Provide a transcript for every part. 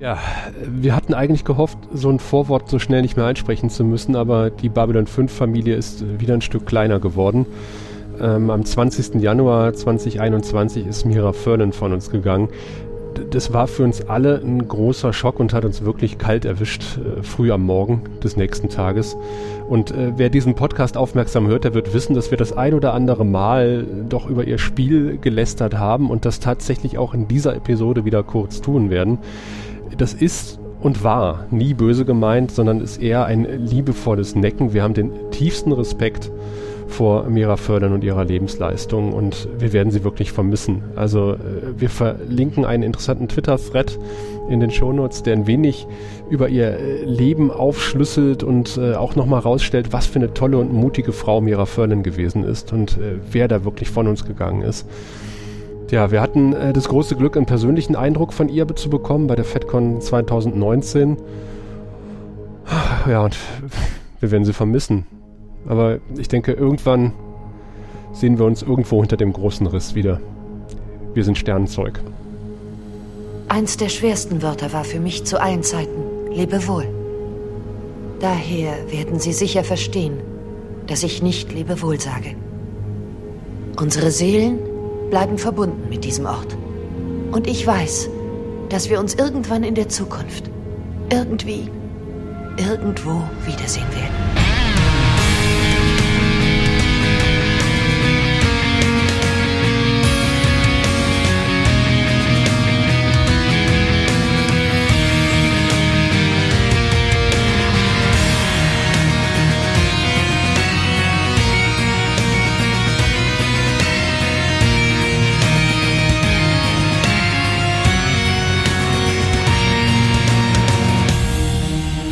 Ja, wir hatten eigentlich gehofft, so ein Vorwort so schnell nicht mehr einsprechen zu müssen, aber die Babylon 5 Familie ist wieder ein Stück kleiner geworden. Ähm, am 20. Januar 2021 ist Mira Furlan von uns gegangen. Das war für uns alle ein großer Schock und hat uns wirklich kalt erwischt, äh, früh am Morgen des nächsten Tages. Und äh, wer diesen Podcast aufmerksam hört, der wird wissen, dass wir das ein oder andere Mal doch über ihr Spiel gelästert haben und das tatsächlich auch in dieser Episode wieder kurz tun werden das ist und war nie böse gemeint, sondern ist eher ein liebevolles Necken. Wir haben den tiefsten Respekt vor Mira Fördern und ihrer Lebensleistung und wir werden sie wirklich vermissen. Also äh, wir verlinken einen interessanten Twitter-Thread in den Shownotes, der ein wenig über ihr äh, Leben aufschlüsselt und äh, auch nochmal rausstellt, was für eine tolle und mutige Frau Mira Furlan gewesen ist und äh, wer da wirklich von uns gegangen ist. Ja, wir hatten äh, das große Glück, einen persönlichen Eindruck von ihr zu bekommen bei der FedCon 2019. Ja, und wir werden sie vermissen. Aber ich denke, irgendwann sehen wir uns irgendwo hinter dem großen Riss wieder. Wir sind Sternenzeug. Eins der schwersten Wörter war für mich zu allen Zeiten Lebewohl. Daher werden Sie sicher verstehen, dass ich nicht Lebewohl sage. Unsere Seelen bleiben verbunden mit diesem Ort. Und ich weiß, dass wir uns irgendwann in der Zukunft, irgendwie, irgendwo wiedersehen werden.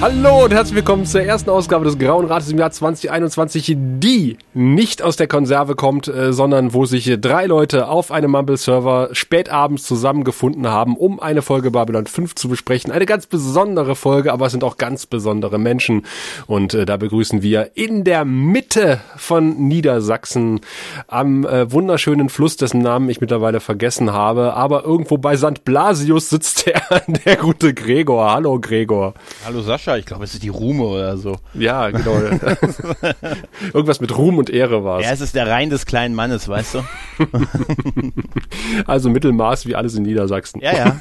Hallo und herzlich willkommen zur ersten Ausgabe des Grauen Rates im Jahr 2021, die nicht aus der Konserve kommt, äh, sondern wo sich drei Leute auf einem Mumble-Server spätabends zusammengefunden haben, um eine Folge Babylon 5 zu besprechen. Eine ganz besondere Folge, aber es sind auch ganz besondere Menschen. Und äh, da begrüßen wir in der Mitte von Niedersachsen am äh, wunderschönen Fluss, dessen Namen ich mittlerweile vergessen habe, aber irgendwo bei St. Blasius sitzt der, der gute Gregor. Hallo Gregor. Hallo Sascha. Oscar, ich glaube, es ist die Ruhme oder so. Ja, genau. Irgendwas mit Ruhm und Ehre war es. Ja, es ist der Rhein des kleinen Mannes, weißt du? also Mittelmaß wie alles in Niedersachsen. Ja, ja.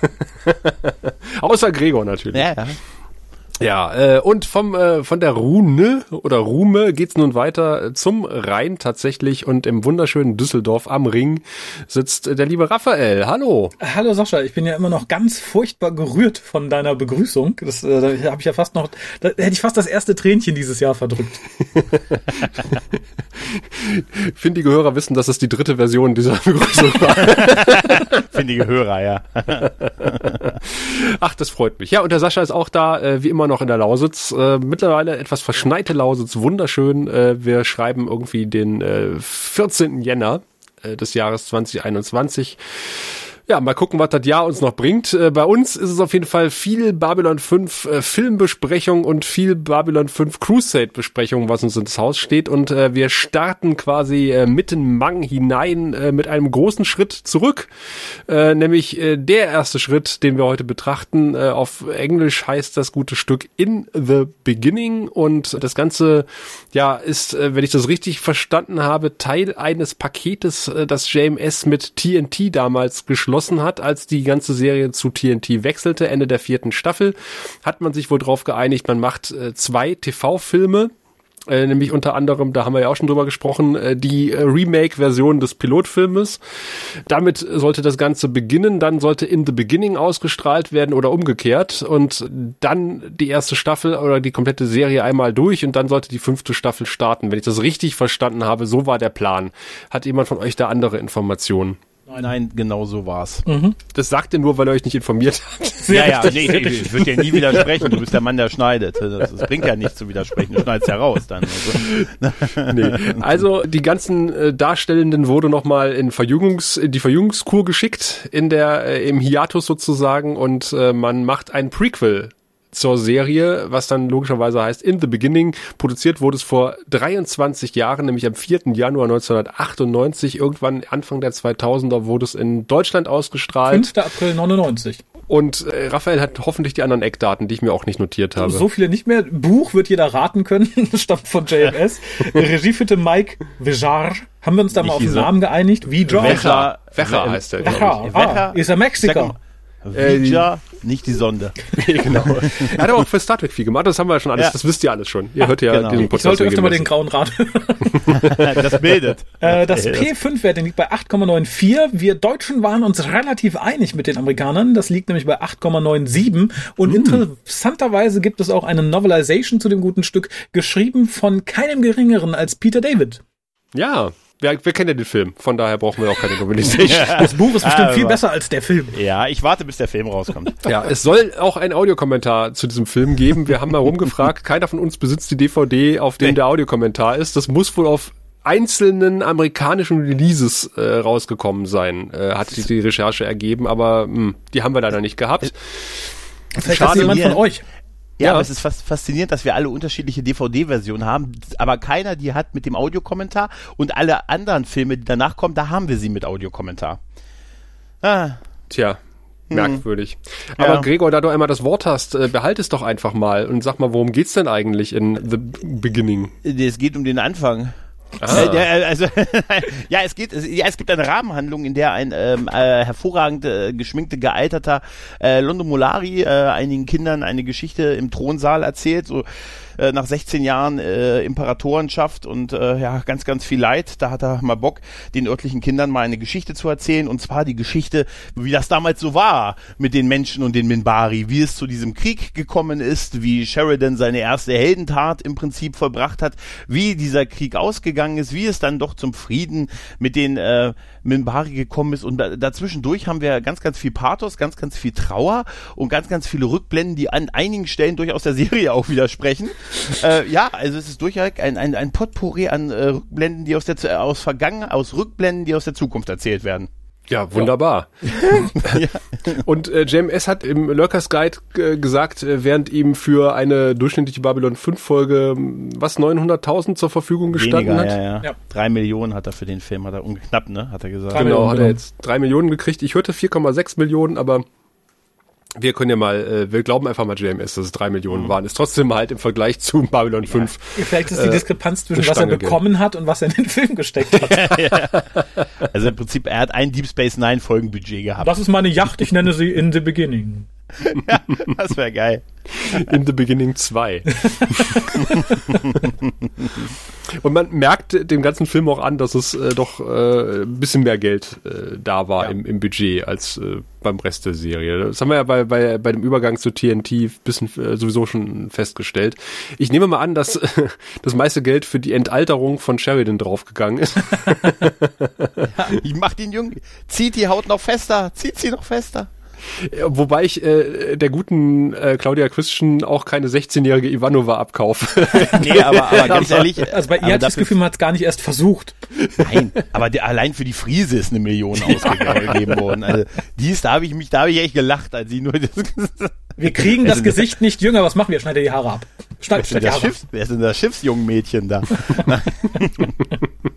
Außer Gregor natürlich. Ja, ja. Ja, äh, und vom äh, von der Rune oder Rume geht's nun weiter zum Rhein tatsächlich und im wunderschönen Düsseldorf am Ring sitzt der liebe Raphael. Hallo. Hallo Sascha, ich bin ja immer noch ganz furchtbar gerührt von deiner Begrüßung. Das äh, da habe ich ja fast noch da hätte ich fast das erste Tränchen dieses Jahr verdrückt. Findige Hörer wissen, dass es die dritte Version dieser Begrüßung war. Findige Hörer, ja. Ach, das freut mich. Ja, und der Sascha ist auch da, äh, wie immer noch in der Lausitz. Äh, mittlerweile etwas verschneite Lausitz, wunderschön. Äh, wir schreiben irgendwie den äh, 14. Jänner äh, des Jahres 2021. Ja, mal gucken, was das Jahr uns noch bringt. Äh, bei uns ist es auf jeden Fall viel Babylon 5 äh, Filmbesprechung und viel Babylon 5 Crusade Besprechung, was uns ins Haus steht. Und äh, wir starten quasi mitten Mang hinein mit einem großen Schritt zurück. Nämlich der erste Schritt, den wir heute betrachten. Auf Englisch heißt das gute Stück In the Beginning. Und das Ganze, ja, ist, wenn ich das richtig verstanden habe, Teil eines Paketes, das JMS mit TNT damals geschlossen beschlossen hat, als die ganze Serie zu TNT wechselte, Ende der vierten Staffel, hat man sich wohl darauf geeinigt, man macht äh, zwei TV-Filme, äh, nämlich unter anderem, da haben wir ja auch schon drüber gesprochen, äh, die äh, Remake-Version des Pilotfilmes. Damit sollte das Ganze beginnen, dann sollte In the Beginning ausgestrahlt werden oder umgekehrt und dann die erste Staffel oder die komplette Serie einmal durch und dann sollte die fünfte Staffel starten. Wenn ich das richtig verstanden habe, so war der Plan. Hat jemand von euch da andere Informationen? Nein, Nein genau so war's. Mhm. Das sagt ihr nur, weil ihr euch nicht informiert habt. Ja, ja, nee, ich, ich würde dir nie widersprechen. Du bist der Mann, der schneidet. Das, das bringt ja nichts zu widersprechen. Du schneidest ja raus dann. Also, nee. also die ganzen äh, Darstellenden wurde nochmal in Verjüngungs, in die Verjüngungskur geschickt, in der, äh, im Hiatus sozusagen und äh, man macht ein Prequel zur Serie, was dann logischerweise heißt In the Beginning. Produziert wurde es vor 23 Jahren, nämlich am 4. Januar 1998. Irgendwann Anfang der 2000er wurde es in Deutschland ausgestrahlt. 5. April 99. Und äh, Raphael hat hoffentlich die anderen Eckdaten, die ich mir auch nicht notiert habe. So viele nicht mehr. Buch wird jeder raten können. Das stammt von JMS. Regie führte Mike Vijar. Haben wir uns da mal auf den Namen geeinigt? Vijar. Wecher, Wecher heißt er. Wecher. Ah, ist er Mexiker. Vija, nicht die Sonde. genau. Er hat aber auch für Star Trek viel gemacht, das haben wir schon alles, ja. das wisst ihr alles schon. Ihr hört ja genau. diesen Podcast. Ich sollte öfter mal den grauen Rad. das bildet. Äh, das P5-Wert liegt bei 8,94. Wir Deutschen waren uns relativ einig mit den Amerikanern. Das liegt nämlich bei 8,97. Und mm. interessanterweise gibt es auch eine Novelization zu dem guten Stück, geschrieben von keinem geringeren als Peter David. Ja, wir, wir kennen ja den Film, von daher brauchen wir auch keine Nomination. das Buch ist bestimmt viel besser als der Film. Ja, ich warte, bis der Film rauskommt. Ja, es soll auch ein Audiokommentar zu diesem Film geben. Wir haben mal rumgefragt, keiner von uns besitzt die DVD, auf dem nee. der Audiokommentar ist. Das muss wohl auf einzelnen amerikanischen Releases äh, rausgekommen sein, äh, hat die, die Recherche ergeben, aber mh, hm, die haben wir leider nicht gehabt. Vielleicht hat jemand von euch. Ja, ja, aber es ist fast faszinierend, dass wir alle unterschiedliche DVD-Versionen haben, aber keiner die hat mit dem Audiokommentar und alle anderen Filme, die danach kommen, da haben wir sie mit Audiokommentar. Ah. Tja, hm. merkwürdig. Hm. Aber ja. Gregor, da du einmal das Wort hast, äh, behalte es doch einfach mal und sag mal, worum geht's denn eigentlich in The Beginning? Es geht um den Anfang. Ah. Äh, also, ja, es geht, es, ja, es gibt eine Rahmenhandlung, in der ein ähm, äh, hervorragend äh, geschminkte, gealterter äh, Londo Molari äh, einigen Kindern eine Geschichte im Thronsaal erzählt, so äh, nach 16 Jahren äh, Imperatorenschaft und äh, ja, ganz, ganz viel Leid. Da hat er mal Bock, den örtlichen Kindern mal eine Geschichte zu erzählen und zwar die Geschichte, wie das damals so war mit den Menschen und den Minbari, wie es zu diesem Krieg gekommen ist, wie Sheridan seine erste Heldentat im Prinzip vollbracht hat, wie dieser Krieg ausgegangen ist, wie es dann doch zum Frieden mit den äh, Minbari gekommen ist und da, dazwischendurch haben wir ganz, ganz viel Pathos, ganz, ganz viel Trauer und ganz, ganz viele Rückblenden, die an einigen Stellen durchaus der Serie auch widersprechen äh, ja, also es ist durchaus ein, ein, ein Potpourri an äh, Rückblenden, die aus der aus Vergangen, aus Rückblenden, die aus der Zukunft erzählt werden. Ja, wunderbar. ja. Und äh, JMS hat im Lurkers Guide äh, gesagt, äh, während ihm für eine durchschnittliche Babylon 5 Folge was 900.000 zur Verfügung gestanden Weniger, hat. Ja, ja. ja. Drei Millionen hat er für den Film, hat er knapp, ne, hat er gesagt. Genau, hat er jetzt drei Millionen gekriegt. Ich hörte 4,6 Millionen, aber wir können ja mal, äh, wir glauben einfach mal JMS, dass es drei Millionen mhm. waren. Ist trotzdem halt im Vergleich zu Babylon ja. 5. Vielleicht ist die äh, Diskrepanz zwischen was er bekommen hat und was er in den Film gesteckt hat. ja. Also im Prinzip, er hat ein Deep Space Nine Folgenbudget gehabt. Das ist meine Yacht, ich nenne sie In the Beginning. ja, das wäre geil. In the Beginning 2. Und man merkt dem ganzen Film auch an, dass es äh, doch äh, ein bisschen mehr Geld äh, da war ja. im, im Budget als äh, beim Rest der Serie. Das haben wir ja bei, bei, bei dem Übergang zu TNT bisschen äh, sowieso schon festgestellt. Ich nehme mal an, dass das meiste Geld für die Entalterung von Sheridan draufgegangen ist. ja, ich mach den Jungen, zieht die Haut noch fester, zieht sie noch fester. Wobei ich äh, der guten äh, Claudia Christian auch keine 16-jährige Ivanova abkaufe. nee, aber, aber ganz ehrlich. Also bei ihr hat das Gefühl, man hat es gar nicht erst versucht. Nein, aber der, allein für die Friese ist eine Million ausgegeben worden. Also dies, da habe ich mich, da habe ich echt gelacht, als sie nur das Wir kriegen das Gesicht nicht jünger, was machen wir? Schneid die Haare ab. Schneid, wer, ist das Schiff, wer ist denn das Schiffsjungmädchen da?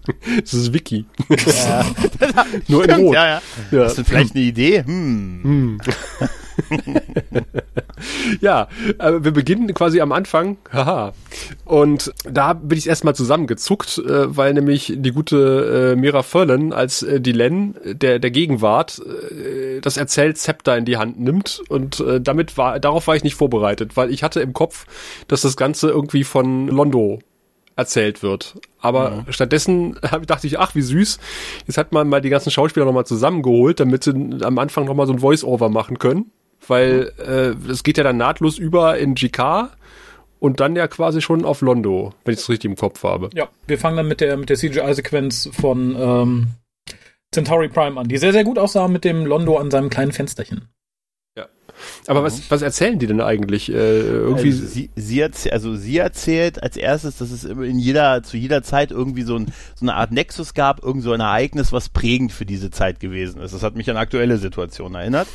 das ist Vicky. Ja. Nur Stimmt, in Rot. Ja, ja. ja. Hast du vielleicht eine Idee? Hm. hm. ja, äh, wir beginnen quasi am Anfang. Haha. Und da bin ich erstmal zusammengezuckt, äh, weil nämlich die gute äh, Mira Furlan als äh, die Len der, der Gegenwart äh, das erzählt Zepter in die Hand nimmt. Und äh, damit war, darauf war ich nicht vorbereitet, weil ich hatte im Kopf, dass das Ganze irgendwie von Londo erzählt wird. Aber ja. stattdessen dachte ich, ach, wie süß. Jetzt hat man mal die ganzen Schauspieler nochmal zusammengeholt, damit sie am Anfang nochmal so ein Voice-Over machen können. Weil äh, es geht ja dann nahtlos über in GK und dann ja quasi schon auf Londo, wenn ich es richtig im Kopf habe. Ja, wir fangen dann mit der, mit der CGI-Sequenz von ähm, Centauri Prime an, die sehr, sehr gut aussah mit dem Londo an seinem kleinen Fensterchen. Aber mhm. was, was erzählen die denn eigentlich? Äh, irgendwie also sie, sie, erzähl, also sie erzählt als erstes, dass es in jeder, zu jeder Zeit irgendwie so, ein, so eine Art Nexus gab, irgend so ein Ereignis, was prägend für diese Zeit gewesen ist. Das hat mich an aktuelle Situationen erinnert.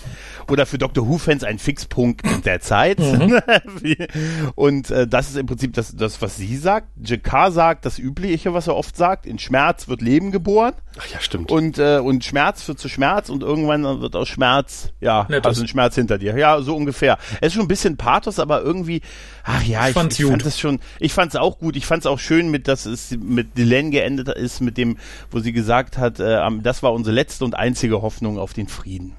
Oder für Dr. Who-Fans ein Fixpunkt der Zeit. Mhm. Und äh, das ist im Prinzip das, das, was sie sagt. J.K. sagt das Übliche, was er oft sagt. In Schmerz wird Leben geboren. Ach ja, stimmt. Und, äh, und Schmerz führt zu Schmerz und irgendwann wird aus Schmerz, ja, Nettes. also ein Schmerz hinter dir. Ja, so ungefähr. Es ist schon ein bisschen Pathos, aber irgendwie, ach ja, ich, ich, ich fand es schon, ich fand es auch gut. Ich fand es auch schön, mit, dass es mit Dylan geendet ist, mit dem, wo sie gesagt hat, äh, das war unsere letzte und einzige Hoffnung auf den Frieden.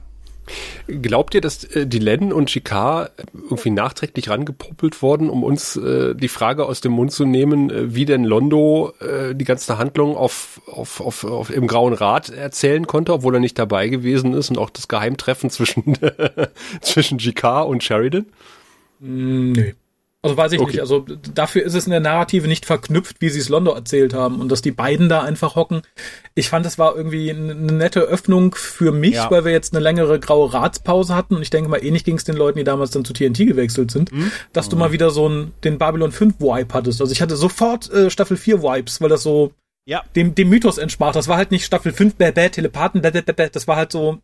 Glaubt ihr, dass äh, die Len und Chicard irgendwie nachträglich rangepuppelt wurden, um uns äh, die Frage aus dem Mund zu nehmen, äh, wie denn Londo äh, die ganze Handlung auf, auf, auf, auf im Grauen Rat erzählen konnte, obwohl er nicht dabei gewesen ist und auch das Geheimtreffen zwischen, zwischen Chicard und Sheridan? Mm, nee. Also weiß ich okay. nicht. Also dafür ist es in der Narrative nicht verknüpft, wie sie es Londo erzählt haben und dass die beiden da einfach hocken. Ich fand, es war irgendwie eine nette Öffnung für mich, ja. weil wir jetzt eine längere graue Ratspause hatten und ich denke mal, ähnlich ging es den Leuten, die damals dann zu TNT gewechselt sind, mhm. dass mhm. du mal wieder so einen, den Babylon 5 Vibe hattest. Also ich hatte sofort äh, Staffel 4 Vibes, weil das so ja. dem, dem Mythos entsprach. Das war halt nicht Staffel 5, bäh, bäh, Telepathen, bäh, bäh, bäh, das war halt so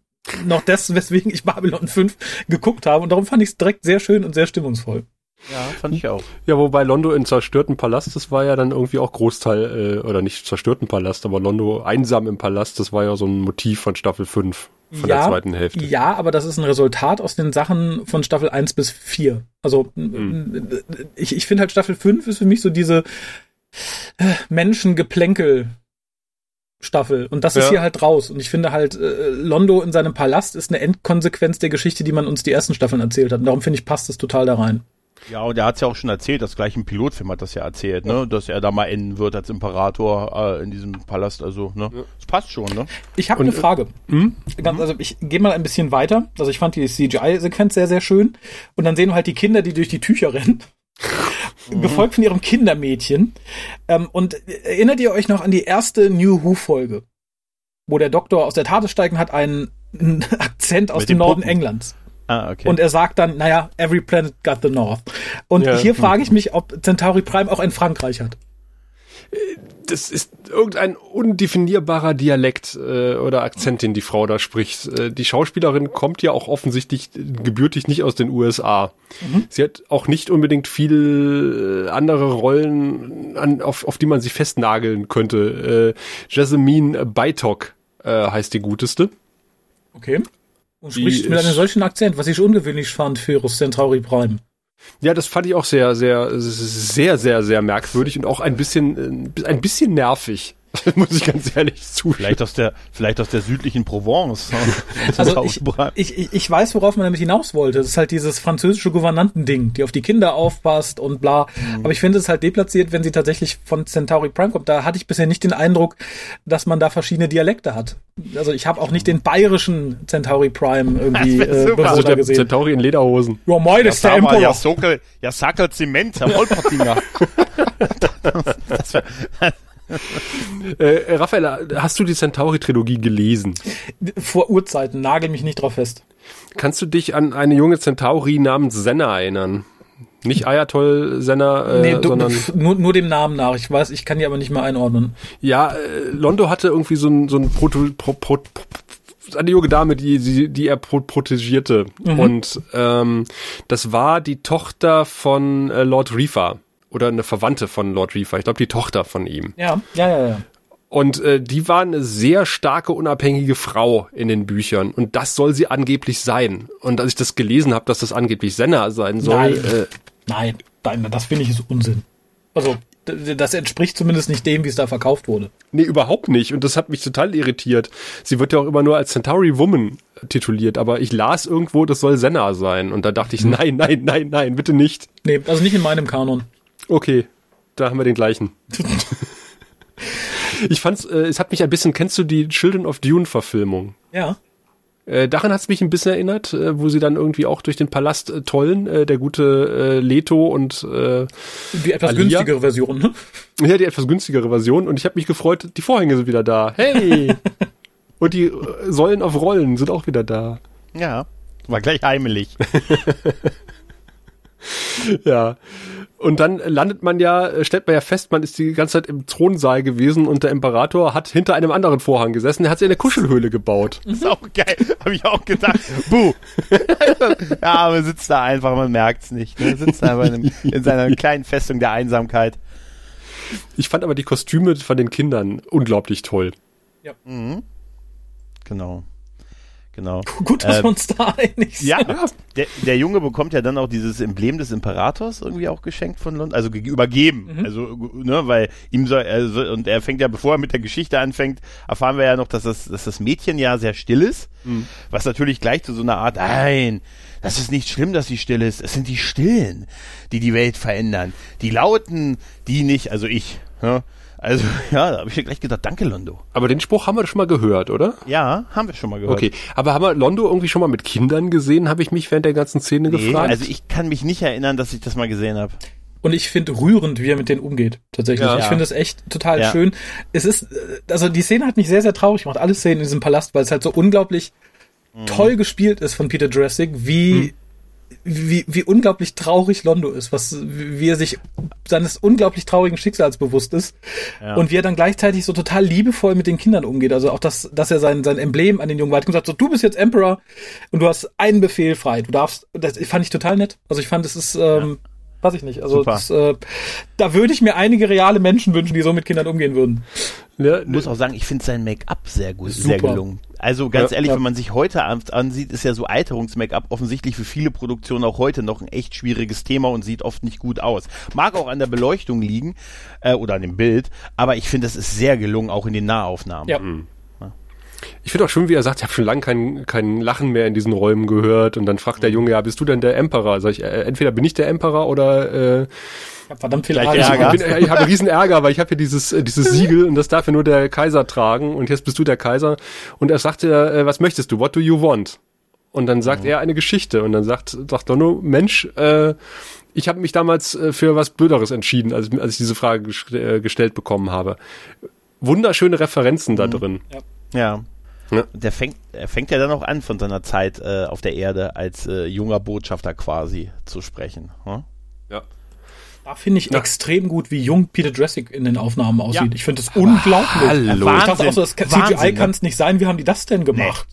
noch das, weswegen ich Babylon 5 geguckt habe und darum fand ich es direkt sehr schön und sehr stimmungsvoll. Ja, fand ich auch. Ja, wobei Londo in zerstörten Palast, das war ja dann irgendwie auch Großteil, äh, oder nicht zerstörten Palast, aber Londo einsam im Palast, das war ja so ein Motiv von Staffel 5, von ja, der zweiten Hälfte. Ja, aber das ist ein Resultat aus den Sachen von Staffel 1 bis 4. Also hm. ich, ich finde halt Staffel 5 ist für mich so diese äh, Menschengeplänkel Staffel. Und das ja. ist hier halt raus. Und ich finde halt, äh, Londo in seinem Palast ist eine Endkonsequenz der Geschichte, die man uns die ersten Staffeln erzählt hat. Und darum finde ich, passt es total da rein. Ja, und er hat es ja auch schon erzählt, das gleich im Pilotfilm hat das ja erzählt, ne? Dass er da mal enden wird als Imperator äh, in diesem Palast. Also, ne? Ja. Das passt schon, ne? Ich habe eine äh, Frage. Hm? Ganz, also ich gehe mal ein bisschen weiter. Also ich fand die CGI-Sequenz sehr, sehr schön. Und dann sehen wir halt die Kinder, die durch die Tücher rennen. Mhm. gefolgt von ihrem Kindermädchen. Ähm, und erinnert ihr euch noch an die erste New Who-Folge? Wo der Doktor aus der Tate steigen hat einen, einen Akzent aus Mit dem Norden Puppen. Englands. Ah, okay. Und er sagt dann, naja, every planet got the north. Und ja. hier frage ich mich, ob Centauri Prime auch in Frankreich hat. Das ist irgendein undefinierbarer Dialekt äh, oder Akzent, den die Frau da spricht. Äh, die Schauspielerin kommt ja auch offensichtlich gebürtig nicht aus den USA. Mhm. Sie hat auch nicht unbedingt viel äh, andere Rollen, an, auf, auf die man sich festnageln könnte. Äh, Jasmine Beitok äh, heißt die guteste. Okay. Und spricht mit einem solchen Akzent, was ich ungewöhnlich fand für Centauri Prime. Ja, das fand ich auch sehr, sehr, sehr, sehr, sehr merkwürdig und auch ein bisschen, äh, ein bisschen nervig. muss ich ganz ehrlich zu. Vielleicht aus der, vielleicht aus der südlichen Provence. also ich, ich, ich weiß, worauf man damit hinaus wollte. Das ist halt dieses französische Gouvernantending, die auf die Kinder aufpasst und bla. Mhm. Aber ich finde es halt deplatziert, wenn sie tatsächlich von Centauri Prime kommt. Da hatte ich bisher nicht den Eindruck, dass man da verschiedene Dialekte hat. Also ich habe auch nicht den bayerischen Centauri Prime irgendwie äh, also der gesehen. Centauri in Lederhosen. Ja, moin, ist der Emperor. Ja, Sockel, ja, Sackel Zement, Herr Wolpertinger. das wär, äh, Raphael, hast du die Centauri-Trilogie gelesen? Vor Urzeiten, nagel mich nicht drauf fest. Kannst du dich an eine junge Centauri namens Senna erinnern? Nicht Ayatol Senna, äh, nee, du, sondern nur, nur dem Namen nach. Ich weiß, ich kann die aber nicht mal einordnen. Ja, äh, Londo hatte irgendwie so ein so ein Proto, Pro, Pro, Pro, eine junge Dame, die, die, die er pro protegierte. Mhm. Und ähm, das war die Tochter von äh, Lord Reefer oder eine Verwandte von Lord Reefer. Ich glaube, die Tochter von ihm. Ja, ja, ja, ja. Und äh, die war eine sehr starke, unabhängige Frau in den Büchern. Und das soll sie angeblich sein. Und als ich das gelesen habe, dass das angeblich Senna sein soll. Nein, äh, nein, nein das finde ich ist Unsinn. Also, das entspricht zumindest nicht dem, wie es da verkauft wurde. Nee, überhaupt nicht. Und das hat mich total irritiert. Sie wird ja auch immer nur als Centauri Woman tituliert, aber ich las irgendwo, das soll Senna sein. Und da dachte ich, hm. nein, nein, nein, nein, bitte nicht. Nee, also nicht in meinem Kanon. Okay, da haben wir den gleichen. ich fand's, äh, es hat mich ein bisschen, kennst du die Children of Dune Verfilmung? Ja. Äh, daran hat's mich ein bisschen erinnert, äh, wo sie dann irgendwie auch durch den Palast äh, tollen, äh, der gute äh, Leto und äh, die etwas Alia. günstigere Version, ne? Ja, die etwas günstigere Version und ich habe mich gefreut, die Vorhänge sind wieder da. Hey! und die äh, Säulen auf Rollen sind auch wieder da. Ja. War gleich heimelig. ja. Und dann landet man ja, stellt man ja fest, man ist die ganze Zeit im Thronsaal gewesen und der Imperator hat hinter einem anderen Vorhang gesessen. Er hat sich eine Kuschelhöhle gebaut. Das ist auch geil. Habe ich auch gedacht. Buh. ja, man sitzt da einfach, man merkt's nicht. Man sitzt da einfach in, in seiner kleinen Festung der Einsamkeit. Ich fand aber die Kostüme von den Kindern unglaublich toll. Ja. Mhm. Genau. Genau. Gut, dass ähm, wir uns da einig sind. Ja, der, der Junge bekommt ja dann auch dieses Emblem des Imperators irgendwie auch geschenkt von London, also übergeben. Mhm. Also, ne, weil ihm soll, er soll, und er fängt ja, bevor er mit der Geschichte anfängt, erfahren wir ja noch, dass das, dass das Mädchen ja sehr still ist. Mhm. Was natürlich gleich zu so einer Art, nein, das ist nicht schlimm, dass sie still ist. Es sind die Stillen, die die Welt verändern. Die Lauten, die nicht, also ich, ne? Also, ja, da habe ich ja gleich gedacht, danke Londo. Aber den Spruch haben wir schon mal gehört, oder? Ja, haben wir schon mal gehört. Okay, aber haben wir Londo irgendwie schon mal mit Kindern gesehen, habe ich mich während der ganzen Szene nee, gefragt. Also ich kann mich nicht erinnern, dass ich das mal gesehen habe. Und ich finde rührend, wie er mit denen umgeht. Tatsächlich. Ja. Ich finde das echt total ja. schön. Es ist, also die Szene hat mich sehr, sehr traurig gemacht. Alle Szenen in diesem Palast, weil es halt so unglaublich mhm. toll gespielt ist von Peter Jurassic, wie mhm wie, wie unglaublich traurig Londo ist, was, wie er sich seines unglaublich traurigen Schicksals bewusst ist ja. und wie er dann gleichzeitig so total liebevoll mit den Kindern umgeht. Also auch das, dass er sein, sein Emblem an den Jungen weitergibt sagt, so du bist jetzt Emperor und du hast einen Befehl frei. Du darfst, das fand ich total nett. Also ich fand, es ist, ähm, ja weiß ich nicht. Also das, äh, da würde ich mir einige reale Menschen wünschen, die so mit Kindern umgehen würden. Ja, ich muss auch sagen, ich finde sein Make-up sehr gut, Super. sehr gelungen. Also ganz ja, ehrlich, ja. wenn man sich heute ansieht, ist ja so Alterungs-Make-up offensichtlich für viele Produktionen auch heute noch ein echt schwieriges Thema und sieht oft nicht gut aus. Mag auch an der Beleuchtung liegen äh, oder an dem Bild, aber ich finde, das ist sehr gelungen, auch in den Nahaufnahmen. Ja. Mhm. Ich finde auch schön, wie er sagt, ich habe schon lange kein, kein Lachen mehr in diesen Räumen gehört. Und dann fragt der Junge, ja, bist du denn der Emperor? Sag ich, äh, entweder bin ich der Emperor oder äh, ich hab verdammt viel Ärger. Ich, bin, ich habe riesen Ärger, weil ich habe hier dieses, äh, dieses Siegel und das darf ja nur der Kaiser tragen und jetzt bist du der Kaiser. Und er sagte, äh, was möchtest du? What do you want? Und dann sagt mhm. er eine Geschichte und dann sagt, sagt Donno, Mensch, äh, ich habe mich damals äh, für was Blöderes entschieden, als, als ich diese Frage gest äh, gestellt bekommen habe. Wunderschöne Referenzen da mhm. drin. Ja. ja. Ja. Der fängt, er fängt ja dann auch an, von seiner Zeit äh, auf der Erde als äh, junger Botschafter quasi zu sprechen. Hm? Ja. Da finde ich ja. extrem gut, wie jung Peter Jurassic in den Aufnahmen aussieht. Ja. Ich finde das unglaublich. Hallo. Ich dachte auch so, das CGI kann es nicht sein. Wie haben die das denn gemacht?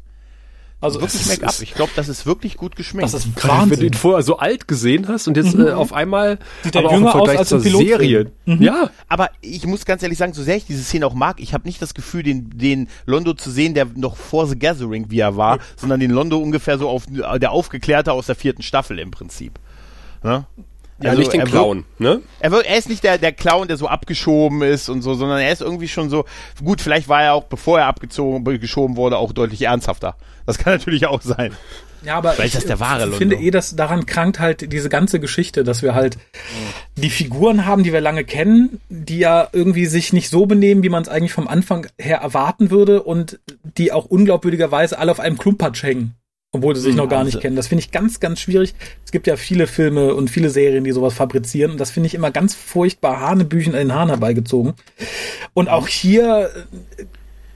Also wirklich Make-up. Ich glaube, das ist wirklich gut geschminkt. Das ist Wahnsinn. Wenn du ihn vorher so alt gesehen hast und jetzt mhm. äh, auf einmal Sieht aber auch im Vergleich aus als zur Serie. Mhm. Ja. Aber ich muss ganz ehrlich sagen, so sehr ich diese Szene auch mag, ich habe nicht das Gefühl, den, den Londo zu sehen, der noch vor The Gathering wie er war, mhm. sondern den Londo ungefähr so auf der Aufgeklärte aus der vierten Staffel im Prinzip. Ne? Ja, also nicht den Clown, ne? Er, wird, er ist nicht der, der Clown, der so abgeschoben ist und so, sondern er ist irgendwie schon so, gut, vielleicht war er auch, bevor er abgezogen, geschoben wurde, auch deutlich ernsthafter. Das kann natürlich auch sein. Ja, aber Vielleicht ich, das der wahre ich finde eh, dass daran krankt halt diese ganze Geschichte, dass wir halt mhm. die Figuren haben, die wir lange kennen, die ja irgendwie sich nicht so benehmen, wie man es eigentlich vom Anfang her erwarten würde und die auch unglaubwürdigerweise alle auf einem Klumpatsch hängen obwohl sie sich noch gar nicht kennen. Das finde ich ganz, ganz schwierig. Es gibt ja viele Filme und viele Serien, die sowas fabrizieren und das finde ich immer ganz furchtbar Hanebüchen in den Haaren herbeigezogen. Und auch hier,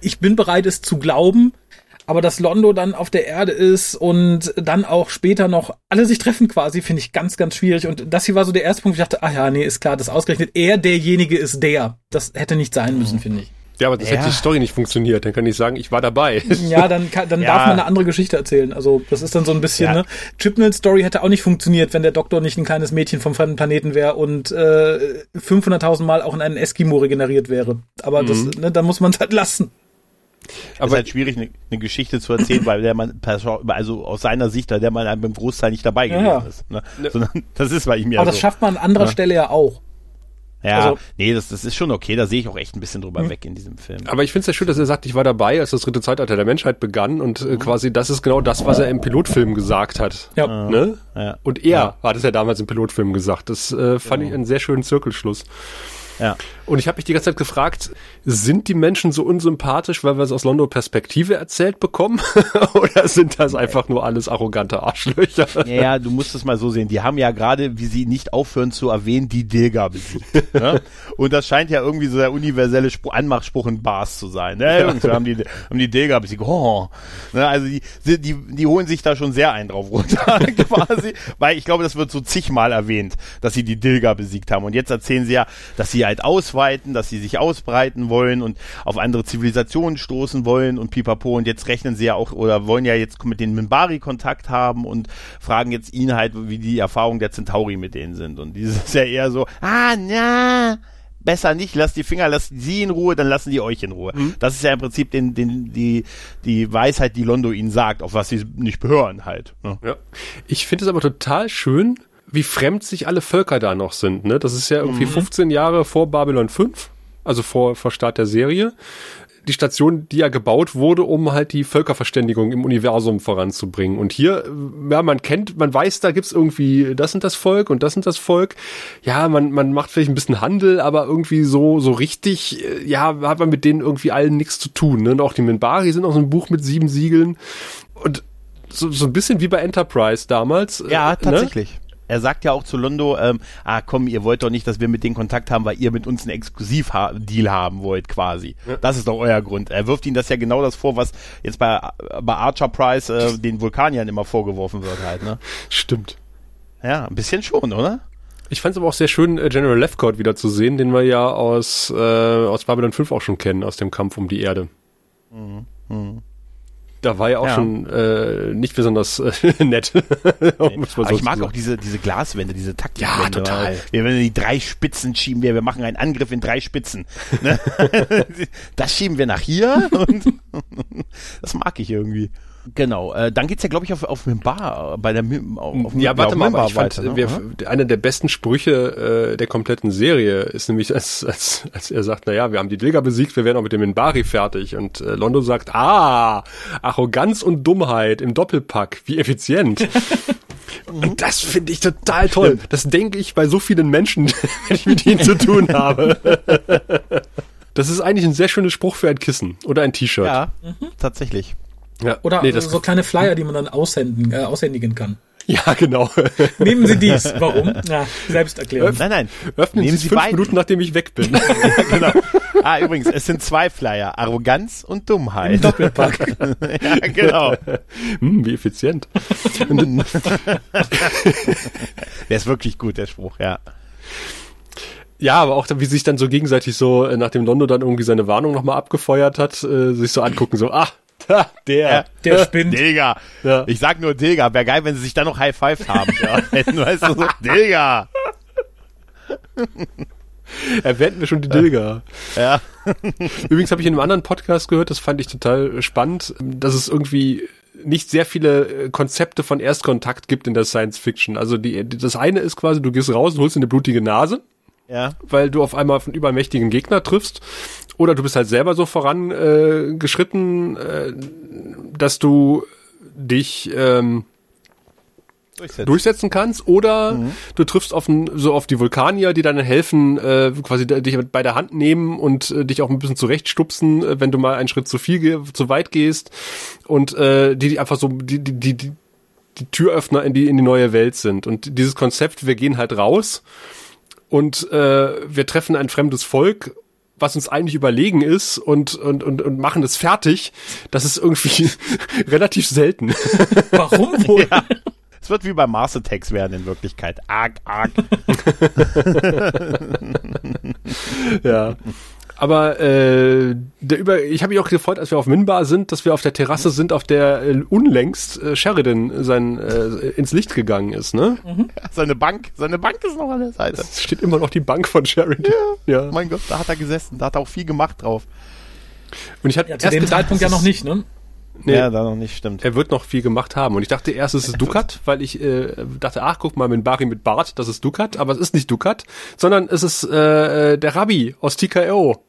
ich bin bereit, es zu glauben, aber dass Londo dann auf der Erde ist und dann auch später noch alle sich treffen quasi, finde ich ganz, ganz schwierig. Und das hier war so der erste Punkt, wo ich dachte, ah ja, nee, ist klar, das ausgerechnet er derjenige ist der. Das hätte nicht sein müssen, finde ich. Ja, aber das ja. hätte die Story nicht funktioniert. Dann kann ich sagen, ich war dabei. Ja, dann, kann, dann ja. darf man eine andere Geschichte erzählen. Also das ist dann so ein bisschen, ja. ne? Chipnell's Story hätte auch nicht funktioniert, wenn der Doktor nicht ein kleines Mädchen vom fremden Planeten wäre und äh, 500.000 Mal auch in einen Eskimo regeneriert wäre. Aber mhm. das, ne, dann muss man es halt lassen. Aber es ist halt schwierig, eine, eine, Geschichte zu erzählen, weil der man, also aus seiner Sicht, da der man beim Großteil nicht dabei gewesen ja. ist. Ne? Sondern das ist bei ihm ja Aber so. das schafft man an anderer ja. Stelle ja auch. Ja, also, nee, das, das ist schon okay, da sehe ich auch echt ein bisschen drüber mhm. weg in diesem Film. Aber ich finde es ja schön, dass er sagt, ich war dabei, als das dritte Zeitalter der Menschheit begann und äh, mhm. quasi das ist genau das, was er im Pilotfilm gesagt hat. Ja. Ne? ja. Und er ja. hat es ja damals im Pilotfilm gesagt. Das äh, fand genau. ich einen sehr schönen Zirkelschluss. Ja. Und ich habe mich die ganze Zeit gefragt, sind die Menschen so unsympathisch, weil wir es aus Londo-Perspektive erzählt bekommen? Oder sind das einfach nur alles arrogante Arschlöcher? Ja, du musst es mal so sehen. Die haben ja gerade, wie sie nicht aufhören zu erwähnen, die Dilga besiegt. ne? Und das scheint ja irgendwie so der universelle Spruch, Anmachspruch in Bars zu sein. Ne? Wir haben die, haben die Dilga besiegt. Oh. Ne? Also die, die, die holen sich da schon sehr einen drauf runter, quasi. Weil ich glaube, das wird so zigmal erwähnt, dass sie die Dilga besiegt haben. Und jetzt erzählen sie ja, dass sie halt ausweiten, dass sie sich ausbreiten wollen und auf andere Zivilisationen stoßen wollen und pipapo. Und jetzt rechnen sie ja auch oder wollen ja jetzt mit den Minbari Kontakt haben und fragen jetzt ihn halt, wie die Erfahrungen der Centauri mit denen sind. Und dieses ist ja eher so, ah, na, besser nicht, lasst die Finger, lasst sie in Ruhe, dann lassen die euch in Ruhe. Mhm. Das ist ja im Prinzip den, den, die, die Weisheit, die Londo ihnen sagt, auf was sie nicht behören halt. Ne? Ja. Ich finde es aber total schön, wie fremd sich alle Völker da noch sind. Ne? Das ist ja irgendwie mhm. 15 Jahre vor Babylon 5, also vor, vor Start der Serie. Die Station, die ja gebaut wurde, um halt die Völkerverständigung im Universum voranzubringen. Und hier, ja, man kennt, man weiß, da gibt's irgendwie, das sind das Volk und das sind das Volk. Ja, man, man macht vielleicht ein bisschen Handel, aber irgendwie so, so richtig, ja, hat man mit denen irgendwie allen nichts zu tun. Ne? Und auch die Minbari sind auch so ein Buch mit sieben Siegeln. Und so, so ein bisschen wie bei Enterprise damals. Ja, äh, ne? tatsächlich. Ne? Er sagt ja auch zu Londo, ähm, ah komm, ihr wollt doch nicht, dass wir mit denen Kontakt haben, weil ihr mit uns einen Exklusivdeal haben wollt, quasi. Ja. Das ist doch euer Grund. Er wirft ihnen das ja genau das vor, was jetzt bei, bei Archer Price äh, den Vulkaniern immer vorgeworfen wird halt, ne? Stimmt. Ja, ein bisschen schon, oder? Ich fand es aber auch sehr schön, äh, General Lefcourt wieder zu sehen, den wir ja aus, äh, aus Babylon 5 auch schon kennen, aus dem Kampf um die Erde. Mhm. Mhm. Da war ja auch ja. schon äh, nicht besonders äh, nett. Aber ich mag auch diese, diese Glaswände, diese Taktikwände. Ja, total. Wir werden die drei Spitzen schieben wir, wir machen einen Angriff in drei Spitzen. Ne? das schieben wir nach hier und das mag ich irgendwie. Genau, äh, dann geht's ja, glaube ich, auf, auf Mimbar, bei der Mim, auf, auf Ja, warte mal, Mimbar ich fand, ne? wir, eine der besten Sprüche äh, der kompletten Serie ist nämlich, als, als, als er sagt, naja, wir haben die Dilger besiegt, wir werden auch mit dem Minbari fertig. Und äh, Londo sagt, ah, Arroganz und Dummheit im Doppelpack, wie effizient. Und das finde ich total toll. Das denke ich bei so vielen Menschen, wenn ich mit ihnen zu tun habe. Das ist eigentlich ein sehr schönes Spruch für ein Kissen oder ein T-Shirt. Ja, mhm. tatsächlich. Ja, Oder nee, so kleine Flyer, die man dann aushändigen, äh, aushändigen kann. Ja, genau. Nehmen Sie dies. Warum? Na, selbst erklären. nein, nein. Öffnen Nehmen Sie, Sie fünf beiden. Minuten, nachdem ich weg bin. genau. Ah, übrigens, es sind zwei Flyer. Arroganz und Dummheit. Im Doppelpack. ja, genau. Hm, wie effizient. der ist wirklich gut, der Spruch, ja. Ja, aber auch wie sich dann so gegenseitig so, äh, nachdem Londo dann irgendwie seine Warnung nochmal abgefeuert hat, äh, sich so angucken, so, ah, der, der spinnt. Digga. Ja. Ich sag nur Digga. Wäre geil, wenn sie sich dann noch High Five haben. ja. weißt du so, Digga. Erwähnten wir schon die Dilger. Ja. Übrigens habe ich in einem anderen Podcast gehört, das fand ich total spannend, dass es irgendwie nicht sehr viele äh, Konzepte von Erstkontakt gibt in der Science Fiction. Also die, das eine ist quasi, du gehst raus und holst eine blutige Nase. Ja. Weil du auf einmal auf einen übermächtigen Gegner triffst. Oder du bist halt selber so vorangeschritten, äh, äh, dass du dich ähm, Durchsetzen. durchsetzen kannst oder mhm. du triffst auf ein, so auf die Vulkanier, die dann helfen, äh, quasi dich bei der Hand nehmen und äh, dich auch ein bisschen zurechtstupsen, äh, wenn du mal einen Schritt zu viel, zu weit gehst und äh, die, die einfach so die, die, die, die Türöffner in die in die neue Welt sind und dieses Konzept, wir gehen halt raus und äh, wir treffen ein fremdes Volk was uns eigentlich überlegen ist und, und, und, und machen es fertig, das ist irgendwie relativ selten. Warum wohl? Ja. Es wird wie bei Mars Attacks werden in Wirklichkeit. Arg, arg. ja. Aber äh, der über, ich habe mich auch gefreut, als wir auf Minbar sind, dass wir auf der Terrasse sind, auf der äh, unlängst äh, Sheridan sein äh, ins Licht gegangen ist, ne? Mhm. Ja, seine Bank, seine Bank ist noch an der Seite. Es steht immer noch die Bank von Sheridan. Ja, ja. Mein Gott, da hat er gesessen, da hat er auch viel gemacht drauf. Und ich hatte ja, zu dem gedacht, Zeitpunkt ja noch nicht, ne? Nee, ja, da noch nicht, stimmt. Er wird noch viel gemacht haben. Und ich dachte erst, es ist Ducat, weil ich äh, dachte, ach, guck mal, mit Bari mit Bart, das ist Ducat, aber es ist nicht Ducat, sondern es ist äh, äh der Rabbi aus TKO.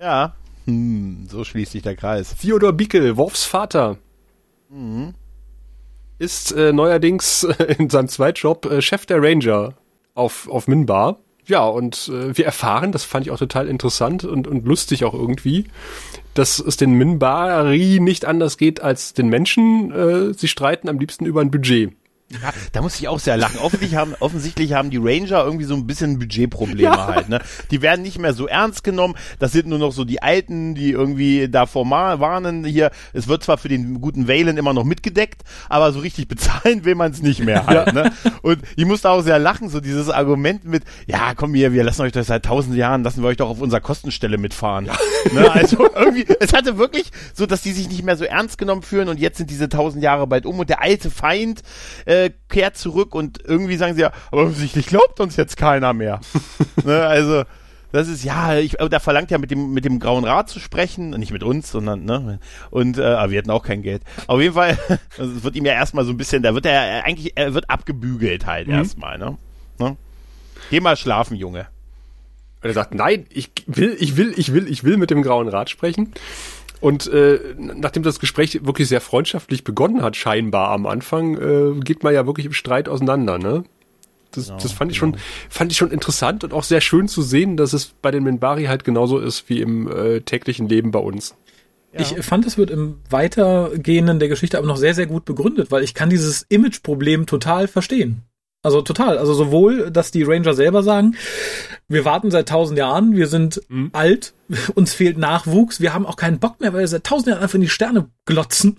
Ja. Hm, so schließt sich der Kreis. Theodor Bickel, Worfs Vater. Mhm. Ist äh, neuerdings in seinem Zweitjob äh, Chef der Ranger auf, auf Minbar. ja, und äh, wir erfahren, das fand ich auch total interessant und, und lustig auch irgendwie, dass es den Minbari nicht anders geht als den Menschen. Äh, sie streiten am liebsten über ein Budget. Ja, da muss ich auch sehr lachen. Offensichtlich haben, offensichtlich haben die Ranger irgendwie so ein bisschen Budgetprobleme ja. halt. Ne? Die werden nicht mehr so ernst genommen. Das sind nur noch so die Alten, die irgendwie davor warnen. Hier, es wird zwar für den guten Valen immer noch mitgedeckt, aber so richtig bezahlen will man es nicht mehr halt. Ja. Ne? Und ich musste auch sehr lachen, so dieses Argument mit, ja, komm hier, wir lassen euch das seit tausend Jahren, lassen wir euch doch auf unserer Kostenstelle mitfahren. Ja. Ne? Also irgendwie, es hatte wirklich so, dass die sich nicht mehr so ernst genommen fühlen und jetzt sind diese tausend Jahre bald um und der alte Feind äh, äh, kehrt zurück und irgendwie sagen sie ja, aber offensichtlich glaubt uns jetzt keiner mehr. ne, also, das ist ja, ich, da verlangt ja mit dem mit dem Grauen Rat zu sprechen, nicht mit uns, sondern ne und äh, aber wir hatten auch kein Geld. Auf jeden Fall, es wird ihm ja erstmal so ein bisschen, da wird er eigentlich, er wird abgebügelt halt mhm. erstmal, ne? ne? Geh mal schlafen, Junge. Und er sagt, nein, ich will, ich will, ich will, ich will mit dem Grauen Rat sprechen. Und äh, nachdem das Gespräch wirklich sehr freundschaftlich begonnen hat, scheinbar am Anfang, äh, geht man ja wirklich im Streit auseinander, ne? Das, genau, das fand ich genau. schon, fand ich schon interessant und auch sehr schön zu sehen, dass es bei den Minbari halt genauso ist wie im äh, täglichen Leben bei uns. Ja. Ich fand, es wird im Weitergehenden der Geschichte aber noch sehr, sehr gut begründet, weil ich kann dieses Image-Problem total verstehen. Also total. Also sowohl, dass die Ranger selber sagen, wir warten seit tausend Jahren, wir sind mhm. alt, uns fehlt Nachwuchs, wir haben auch keinen Bock mehr, weil wir seit tausend Jahren einfach in die Sterne glotzen.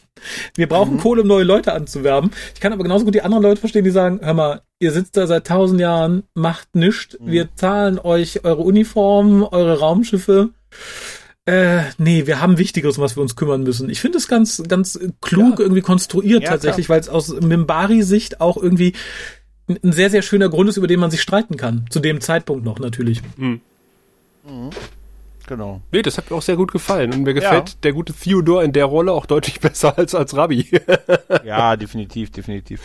Wir brauchen mhm. Kohle, um neue Leute anzuwerben. Ich kann aber genauso gut die anderen Leute verstehen, die sagen, hör mal, ihr sitzt da seit tausend Jahren, macht nichts, mhm. wir zahlen euch eure Uniformen, eure Raumschiffe. Äh, nee, wir haben Wichtigeres, um was wir uns kümmern müssen. Ich finde es ganz, ganz klug ja. irgendwie konstruiert ja, tatsächlich, weil es aus Mimbari-Sicht auch irgendwie ein sehr, sehr schöner Grund ist, über den man sich streiten kann. Zu dem Zeitpunkt noch natürlich. Mhm. Mhm. Genau. Nee, das hat mir auch sehr gut gefallen. Und mir gefällt ja. der gute Theodor in der Rolle auch deutlich besser als als Rabbi. ja, definitiv, definitiv.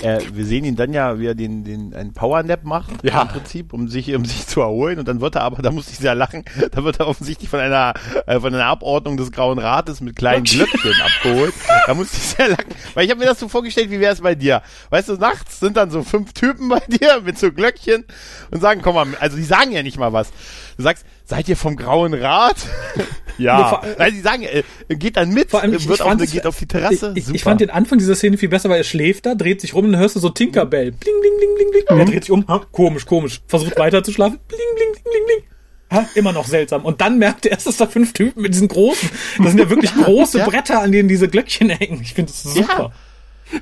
Äh, wir sehen ihn dann ja, wie er den, den einen Powernap macht, ja. im Prinzip, um sich, um sich zu erholen. Und dann wird er aber, da muss ich sehr lachen, da wird er offensichtlich von einer, äh, von einer Abordnung des Grauen Rates mit kleinen Glöckchen abgeholt. Da muss ich sehr lachen. Weil ich habe mir das so vorgestellt, wie wäre es bei dir? Weißt du, nachts sind dann so fünf Typen bei dir mit so Glöckchen und sagen, komm mal, also die sagen ja nicht mal was. Du sagst, seid ihr vom Grauen Rat? ja. Weil sie sagen, äh, geht dann mit, vor allem, ich, wird ich auf, geht auf die Terrasse. Ich, ich, fand den Anfang dieser Szene viel besser, weil er schläft da, dreht sich rum und dann hörst du so Tinkerbell. Bling, bling, bling, bling, bling. Mhm. Er dreht sich um, ha, komisch, komisch. Versucht weiter zu schlafen. Bling, bling, bling, bling, bling. Ha, immer noch seltsam. Und dann merkt er erst, dass da fünf Typen mit diesen großen, das sind ja wirklich große ja. Bretter, an denen diese Glöckchen hängen. Ich finde das super. Ja.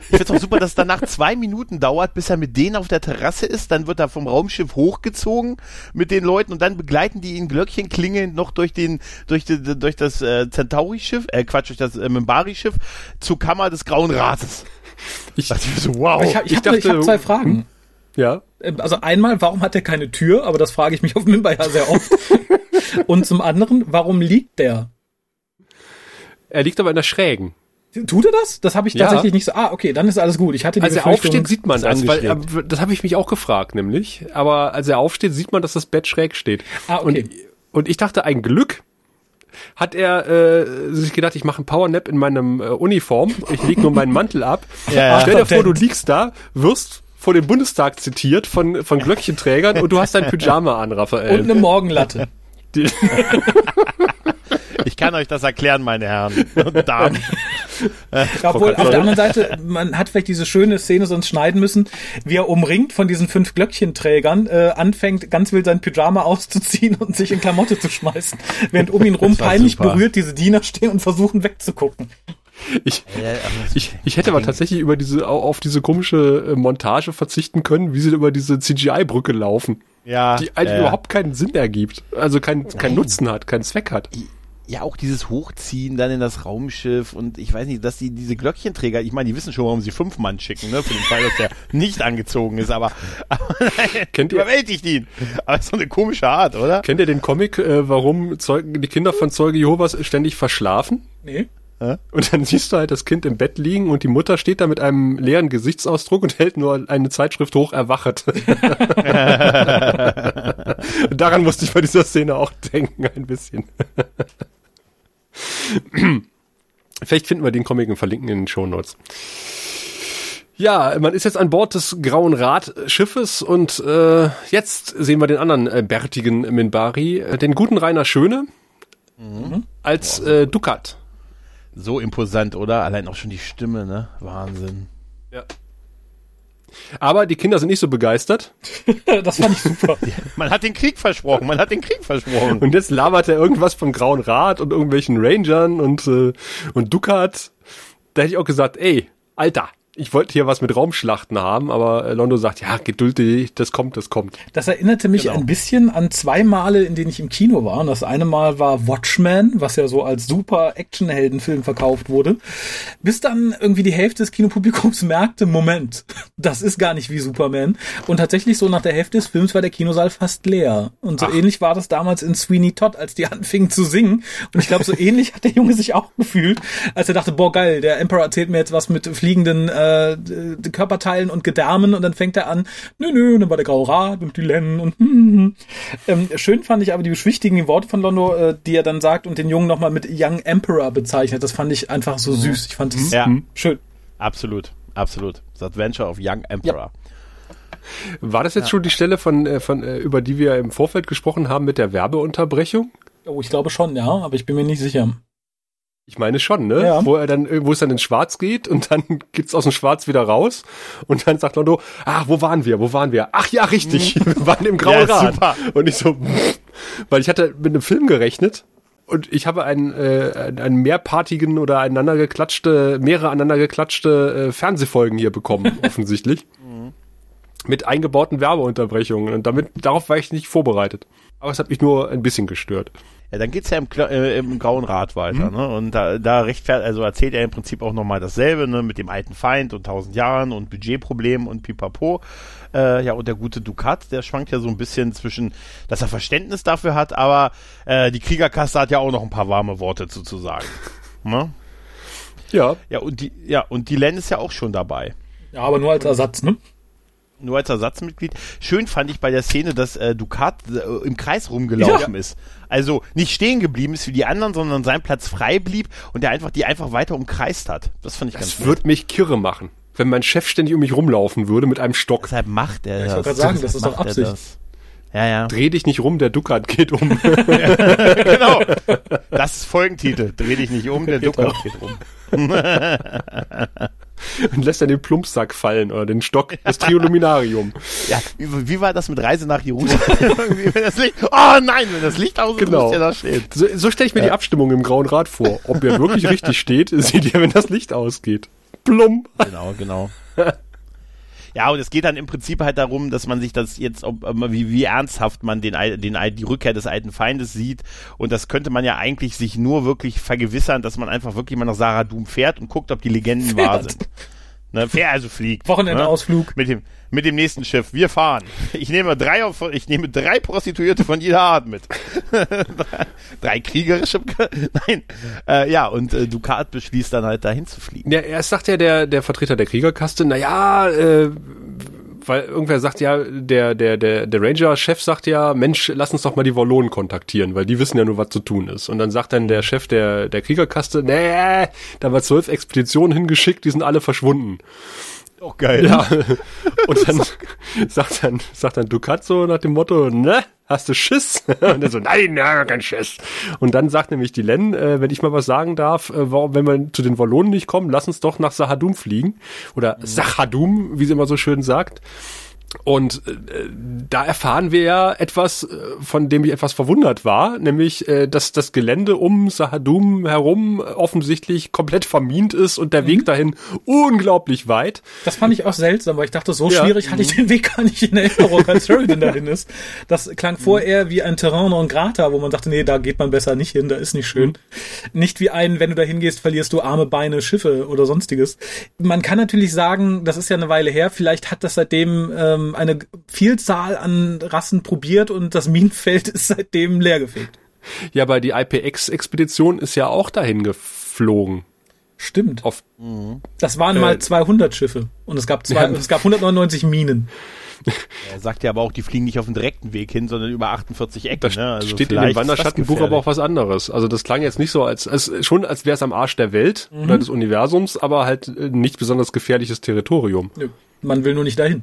Ich finde es auch super, dass es danach zwei Minuten dauert, bis er mit denen auf der Terrasse ist. Dann wird er vom Raumschiff hochgezogen mit den Leuten und dann begleiten die ihn Glöckchen klingelnd noch durch den, durch, die, durch das äh, Centauri-Schiff, äh, Quatsch, durch das äh, Mimbari-Schiff zur Kammer des Grauen Rates. Ich dachte mir so, wow. Ich, ich, ich, dachte, ich habe zwei Fragen. Hm? Ja. Ähm, also einmal, warum hat er keine Tür? Aber das frage ich mich auf Mimba ja sehr oft. und zum anderen, warum liegt der? Er liegt aber in der Schrägen. Tut er das? Das habe ich tatsächlich ja. nicht so. Ah, okay, dann ist alles gut. Ich hatte die Als er aufsteht, sieht man das, weil äh, das habe ich mich auch gefragt, nämlich. Aber als er aufsteht, sieht man, dass das Bett schräg steht. Ah, okay. Und, und ich dachte, ein Glück hat er äh, sich gedacht, ich mache einen Powernap in meinem äh, Uniform, ich lege nur meinen Mantel ab. ja, Stell dir vor, du liegst da, wirst vor dem Bundestag zitiert von, von Glöckchenträgern und du hast dein Pyjama an, Raphael. Und eine Morgenlatte. Ich kann euch das erklären, meine Herren und Damen. Äh, Obwohl, auf der anderen Seite, man hat vielleicht diese schöne Szene sonst schneiden müssen, wie er umringt von diesen fünf Glöckchenträgern äh, anfängt, ganz wild sein Pyjama auszuziehen und sich in Klamotte zu schmeißen, während um ihn rum peinlich super. berührt diese Diener stehen und versuchen wegzugucken. Ich, ich, ich hätte aber tatsächlich über diese, auf diese komische äh, Montage verzichten können, wie sie über diese CGI-Brücke laufen. Ja. Die eigentlich äh, überhaupt keinen Sinn ergibt. Also keinen keinen Nutzen hat, keinen Zweck hat ja auch dieses Hochziehen dann in das Raumschiff und ich weiß nicht, dass die diese Glöckchenträger, ich meine, die wissen schon, warum sie fünf Mann schicken, ne, für den Fall, dass der nicht angezogen ist, aber, aber kennt ihr überwältigt ihn. Aber so eine komische Art, oder? Kennt ihr den Comic, äh, warum Zeugen, die Kinder von Zeuge Jehovas ständig verschlafen? Nee. Und dann siehst du halt das Kind im Bett liegen und die Mutter steht da mit einem leeren Gesichtsausdruck und hält nur eine Zeitschrift hoch, erwachet. Daran musste ich bei dieser Szene auch denken, ein bisschen. Vielleicht finden wir den Comic und verlinken in den Show Notes. Ja, man ist jetzt an Bord des Grauen Radschiffes und äh, jetzt sehen wir den anderen äh, bärtigen Minbari, äh, den guten Rainer Schöne mhm. als äh, Dukat. So imposant, oder? Allein auch schon die Stimme, ne? Wahnsinn. Aber die Kinder sind nicht so begeistert. das fand ich super. man hat den Krieg versprochen, man hat den Krieg versprochen. Und jetzt labert er irgendwas vom Grauen Rat und irgendwelchen Rangern und, äh, und Dukat. Da hätte ich auch gesagt, ey, Alter, ich wollte hier was mit Raumschlachten haben, aber äh, Londo sagt, ja, geduldig, das kommt, das kommt. Das erinnerte mich genau. ein bisschen an zwei Male, in denen ich im Kino war. das eine Mal war Watchmen, was ja so als super Actionheldenfilm verkauft wurde. Bis dann irgendwie die Hälfte des Kinopublikums merkte, Moment, das ist gar nicht wie Superman. Und tatsächlich so nach der Hälfte des Films war der Kinosaal fast leer. Und so Ach. ähnlich war das damals in Sweeney Todd, als die anfingen zu singen. Und ich glaube, so ähnlich hat der Junge sich auch gefühlt, als er dachte, boah, geil, der Emperor erzählt mir jetzt was mit fliegenden äh, äh, Körperteilen und Gedärmen und dann fängt er an, nö, nö, dann war der Graue Rat und die Len und hm, hm, hm. Ähm, schön fand ich aber die beschwichtigen Worte von Londo, äh, die er dann sagt und den Jungen nochmal mit Young Emperor bezeichnet. Das fand ich einfach so mhm. süß. Ich fand es ja. schön. Absolut, absolut. Das Adventure of Young Emperor. Ja. War das jetzt ja. schon die Stelle von, äh, von äh, über die wir im Vorfeld gesprochen haben mit der Werbeunterbrechung? Oh, ich glaube schon, ja, aber ich bin mir nicht sicher. Ich meine schon, ne? Ja. Wo er dann, wo es dann ins Schwarz geht und dann geht's aus dem Schwarz wieder raus und dann sagt Londo, ah, wo waren wir, wo waren wir? Ach ja, richtig, mhm. wir waren im Grauen ja, Rad. Super. Und ich so, weil ich hatte mit einem Film gerechnet und ich habe einen, äh, einen mehrpartigen oder aneinander geklatschte, mehrere aneinander geklatschte äh, Fernsehfolgen hier bekommen, offensichtlich. Mhm. Mit eingebauten Werbeunterbrechungen und damit, darauf war ich nicht vorbereitet. Aber es hat mich nur ein bisschen gestört. Ja, dann geht's ja im, äh, im Grauen Rad weiter, mhm. ne? Und da, da rechtfertigt, also erzählt er im Prinzip auch nochmal dasselbe, ne? Mit dem alten Feind und tausend Jahren und Budgetproblemen und pipapo. Äh, ja, und der gute Ducat, der schwankt ja so ein bisschen zwischen, dass er Verständnis dafür hat, aber äh, die Kriegerkasse hat ja auch noch ein paar warme Worte zu, zu sagen. Ne? Ja. Ja, und die, ja, und die Len ist ja auch schon dabei. Ja, aber nur als Ersatz, ne? Nur als Ersatzmitglied. Schön fand ich bei der Szene, dass äh, Ducat äh, im Kreis rumgelaufen ja. ist. Also nicht stehen geblieben ist wie die anderen, sondern sein Platz frei blieb und der einfach die einfach weiter umkreist hat. Das fand ich das ganz Das würde mich kirre machen, wenn mein Chef ständig um mich rumlaufen würde mit einem Stock. Deshalb macht er ja, das. Ich wollte gerade sagen, das ist doch Absicht. Ja, ja. Dreh dich nicht rum, der Ducat geht um. genau. Das ist Folgentitel. Dreh dich nicht um, der Ducat geht um. und lässt dann den Plumpsack fallen oder den Stock, das Trioluminarium. Ja, wie, wie war das mit Reise nach Jerusalem? wenn das Licht, oh nein, wenn das Licht aus ist, genau. muss ja da stehen. So, so stelle ich mir ja. die Abstimmung im Grauen Rad vor. Ob er wirklich richtig steht, seht ihr, wenn das Licht ausgeht. Plump. Genau, genau. Ja, und es geht dann im Prinzip halt darum, dass man sich das jetzt, ob, wie, wie ernsthaft man den, den, die Rückkehr des alten Feindes sieht. Und das könnte man ja eigentlich sich nur wirklich vergewissern, dass man einfach wirklich mal nach Sarah Doom fährt und guckt, ob die Legenden fährt. wahr sind. Ne, fährt also fliegt. Wochenendausflug. Ne? Mit dem, mit dem nächsten Schiff. Wir fahren. Ich nehme drei, ich nehme drei Prostituierte von jeder Art mit. drei kriegerische, nein. Äh, ja, und äh, Ducat beschließt dann halt dahin zu fliegen. Ja, erst sagt ja der, der Vertreter der Kriegerkaste, na ja, äh, weil irgendwer sagt ja, der, der, der, der Ranger-Chef sagt ja, Mensch, lass uns doch mal die Wallonen kontaktieren, weil die wissen ja nur, was zu tun ist. Und dann sagt dann der Chef der, der Kriegerkaste, nee, da war zwölf Expeditionen hingeschickt, die sind alle verschwunden. Auch geil. Ja. Und dann sagt dann, sagt dann Ducat so nach dem Motto, ne, hast du Schiss? Und er so, nein, ja, kein Schiss. Und dann sagt nämlich die Len, äh, wenn ich mal was sagen darf, äh, warum, wenn wir zu den Wallonen nicht kommen, lass uns doch nach Sahadum fliegen. Oder. Sachadum, wie sie immer so schön sagt. Und äh, da erfahren wir ja etwas, äh, von dem ich etwas verwundert war, nämlich, äh, dass das Gelände um Sahadum herum offensichtlich komplett vermint ist und der mhm. Weg dahin unglaublich weit. Das fand ich auch seltsam, weil ich dachte, so ja. schwierig hatte ich den Weg gar nicht in Erinnerung, als Sheridan dahin ist. Das klang vorher wie ein Terrain non grata, wo man dachte, nee, da geht man besser nicht hin, da ist nicht schön. Mhm. Nicht wie ein, wenn du da hingehst, verlierst du Arme, Beine, Schiffe oder sonstiges. Man kann natürlich sagen, das ist ja eine Weile her, vielleicht hat das seitdem ähm, ähm, eine Vielzahl an Rassen probiert und das Minenfeld ist seitdem leergefegt. Ja, aber die IPX-Expedition ist ja auch dahin geflogen. Stimmt. Auf. Das waren äh, mal 200 Schiffe und es gab, zwei, ja. es gab 199 Minen. Er sagt ja aber auch, die fliegen nicht auf dem direkten Weg hin, sondern über 48 Ecken. Da ne? also steht in dem Wanderschattenbuch aber auch was anderes. Also das klang jetzt nicht so als, als schon als wäre es am Arsch der Welt mhm. oder des Universums, aber halt äh, nicht besonders gefährliches Territorium. Nö. Man will nur nicht dahin.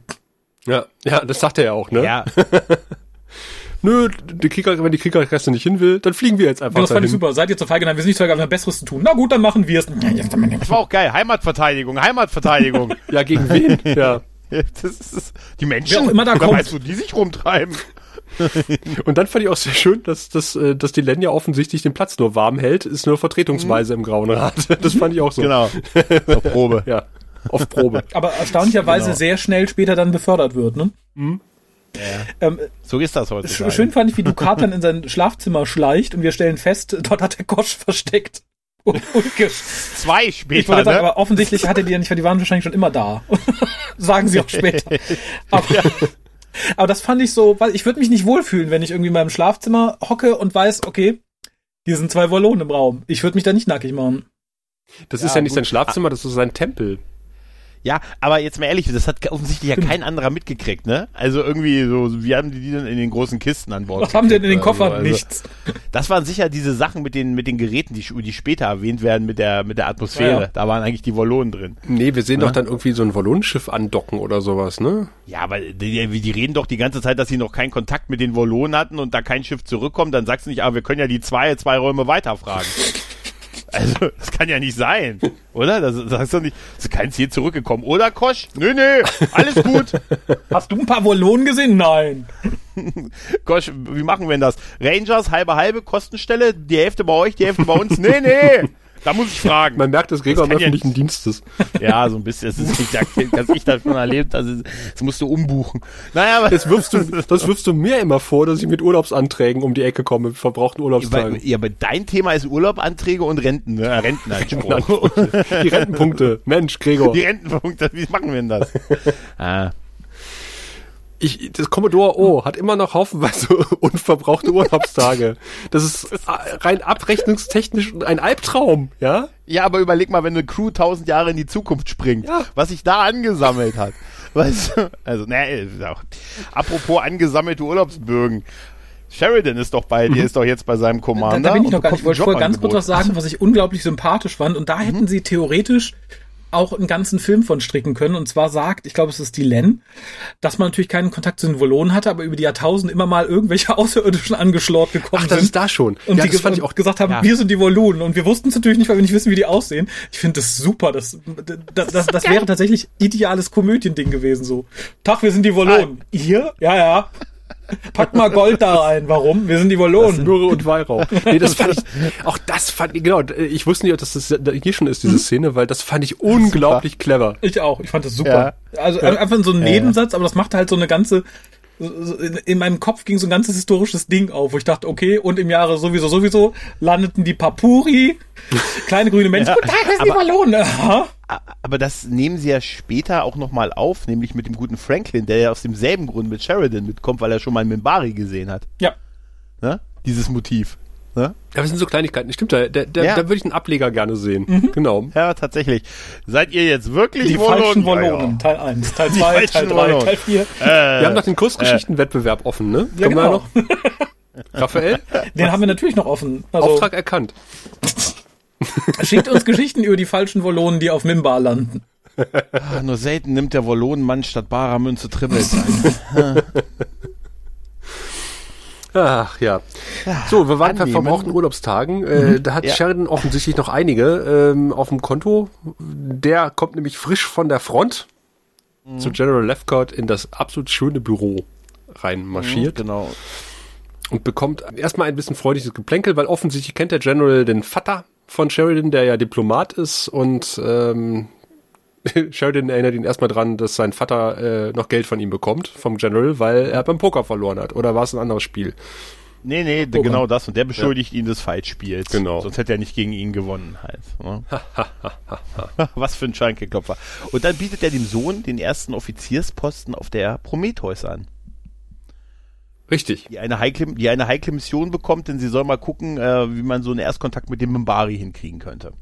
Ja, ja, das sagt er ja auch, ne? Ja. Nö, die Krieger, wenn die Kriegerreste nicht hin will, dann fliegen wir jetzt einfach. Genau, das fand ich super. Seid ihr zur Feige, nein, wir sind nicht zur Feige, wir haben Besseres zu tun. Na gut, dann machen wir es. Das war auch geil. Heimatverteidigung, Heimatverteidigung. ja, gegen wen? Ja. Das ist, die Menschen, Wer auch immer da kommt. weißt du, die sich rumtreiben. Und dann fand ich auch sehr schön, dass, dass, äh, dass die Len ja offensichtlich den Platz nur warm hält, ist nur vertretungsweise mhm. im Grauen Rat. Das fand ich auch so. Genau. Auf Probe. ja. Auf Probe. Aber erstaunlicherweise genau. sehr schnell später dann befördert wird, ne? Mhm. Ja. Ähm, so ist das heute. Schön fand ich, wie Ducat dann in sein Schlafzimmer schleicht und wir stellen fest, dort hat der Kosch versteckt. Zwei später. Ich wollte sagen, ne? aber offensichtlich hatte die ja nicht, weil die waren wahrscheinlich schon immer da. sagen sie auch später. Aber, ja. aber das fand ich so, weil ich würde mich nicht wohlfühlen, wenn ich irgendwie in meinem Schlafzimmer hocke und weiß, okay, hier sind zwei Wallonen im Raum. Ich würde mich da nicht nackig machen. Das ja, ist ja nicht gut. sein Schlafzimmer, das ist sein Tempel. Ja, aber jetzt mal ehrlich, das hat offensichtlich ja kein anderer mitgekriegt, ne? Also irgendwie so, wie haben die die denn in den großen Kisten an Bord? Was haben die denn in den Koffern? Also, Nichts. Das waren sicher diese Sachen mit den, mit den Geräten, die, die später erwähnt werden mit der, mit der Atmosphäre. Ja, ja. Da waren eigentlich die Wallonen drin. Nee, wir sehen ja? doch dann irgendwie so ein Wallonenschiff andocken oder sowas, ne? Ja, aber die, die reden doch die ganze Zeit, dass sie noch keinen Kontakt mit den Wallonen hatten und da kein Schiff zurückkommt. Dann sagst du nicht, aber wir können ja die zwei, zwei Räume weiterfragen. Also, das kann ja nicht sein, oder? Das, das heißt doch nicht, ist keins hier zurückgekommen, oder Kosch? Nö, nö, alles gut. Hast du ein paar Volonen gesehen? Nein. Kosch, wie machen wir denn das? Rangers, halbe, halbe, Kostenstelle, die Hälfte bei euch, die Hälfte bei uns? Nee, nee. Da muss ich fragen. Man merkt, dass Gregor im öffentlichen ja Dienst ist. Ja, so ein bisschen. Das ist nicht, dass ich das schon erlebt. Also, das musst du umbuchen. Naja, aber. Das wirfst du, das wirfst du mir immer vor, dass ich mit Urlaubsanträgen um die Ecke komme, verbrauchten Urlaubstagen. Ja, aber dein Thema ist Urlaubanträge und Renten, ne? Rentenanspruch. die Rentenpunkte. Mensch, Gregor. Die Rentenpunkte. Wie machen wir denn das? ah ich, das Commodore O hat immer noch haufenweise unverbrauchte Urlaubstage. Das ist rein abrechnungstechnisch ein Albtraum, ja? Ja, aber überleg mal, wenn eine Crew tausend Jahre in die Zukunft springt, ja. was sich da angesammelt hat. Weißt du? Also, ne, apropos angesammelte Urlaubsbögen. Sheridan ist doch bei, dir mhm. ist doch jetzt bei seinem Commander. Da, da bin ich noch gar nicht. Ich wollte vorher ganz kurz was sagen, was ich unglaublich sympathisch fand. Und da hätten mhm. sie theoretisch auch einen ganzen Film von stricken können. Und zwar sagt, ich glaube, es ist die Len, dass man natürlich keinen Kontakt zu den Volonen hatte, aber über die Jahrtausende immer mal irgendwelche Außerirdischen angeschlort gekommen Ach, das sind. ist da schon. Und ja, die das fand ich auch gesagt haben, ja. wir sind die Volonen. Und wir wussten es natürlich nicht, weil wir nicht wissen, wie die aussehen. Ich finde das super. Das, das, das, das wäre tatsächlich ideales Komödiending gewesen so. Tag, wir sind die Volonen. Ah. Ihr? Ja, ja. Pack mal Gold da rein. Warum? Wir sind die Wallonen. Myrrhe und Weihrauch. Nee, das fand ich, auch das fand ich, genau, ich wusste nicht, dass das hier schon ist, diese mhm. Szene, weil das fand ich unglaublich clever. Ich auch, ich fand das super. Ja. Also ja. einfach so ein Nebensatz, aber das macht halt so eine ganze, in meinem Kopf ging so ein ganzes historisches Ding auf, wo ich dachte, okay, und im Jahre sowieso, sowieso landeten die Papuri, kleine grüne Menschen, ja, da ist die Wallone. Aber das nehmen sie ja später auch nochmal auf, nämlich mit dem guten Franklin, der ja aus demselben Grund mit Sheridan mitkommt, weil er schon mal Mimbari gesehen hat. Ja. Ne? Dieses Motiv. Ne? Ja, das sind so Kleinigkeiten. Stimmt, da, da, da, ja. da würde ich einen Ableger gerne sehen. Mhm. Genau. Ja, tatsächlich. Seid ihr jetzt wirklich Die Wollonen? falschen Wollonen. Ja, Teil 1, Teil 2, Teil 3, Teil 4. Äh, wir haben noch den Kursgeschichtenwettbewerb äh. offen, ne? Ja, genau. noch? Raphael? Den Was? haben wir natürlich noch offen. Also, Auftrag erkannt. Schickt uns Geschichten über die falschen Wollonen, die auf Mimbar landen. Ah, nur selten nimmt der Wollonenmann statt barer Münze Tribbles ein. Ach ja. So, wir waren bei verbrauchten Urlaubstagen. Äh, mhm. da hat ja. Sheridan offensichtlich noch einige ähm, auf dem Konto. Der kommt nämlich frisch von der Front mhm. zu General Lefcourt in das absolut schöne Büro reinmarschiert. Mhm, genau. Und bekommt erstmal ein bisschen freudiges Geplänkel, weil offensichtlich kennt der General den Vater von Sheridan, der ja Diplomat ist und ähm, Sheridan erinnert ihn erstmal dran, dass sein Vater äh, noch Geld von ihm bekommt, vom General, weil er beim Poker verloren hat. Oder war es ein anderes Spiel? Nee, nee, Poker. genau das. Und der beschuldigt ja. ihn des Falschspiels. Genau. Sonst hätte er nicht gegen ihn gewonnen halt. Ne? Was für ein Scheinkelklopfer. Und dann bietet er dem Sohn den ersten Offiziersposten auf der Prometheus an. Richtig. Die eine heikle, die eine heikle Mission bekommt, denn sie soll mal gucken, äh, wie man so einen Erstkontakt mit dem Mimbari hinkriegen könnte.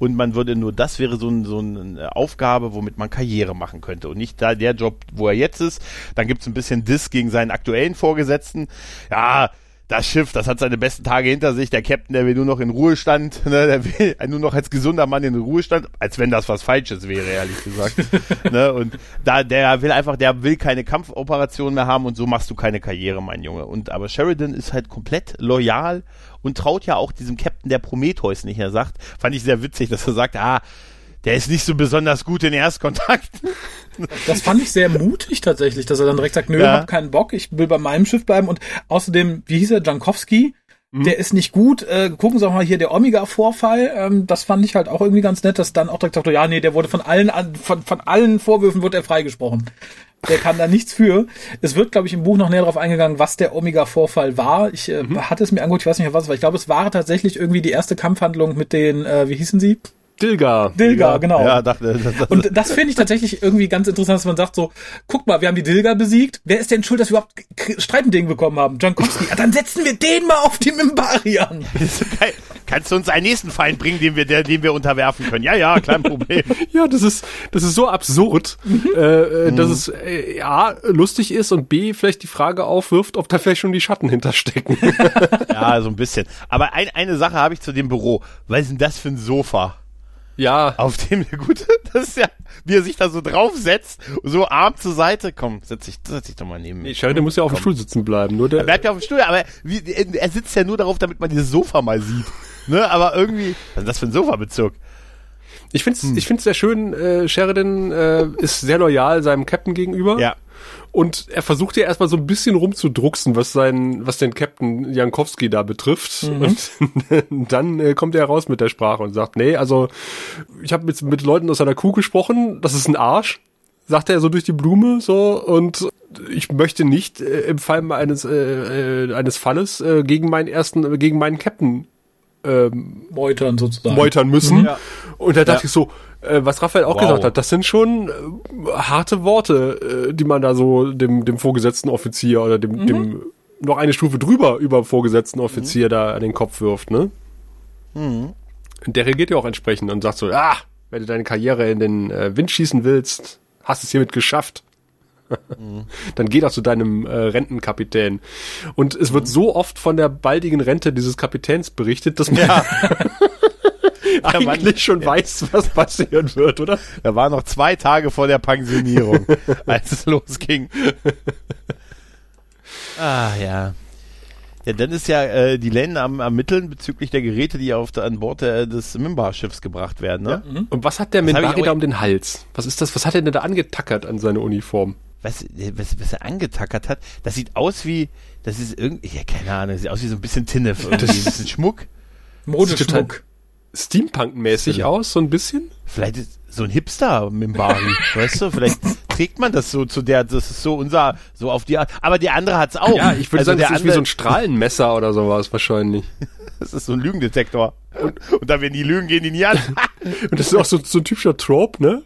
Und man würde nur, das wäre so, ein, so eine Aufgabe, womit man Karriere machen könnte und nicht da der Job, wo er jetzt ist. Dann gibt's ein bisschen Diss gegen seinen aktuellen Vorgesetzten. Ja, das Schiff, das hat seine besten Tage hinter sich. Der Captain, der will nur noch in Ruhestand, ne, der will nur noch als gesunder Mann in Ruhestand, als wenn das was Falsches wäre, ehrlich gesagt. ne, und da, der will einfach, der will keine Kampfoperation mehr haben und so machst du keine Karriere, mein Junge. Und aber Sheridan ist halt komplett loyal und traut ja auch diesem Captain der Prometheus nicht. Er sagt, fand ich sehr witzig, dass er sagt, ah, der ist nicht so besonders gut in Erstkontakt. Das fand ich sehr mutig tatsächlich, dass er dann direkt sagt, nö, ja. hab keinen Bock, ich will bei meinem Schiff bleiben und außerdem, wie hieß er, Jankowski, mhm. der ist nicht gut, äh, gucken Sie auch mal hier der Omega-Vorfall, ähm, das fand ich halt auch irgendwie ganz nett, dass dann auch direkt sagt, ja, nee, der wurde von allen, von, von allen Vorwürfen wird er freigesprochen. Der kann da nichts für. Es wird, glaube ich, im Buch noch näher darauf eingegangen, was der Omega-Vorfall war. Ich äh, mhm. hatte es mir angeguckt, ich weiß nicht mehr was, aber ich glaube, es war tatsächlich irgendwie die erste Kampfhandlung mit den, äh, wie hießen sie? Dilgar. Dilgar, genau. Ja, dachte, das, das, und das finde ich tatsächlich irgendwie ganz interessant, dass man sagt so, guck mal, wir haben die Dilgar besiegt. Wer ist denn schuld, dass wir überhaupt Streitending bekommen haben? Jankowski. Ja, dann setzen wir den mal auf die Mimbari an. Kannst du uns einen nächsten Feind bringen, den wir, der, den wir unterwerfen können? Ja, ja, kein Problem. ja, das ist, das ist so absurd, mhm. äh, äh dass mhm. es äh, A, lustig ist und B, vielleicht die Frage aufwirft, ob da vielleicht schon die Schatten hinterstecken. ja, so ein bisschen. Aber ein, eine Sache habe ich zu dem Büro. Was ist denn das für ein Sofa? Ja. Auf dem der gute, das ist ja, wie er sich da so draufsetzt, so Arm zur Seite. Komm, setz dich, setz dich doch mal neben mich. Nee, der muss ja auf dem Stuhl sitzen bleiben. Nur der, er bleibt ja auf dem Stuhl, aber wie, er sitzt ja nur darauf, damit man dieses Sofa mal sieht. Ne, aber irgendwie, was ist das für ein Sofabezug? Ich find's, hm. ich find's sehr schön, äh, Sheridan äh, ist sehr loyal seinem Captain gegenüber. Ja. Und er versucht ja erstmal so ein bisschen rumzudrucksen, was sein, was den Captain Jankowski da betrifft. Mhm. Und dann äh, kommt er raus mit der Sprache und sagt, nee, also ich habe mit, mit Leuten aus seiner Kuh gesprochen, das ist ein Arsch, sagt er so durch die Blume so und ich möchte nicht äh, im Fall eines äh, äh, eines Falles äh, gegen meinen ersten gegen meinen Captain ähm, meutern sozusagen meutern müssen. Mhm. Ja. Und da dachte ja. ich so, äh, was Raphael auch wow. gesagt hat, das sind schon äh, harte Worte, äh, die man da so dem, dem vorgesetzten Offizier oder dem, mhm. dem noch eine Stufe drüber über vorgesetzten Offizier mhm. da an den Kopf wirft, ne? Mhm. Der reagiert ja auch entsprechend und sagt so, ah, wenn du deine Karriere in den äh, Wind schießen willst, hast es hiermit geschafft. Mhm. Dann geh doch zu deinem äh, Rentenkapitän. Und es wird mhm. so oft von der baldigen Rente dieses Kapitäns berichtet, dass man ja. eigentlich schon weiß, was passieren wird, oder? Er war noch zwei Tage vor der Pensionierung, als es losging. ah, ja. Ja, dann ist ja äh, die Länder am ermitteln bezüglich der Geräte, die auf der, an Bord der, des Mimbar-Schiffs gebracht werden. Ne? Ja, mhm. Und was hat der Minbari da um den Hals? Was ist das? Was hat er denn da angetackert an seine Uniform? Was, was, was er angetackert hat, das sieht aus wie, das ist irgendwie, ja, keine Ahnung, das sieht aus wie so ein bisschen Tinnef, irgendwie, ein bisschen Schmuck. Modeschmuck. Steampunk-mäßig aus, so ein bisschen? Vielleicht so ein Hipster Mimbari, weißt du? Vielleicht trägt man das so zu der, das ist so unser, so auf die Art. Aber der andere hat's auch. Ja, ich würde also sagen, das ist wie so ein Strahlenmesser oder sowas wahrscheinlich. Das ist so ein Lügendetektor. Und, und da werden die Lügen gehen die nie an. und das ist auch so, so ein typischer Trope, ne?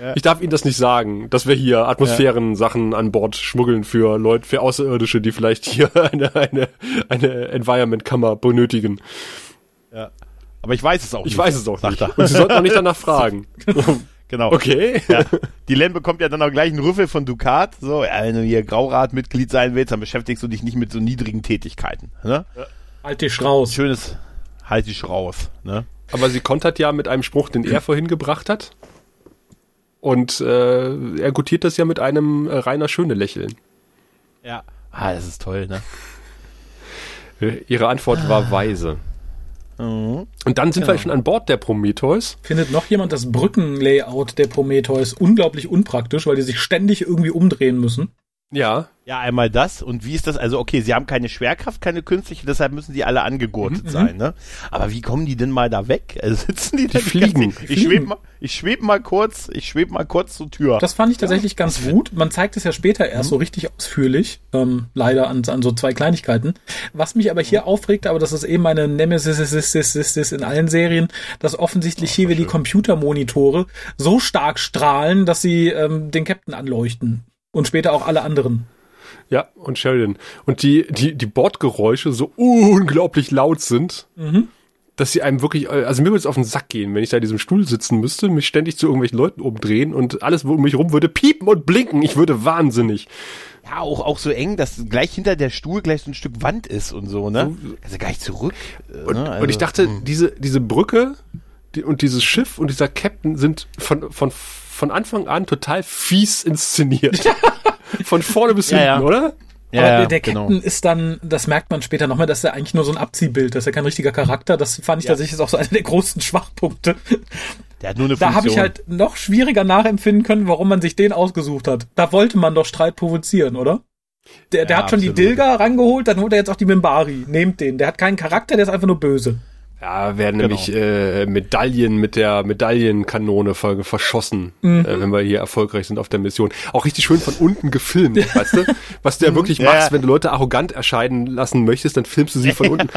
Ja. Ich darf Ihnen das nicht sagen, dass wir hier Atmosphären-Sachen an Bord schmuggeln für Leute, für Außerirdische, die vielleicht hier eine, eine, eine Environment-Kammer benötigen. Aber ich weiß es auch ich nicht. Ich weiß es auch nicht. Und Sie sollten auch nicht danach fragen. genau. Okay. Ja. Die Len bekommt ja dann auch gleich einen Rüffel von Ducat. So, ja, wenn du hier Graurat-Mitglied sein willst, dann beschäftigst du dich nicht mit so niedrigen Tätigkeiten. Ne? Ja. Halt dich raus. Schönes Halt dich raus. Ne? Aber sie kontert ja mit einem Spruch, den er vorhin gebracht hat. Und äh, er gutiert das ja mit einem äh, reiner schöne Lächeln. Ja. Ah, das ist toll, ne? Ihre Antwort war weise. Mhm. Und dann sind genau. wir schon an Bord der Prometheus. Findet noch jemand das Brückenlayout der Prometheus unglaublich unpraktisch, weil die sich ständig irgendwie umdrehen müssen? Ja. Ja, einmal das. Und wie ist das? Also, okay, sie haben keine Schwerkraft, keine künstliche, deshalb müssen sie alle angegurtet mhm, sein, ne? Aber wie kommen die denn mal da weg? Also sitzen die, die fliegen. Ich, ich schwebe mal, ich schweb mal kurz, ich schwebe mal kurz zur Tür. Das fand ich tatsächlich ja. ganz gut. Man zeigt es ja später erst mhm. so richtig ausführlich, ähm, leider an, an so zwei Kleinigkeiten. Was mich aber hier mhm. aufregt, aber das ist eben meine Nemesis ist, ist, ist, ist in allen Serien, dass offensichtlich oh, hier wir die Computermonitore so stark strahlen, dass sie ähm, den Captain anleuchten. Und später auch alle anderen. Ja, und Sheridan. Und die, die, die Bordgeräusche so unglaublich laut sind. Mhm. dass sie einem wirklich, äh, also mir würde es auf den Sack gehen, wenn ich da in diesem Stuhl sitzen müsste, mich ständig zu irgendwelchen Leuten umdrehen und alles um mich rum würde piepen und blinken. Ich würde wahnsinnig. Ja, auch, auch so eng, dass gleich hinter der Stuhl gleich so ein Stück Wand ist und so, ne? Also gar nicht zurück. Und, ne? also, und ich dachte, hm. diese, diese Brücke die, und dieses Schiff und dieser Captain sind von, von, von Anfang an total fies inszeniert. von vorne bis hinten, ja, ja. oder? Ja, Aber der, genau. Captain ist dann, das merkt man später nochmal, dass er eigentlich nur so ein Abziehbild, dass er kein richtiger Charakter. Das fand ich ja. tatsächlich auch so einer der großen Schwachpunkte. Der hat nur eine Funktion. Da habe ich halt noch schwieriger nachempfinden können, warum man sich den ausgesucht hat. Da wollte man doch Streit provozieren, oder? Der, der ja, hat schon absolut. die Dilga rangeholt, dann holt er jetzt auch die Mimbari. Nehmt den. Der hat keinen Charakter, der ist einfach nur böse. Ja, werden genau. nämlich äh, Medaillen mit der Medaillenkanone ver verschossen, mhm. äh, wenn wir hier erfolgreich sind auf der Mission. Auch richtig schön von unten gefilmt, weißt du? Was du ja wirklich ja. machst, wenn du Leute arrogant erscheinen lassen möchtest, dann filmst du sie von unten.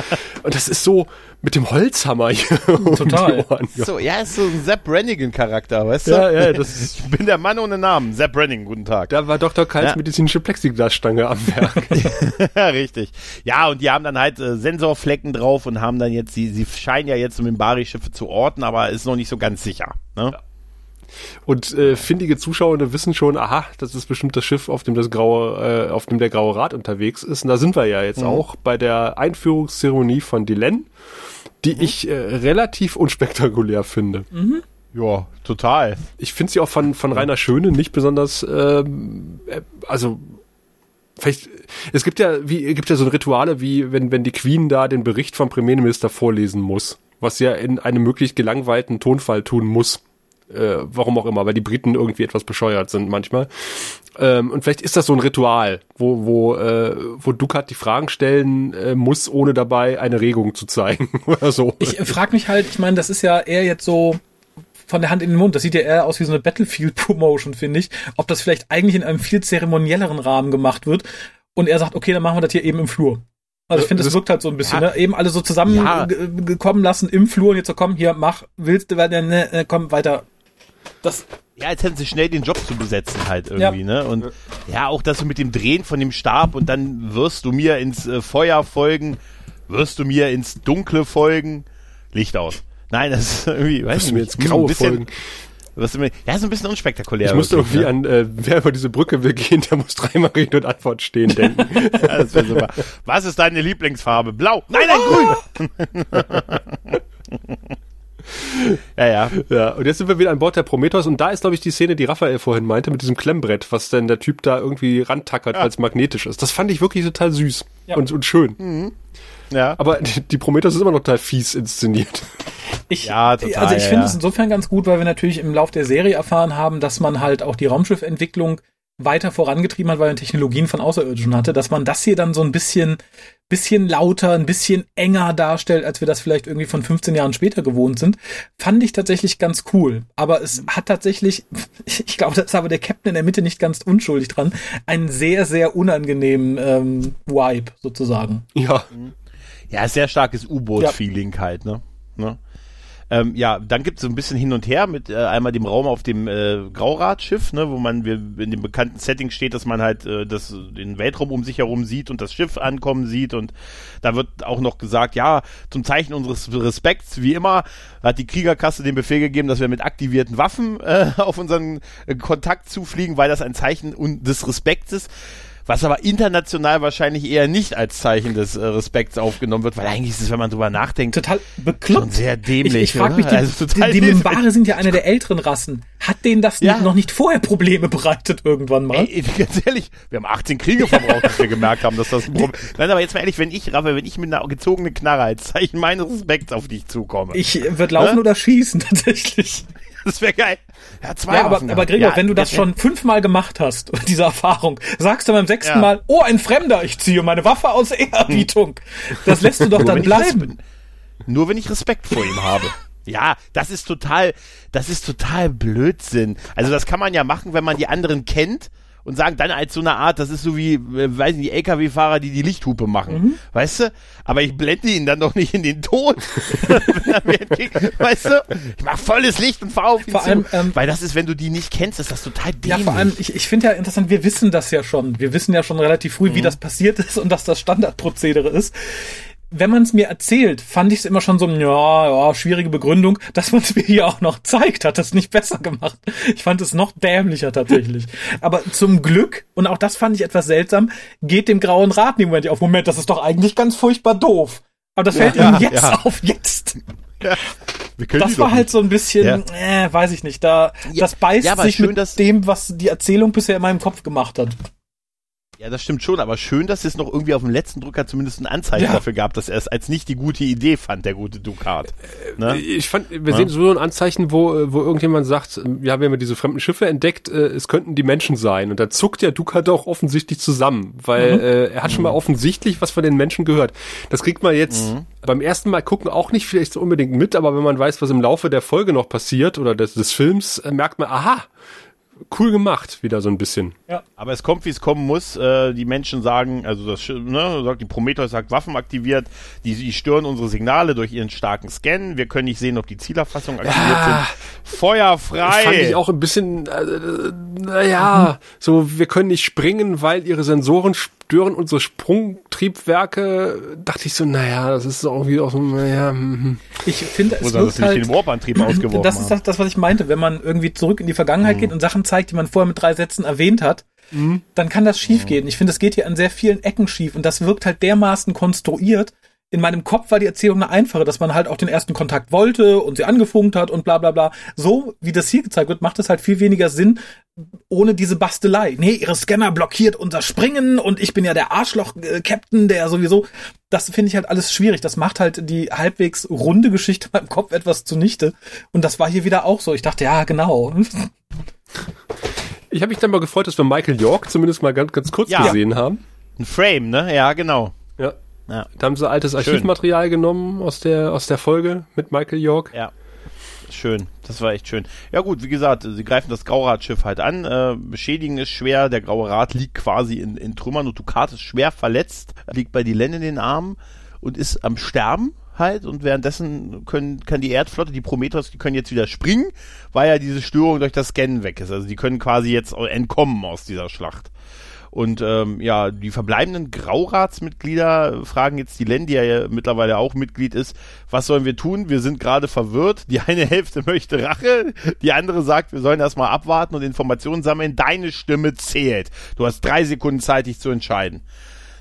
Und das ist so mit dem Holzhammer hier. Total. Um so, ja, ist so ein Sepp Brannigan-Charakter, weißt du? Ja, ja, das ist ich bin der Mann ohne Namen. Sepp Brannigan, guten Tag. Da war Dr. Kals ja. medizinische Plexiglasstange am Werk. ja, richtig. Ja, und die haben dann halt äh, Sensorflecken drauf und haben dann jetzt, sie, sie scheinen ja jetzt Mimbari-Schiffe zu orten, aber ist noch nicht so ganz sicher. Ne? Ja. Und äh, findige Zuschauer wissen schon, aha, das ist bestimmt das Schiff, auf dem das graue, äh, auf dem der graue Rat unterwegs ist. Und da sind wir ja jetzt mhm. auch bei der Einführungszeremonie von Dylan, die mhm. ich äh, relativ unspektakulär finde. Mhm. Ja, total. Ich finde sie auch von, von Rainer Schöne nicht besonders, ähm, äh, also vielleicht, es gibt ja, wie, gibt ja so Rituale, wie wenn, wenn die Queen da den Bericht vom Premierminister vorlesen muss, was ja in einem möglichst gelangweilten Tonfall tun muss. Äh, warum auch immer, weil die Briten irgendwie etwas bescheuert sind manchmal. Ähm, und vielleicht ist das so ein Ritual, wo, wo, äh, wo Dukat die Fragen stellen äh, muss, ohne dabei eine Regung zu zeigen oder so. Ich frage mich halt, ich meine, das ist ja eher jetzt so von der Hand in den Mund. Das sieht ja eher aus wie so eine Battlefield-Promotion, finde ich. Ob das vielleicht eigentlich in einem viel zeremonielleren Rahmen gemacht wird. Und er sagt, okay, dann machen wir das hier eben im Flur. Also ich finde, das wirkt halt so ein bisschen, ja. ne? Eben alle so zusammengekommen ja. lassen im Flur und jetzt so, komm, hier, mach, willst du, ne, ne, komm, weiter. Das ja, als hätten sie schnell den Job zu besetzen halt irgendwie, ja. ne? Und ja, auch das mit dem Drehen von dem Stab und dann wirst du mir ins äh, Feuer folgen, wirst du mir ins Dunkle folgen, Licht aus. Nein, das ist irgendwie, weiß ich mir jetzt graue bisschen, folgen. Was mir, ja, so ein bisschen unspektakulär. Ich musste irgendwie ja. an, äh, wer über diese Brücke will gehen, der muss dreimal Rede und Antwort stehen denken. ja, das wäre super. Was ist deine Lieblingsfarbe? Blau. Nein, nein, grün. ja, ja. Ja, und jetzt sind wir wieder an Bord der Prometheus und da ist, glaube ich, die Szene, die Raphael vorhin meinte, mit diesem Klemmbrett, was denn der Typ da irgendwie rantackert, ja. weil es magnetisch ist. Das fand ich wirklich total süß ja. und, und schön. Mhm. Ja. Aber die, Prometheus ist immer noch total fies inszeniert. Ich, ja, total, also ich finde es insofern ganz gut, weil wir natürlich im Lauf der Serie erfahren haben, dass man halt auch die Raumschiffentwicklung weiter vorangetrieben hat, weil man Technologien von Außerirdischen hatte, dass man das hier dann so ein bisschen, bisschen lauter, ein bisschen enger darstellt, als wir das vielleicht irgendwie von 15 Jahren später gewohnt sind, fand ich tatsächlich ganz cool. Aber es hat tatsächlich, ich glaube, da ist aber der Captain in der Mitte nicht ganz unschuldig dran, einen sehr, sehr unangenehmen ähm, Vibe sozusagen. Ja. Ja, sehr starkes U-Boot-Feeling ja. halt, ne? ne? Ähm, ja, dann gibt es so ein bisschen hin und her mit äh, einmal dem Raum auf dem äh, Grauradschiff, ne, wo man wir, in dem bekannten Setting steht, dass man halt äh, das, den Weltraum um sich herum sieht und das Schiff ankommen sieht. Und da wird auch noch gesagt, ja, zum Zeichen unseres Respekts, wie immer, hat die Kriegerkasse den Befehl gegeben, dass wir mit aktivierten Waffen äh, auf unseren Kontakt zufliegen, weil das ein Zeichen des Respekts ist was aber international wahrscheinlich eher nicht als Zeichen des äh, Respekts aufgenommen wird, weil eigentlich ist es, wenn man drüber nachdenkt, total bekloppt. Schon sehr dämlich. Ich, ich frage mich, die, also die, die Mimbare sind ja eine der älteren Rassen. Hat denen das ja. noch nicht vorher Probleme bereitet irgendwann mal? Ey, ganz ehrlich, wir haben 18 Kriege verbraucht, bis wir gemerkt haben, dass das ein Problem ist. Nein, aber jetzt mal ehrlich, wenn ich, Raphael, wenn ich mit einer gezogenen Knarre als Zeichen meines Respekts auf dich zukomme. Ich würde laufen ne? oder schießen, tatsächlich. Das wäre geil. Ja, zwei ja, aber, aber Gregor, ja, wenn du das schon fünfmal gemacht hast, diese Erfahrung, sagst du beim sechsten ja. Mal, oh, ein Fremder, ich ziehe meine Waffe aus Ehrerbietung. Das lässt du doch dann bleiben. Nur wenn ich Respekt vor ihm habe. Ja, das ist total, das ist total Blödsinn. Also das kann man ja machen, wenn man die anderen kennt und sagen dann als so eine Art, das ist so wie, äh, weiß nicht, die LKW-Fahrer, die die Lichthupe machen, mhm. weißt du? Aber ich blende ihn dann doch nicht in den Ton. weißt du? Ich mach volles Licht und fahr auf ihn vor zu. Allem, ähm, weil das ist, wenn du die nicht kennst, ist das total dämlich. Ja, vor allem, ich, ich finde ja interessant, wir wissen das ja schon. Wir wissen ja schon relativ früh, mhm. wie das passiert ist und dass das Standardprozedere ist wenn man es mir erzählt, fand ich es immer schon so, ja, ja, schwierige Begründung, dass man es mir hier auch noch zeigt, hat das nicht besser gemacht. Ich fand es noch dämlicher tatsächlich. Aber zum Glück, und auch das fand ich etwas seltsam, geht dem Grauen Rat im Moment auf. Moment, das ist doch eigentlich ganz furchtbar doof. Aber das fällt ja, ihm jetzt ja. auf, jetzt. Ja. das war halt so ein bisschen, ja. äh, weiß ich nicht, da, das beißt sich schön, mit dem, was die Erzählung bisher in meinem Kopf gemacht hat. Ja, das stimmt schon, aber schön, dass es noch irgendwie auf dem letzten Drücker zumindest ein Anzeichen ja. dafür gab, dass er es als nicht die gute Idee fand, der gute Ducat. Ne? Äh, ich fand, wir ja? sehen so ein Anzeichen, wo, äh, wo irgendjemand sagt, ja, wir haben ja diese fremden Schiffe entdeckt, äh, es könnten die Menschen sein. Und da zuckt der Ducat auch offensichtlich zusammen, weil mhm. äh, er hat schon mal mhm. offensichtlich was von den Menschen gehört. Das kriegt man jetzt mhm. beim ersten Mal gucken auch nicht vielleicht so unbedingt mit, aber wenn man weiß, was im Laufe der Folge noch passiert oder des, des Films, merkt man, aha, cool gemacht, wieder so ein bisschen. Ja. Aber es kommt, wie es kommen muss. Äh, die Menschen sagen, also das, ne, sagt die Prometheus sagt Waffen aktiviert, die, die stören unsere Signale durch ihren starken Scan. Wir können nicht sehen, ob die Zielerfassung aktiviert ja. sind. Feuer frei. Fand ich auch ein bisschen, äh, naja, mhm. so wir können nicht springen, weil ihre Sensoren stören unsere Sprungtriebwerke, dachte ich so, naja, das ist irgendwie auch so, naja. Hm, hm. Ich finde, es wird halt, den Warp-Antrieb ausgeworfen Das ist das, das, was ich meinte. Wenn man irgendwie zurück in die Vergangenheit mhm. geht und Sachen zeigt, die man vorher mit drei Sätzen erwähnt hat, mhm. dann kann das schief gehen. Ich finde, es geht hier an sehr vielen Ecken schief und das wirkt halt dermaßen konstruiert, in meinem Kopf war die Erzählung eine einfache, dass man halt auch den ersten Kontakt wollte und sie angefunkt hat und bla bla bla. So wie das hier gezeigt wird, macht es halt viel weniger Sinn ohne diese Bastelei. Nee, ihre Scanner blockiert unser Springen und ich bin ja der Arschloch-Captain, der sowieso. Das finde ich halt alles schwierig. Das macht halt die halbwegs runde Geschichte in meinem Kopf etwas zunichte. Und das war hier wieder auch so. Ich dachte, ja, genau. Ich habe mich dann mal gefreut, dass wir Michael York zumindest mal ganz, ganz kurz ja. gesehen haben. Ein Frame, ne? Ja, genau. Ja. Da haben sie altes Archivmaterial schön. genommen aus der, aus der Folge mit Michael York. Ja. Schön, das war echt schön. Ja gut, wie gesagt, sie greifen das Grauradschiff halt an, äh, beschädigen es schwer, der Graue Rat liegt quasi in, in Trümmern und Ducat ist schwer verletzt, liegt bei Dylan in den Armen und ist am Sterben halt und währenddessen können, kann die Erdflotte, die Prometheus, die können jetzt wieder springen, weil ja diese Störung durch das Scannen weg ist. Also die können quasi jetzt entkommen aus dieser Schlacht. Und ähm, ja, die verbleibenden Grauratsmitglieder fragen jetzt die Len, die ja mittlerweile auch Mitglied ist, was sollen wir tun? Wir sind gerade verwirrt. Die eine Hälfte möchte Rache, die andere sagt, wir sollen erstmal abwarten und Informationen sammeln. Deine Stimme zählt. Du hast drei Sekunden Zeit, dich zu entscheiden.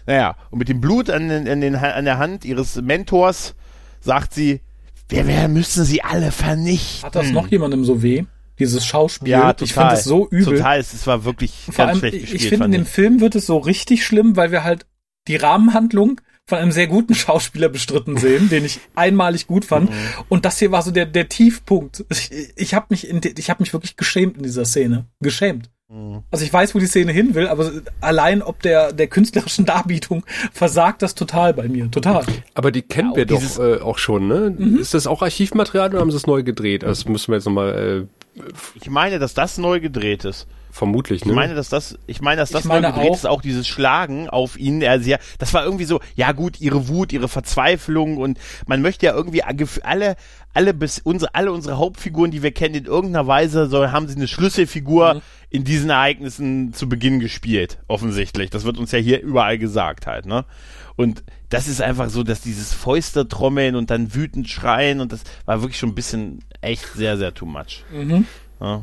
Naja, und mit dem Blut an, an, den, an der Hand ihres Mentors sagt sie, wir, wir müssen sie alle vernichten. Hat das noch jemandem so weh? Dieses Schauspiel. Ja, total. Ich finde es so übel. Total, es war wirklich Vor ganz allem, schlecht gespielt. Ich finde, in dem Film wird es so richtig schlimm, weil wir halt die Rahmenhandlung von einem sehr guten Schauspieler bestritten sehen, den ich einmalig gut fand. Mhm. Und das hier war so der, der Tiefpunkt. Ich, ich habe mich, in, ich habe mich wirklich geschämt in dieser Szene. Geschämt. Mhm. Also ich weiß, wo die Szene hin will, aber allein ob der, der künstlerischen Darbietung versagt das total bei mir. Total. Aber die kennen ja, wir doch äh, auch schon, ne? Mhm. Ist das auch Archivmaterial oder haben sie es neu gedreht? Also das müssen wir jetzt nochmal äh, ich meine, dass das neu gedreht ist. Vermutlich, ne? Ich meine, dass das, ich meine, dass das ich meine neu gedreht auch, ist, auch dieses Schlagen auf ihn. Er sehr, das war irgendwie so, ja gut, ihre Wut, ihre Verzweiflung und man möchte ja irgendwie alle, alle bis unsere, alle unsere Hauptfiguren, die wir kennen, in irgendeiner Weise so haben sie eine Schlüsselfigur mhm. in diesen Ereignissen zu Beginn gespielt, offensichtlich. Das wird uns ja hier überall gesagt halt, ne? Und das ist einfach so, dass dieses Fäuste trommeln und dann wütend schreien und das war wirklich schon ein bisschen echt sehr, sehr too much. Mhm. Ja.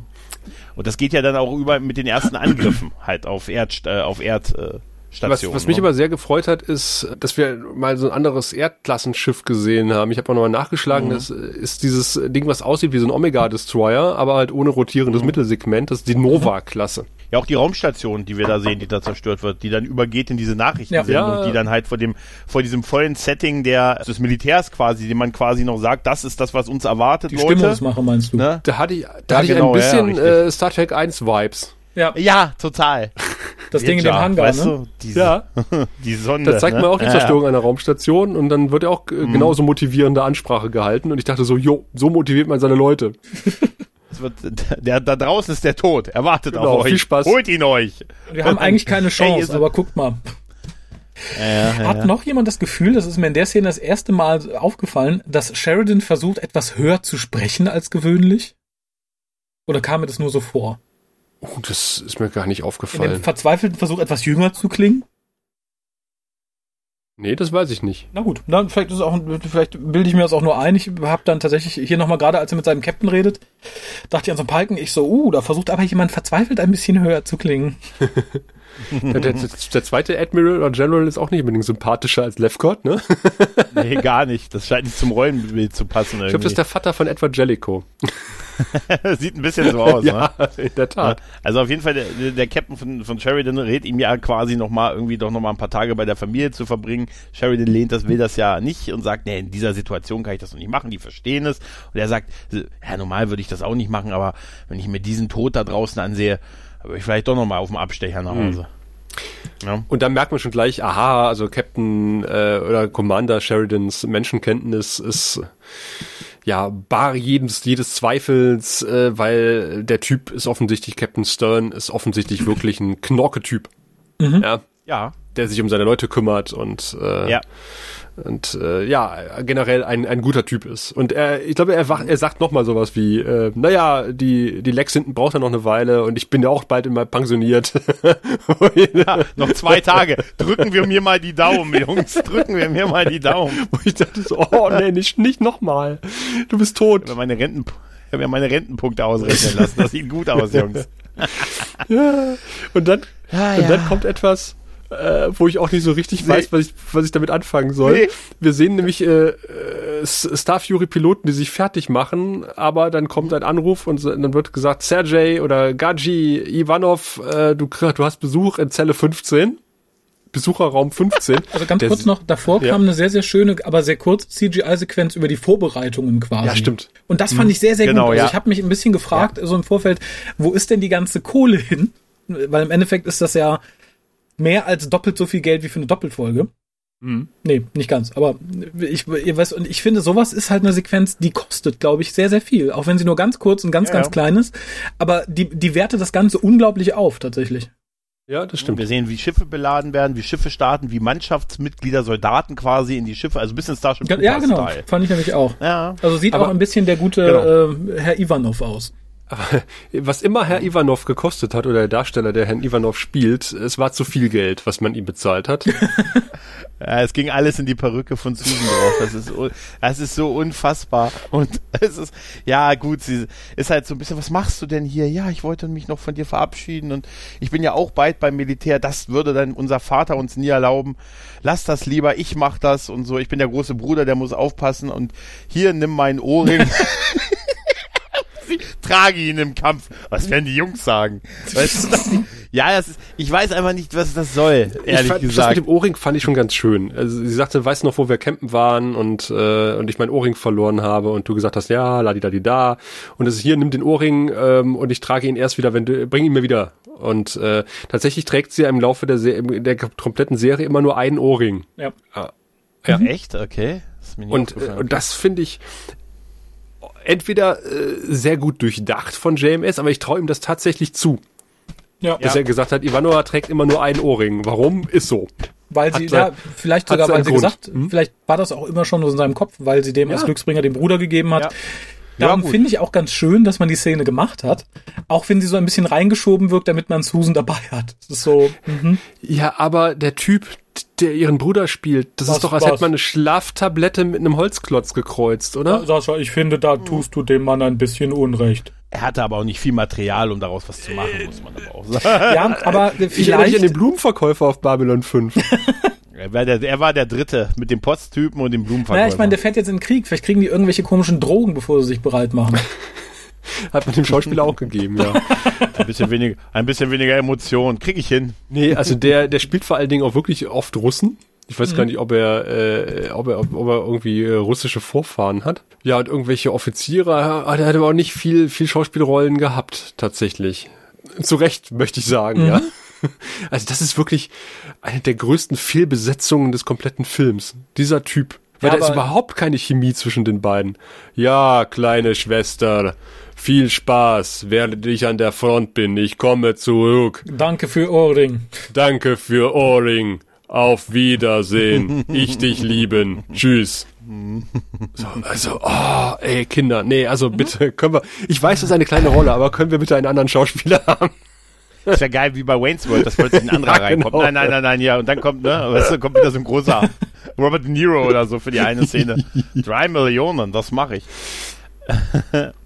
Und das geht ja dann auch über mit den ersten Angriffen halt auf Erd, äh, auf Erd, äh, Station, was, was mich ne? aber sehr gefreut hat, ist, dass wir mal so ein anderes Erdklassenschiff gesehen haben. Ich habe auch nochmal nachgeschlagen, mhm. das ist dieses Ding, was aussieht wie so ein Omega-Destroyer, aber halt ohne rotierendes mhm. Mittelsegment. Das ist die Nova-Klasse. Ja, auch die Raumstation, die wir da sehen, die da zerstört wird, die dann übergeht in diese Nachrichtensendung, ja. die dann halt vor dem, vor diesem vollen Setting der, des Militärs quasi, dem man quasi noch sagt, das ist das, was uns erwartet, die Leute. Stimmungsmache meinst du? Ne? Da hatte ich, da ja, hatte genau, ich ein bisschen ja, äh, Star Trek 1 Vibes. Ja. ja, total. Das Ding in dem Hangar, weißt ne? Du, diese, ja. die Sonde. Da zeigt ne? man auch die Zerstörung ja, ja. einer Raumstation und dann wird ja auch mhm. genauso motivierende Ansprache gehalten und ich dachte so, jo, so motiviert man seine Leute. Wird, der, da draußen ist der Tod. Er wartet genau, auf euch. Viel Spaß. Holt ihn euch. Wir haben eigentlich keine Chance, hey, aber guckt mal. Ja, ja, Hat ja. noch jemand das Gefühl, das ist mir in der Szene das erste Mal aufgefallen, dass Sheridan versucht, etwas höher zu sprechen als gewöhnlich? Oder kam mir das nur so vor? Oh, das ist mir gar nicht aufgefallen. In dem verzweifelten Versuch, etwas jünger zu klingen? Nee, das weiß ich nicht. Na gut, dann vielleicht ist es auch, vielleicht bilde ich mir das auch nur ein. Ich habe dann tatsächlich hier nochmal gerade, als er mit seinem Captain redet, dachte ich an so einen Palken, ich so, uh, da versucht aber jemand verzweifelt ein bisschen höher zu klingen. der, der, der, zweite Admiral oder General ist auch nicht unbedingt sympathischer als Lefkot, ne? nee, gar nicht. Das scheint nicht zum Rollenbild zu passen. Irgendwie. Ich glaube, das ist der Vater von Edward Jellicoe. Sieht ein bisschen so aus, ja, ne? in der Tat. Also auf jeden Fall, der, der Captain von, von Sheridan rät ihm ja quasi nochmal irgendwie doch nochmal ein paar Tage bei der Familie zu verbringen. Sheridan lehnt das, will das ja nicht und sagt, nee, in dieser Situation kann ich das noch nicht machen, die verstehen es. Und er sagt, ja, normal würde ich das auch nicht machen, aber wenn ich mir diesen Tod da draußen ansehe, würde ich vielleicht doch nochmal auf dem Abstecher nach Hause. Mhm. Ja. Und dann merkt man schon gleich, aha, also Captain äh, oder Commander Sheridans Menschenkenntnis ist ja, bar jedes, jedes Zweifels, äh, weil der Typ ist offensichtlich, Captain Stern ist offensichtlich wirklich ein Knorke-Typ. Mhm. Ja. ja. Der sich um seine Leute kümmert und äh, ja und äh, ja, generell ein, ein guter Typ ist. Und er, ich glaube, er, er sagt nochmal sowas wie, äh, naja, die, die Lex hinten braucht ja noch eine Weile und ich bin ja auch bald immer pensioniert. ja, noch zwei Tage. Drücken wir mir mal die Daumen, Jungs. Drücken wir mir mal die Daumen. Wo ich dachte so, oh nee, nicht, nicht nochmal. Du bist tot. Ich habe meine, Renten, ich hab mir meine Rentenpunkte ausrechnen lassen. Das sieht gut aus, Jungs. ja. Und dann, ah, und dann kommt etwas, äh, wo ich auch nicht so richtig nee. weiß, was ich, was ich damit anfangen soll. Nee. Wir sehen nämlich äh, äh Star Fury Piloten, die sich fertig machen, aber dann kommt ein Anruf und dann wird gesagt, Sergej oder Gaji Ivanov, äh, du, du hast Besuch in Zelle 15. Besucherraum 15. Also ganz kurz noch, davor ja. kam eine sehr, sehr schöne, aber sehr kurze CGI-Sequenz über die Vorbereitungen quasi. Ja, stimmt. Und das fand ich sehr, sehr genau, gut. Also ja. ich habe mich ein bisschen gefragt, ja. so im Vorfeld, wo ist denn die ganze Kohle hin? Weil im Endeffekt ist das ja mehr als doppelt so viel Geld wie für eine Doppelfolge. Mhm. Nee, nicht ganz. Aber ich, ihr weißt, und ich finde, sowas ist halt eine Sequenz, die kostet, glaube ich, sehr, sehr viel. Auch wenn sie nur ganz kurz und ganz, ja, ganz ja. klein ist. Aber die, die wertet das Ganze unglaublich auf, tatsächlich. Ja, das stimmt. Wir sehen, wie Schiffe beladen werden, wie Schiffe starten, wie Mannschaftsmitglieder, Soldaten quasi in die Schiffe, also ein bisschen Starship Trooper Ja, genau. Style. Fand ich nämlich auch. Ja. Also sieht Aber auch ein bisschen der gute genau. äh, Herr Ivanov aus. Aber was immer Herr Ivanov gekostet hat oder der Darsteller, der Herrn Ivanov spielt, es war zu viel Geld, was man ihm bezahlt hat. ja, es ging alles in die Perücke von Susan drauf. Das ist, das ist so unfassbar. Und es ist, ja gut, sie ist halt so ein bisschen, was machst du denn hier? Ja, ich wollte mich noch von dir verabschieden und ich bin ja auch bald beim Militär. Das würde dann unser Vater uns nie erlauben. Lass das lieber, ich mach das und so. Ich bin der große Bruder, der muss aufpassen und hier nimm meinen Ohrring. Trage ihn im Kampf. Was werden die Jungs sagen? Weißt du, ja, das ist, ich weiß einfach nicht, was das soll, ehrlich fand, gesagt. Das mit dem Ohrring fand ich schon ganz schön. Also sie sagte, weißt du noch, wo wir campen waren und, äh, und ich meinen Ohrring verloren habe und du gesagt hast, ja, ladi ladi da. Und es ist hier, nimm den Ohrring ähm, und ich trage ihn erst wieder, wenn du, bring ihn mir wieder. Und äh, tatsächlich trägt sie im Laufe der, Se der kompletten Serie immer nur einen Ohrring. Ja. Ah, ja. Echt? Okay. Das und, äh, und das finde ich, entweder äh, sehr gut durchdacht von JMS, aber ich traue ihm das tatsächlich zu. Ja. Dass ja. er gesagt hat, Ivanova trägt immer nur einen Ohrring. Warum? Ist so. Weil sie, ja, vielleicht sogar, weil sie Grund. gesagt, hm? vielleicht war das auch immer schon in seinem Kopf, weil sie dem ja. als Glücksbringer den Bruder gegeben hat. Ja. Darum ja, finde ich auch ganz schön, dass man die Szene gemacht hat. Auch wenn sie so ein bisschen reingeschoben wirkt, damit man Susan dabei hat. Das ist so. Mhm. Ja, aber der Typ, der ihren Bruder spielt, das was, ist doch, als was? hätte man eine Schlaftablette mit einem Holzklotz gekreuzt, oder? Sascha, ich finde, da tust du dem Mann ein bisschen Unrecht. Er hatte aber auch nicht viel Material, um daraus was zu machen, muss man aber auch sagen. Ja, aber vielleicht... Ich erinnere mich an den Blumenverkäufer auf Babylon 5. Er war, der, er war der Dritte mit dem Posttypen und dem Blumenverkäufer. Naja, ich meine, der fährt jetzt in den Krieg. Vielleicht kriegen die irgendwelche komischen Drogen, bevor sie sich bereit machen. Hat man dem Schauspieler auch gegeben, ja. Ein bisschen weniger, ein bisschen weniger Emotion. Krieg ich hin. Nee, also der, der spielt vor allen Dingen auch wirklich oft Russen. Ich weiß mhm. gar nicht, ob er, äh, ob er, ob, ob er irgendwie äh, russische Vorfahren hat. Ja, und irgendwelche Offiziere, ah, der hat aber auch nicht viel, viel Schauspielrollen gehabt, tatsächlich. Zu Recht, möchte ich sagen, mhm. ja. Also das ist wirklich eine der größten Fehlbesetzungen des kompletten Films. Dieser Typ. Weil ja, da ist überhaupt keine Chemie zwischen den beiden. Ja, kleine Schwester, viel Spaß, während ich an der Front bin. Ich komme zurück. Danke für Ohrring. Danke für Ohrring. Auf Wiedersehen. Ich dich lieben. Tschüss. So, also, oh, ey, Kinder, nee, also bitte, können wir, ich weiß, das ist eine kleine Rolle, aber können wir bitte einen anderen Schauspieler haben? Das wäre geil wie bei Wayne's World, dass plötzlich ein anderer ja, reinkommt. Genau. Nein, nein, nein, nein, ja. Und dann kommt, ne, weißt du, kommt wieder so ein großer Robert De Niro oder so für die eine Szene. Drei Millionen, das mache ich.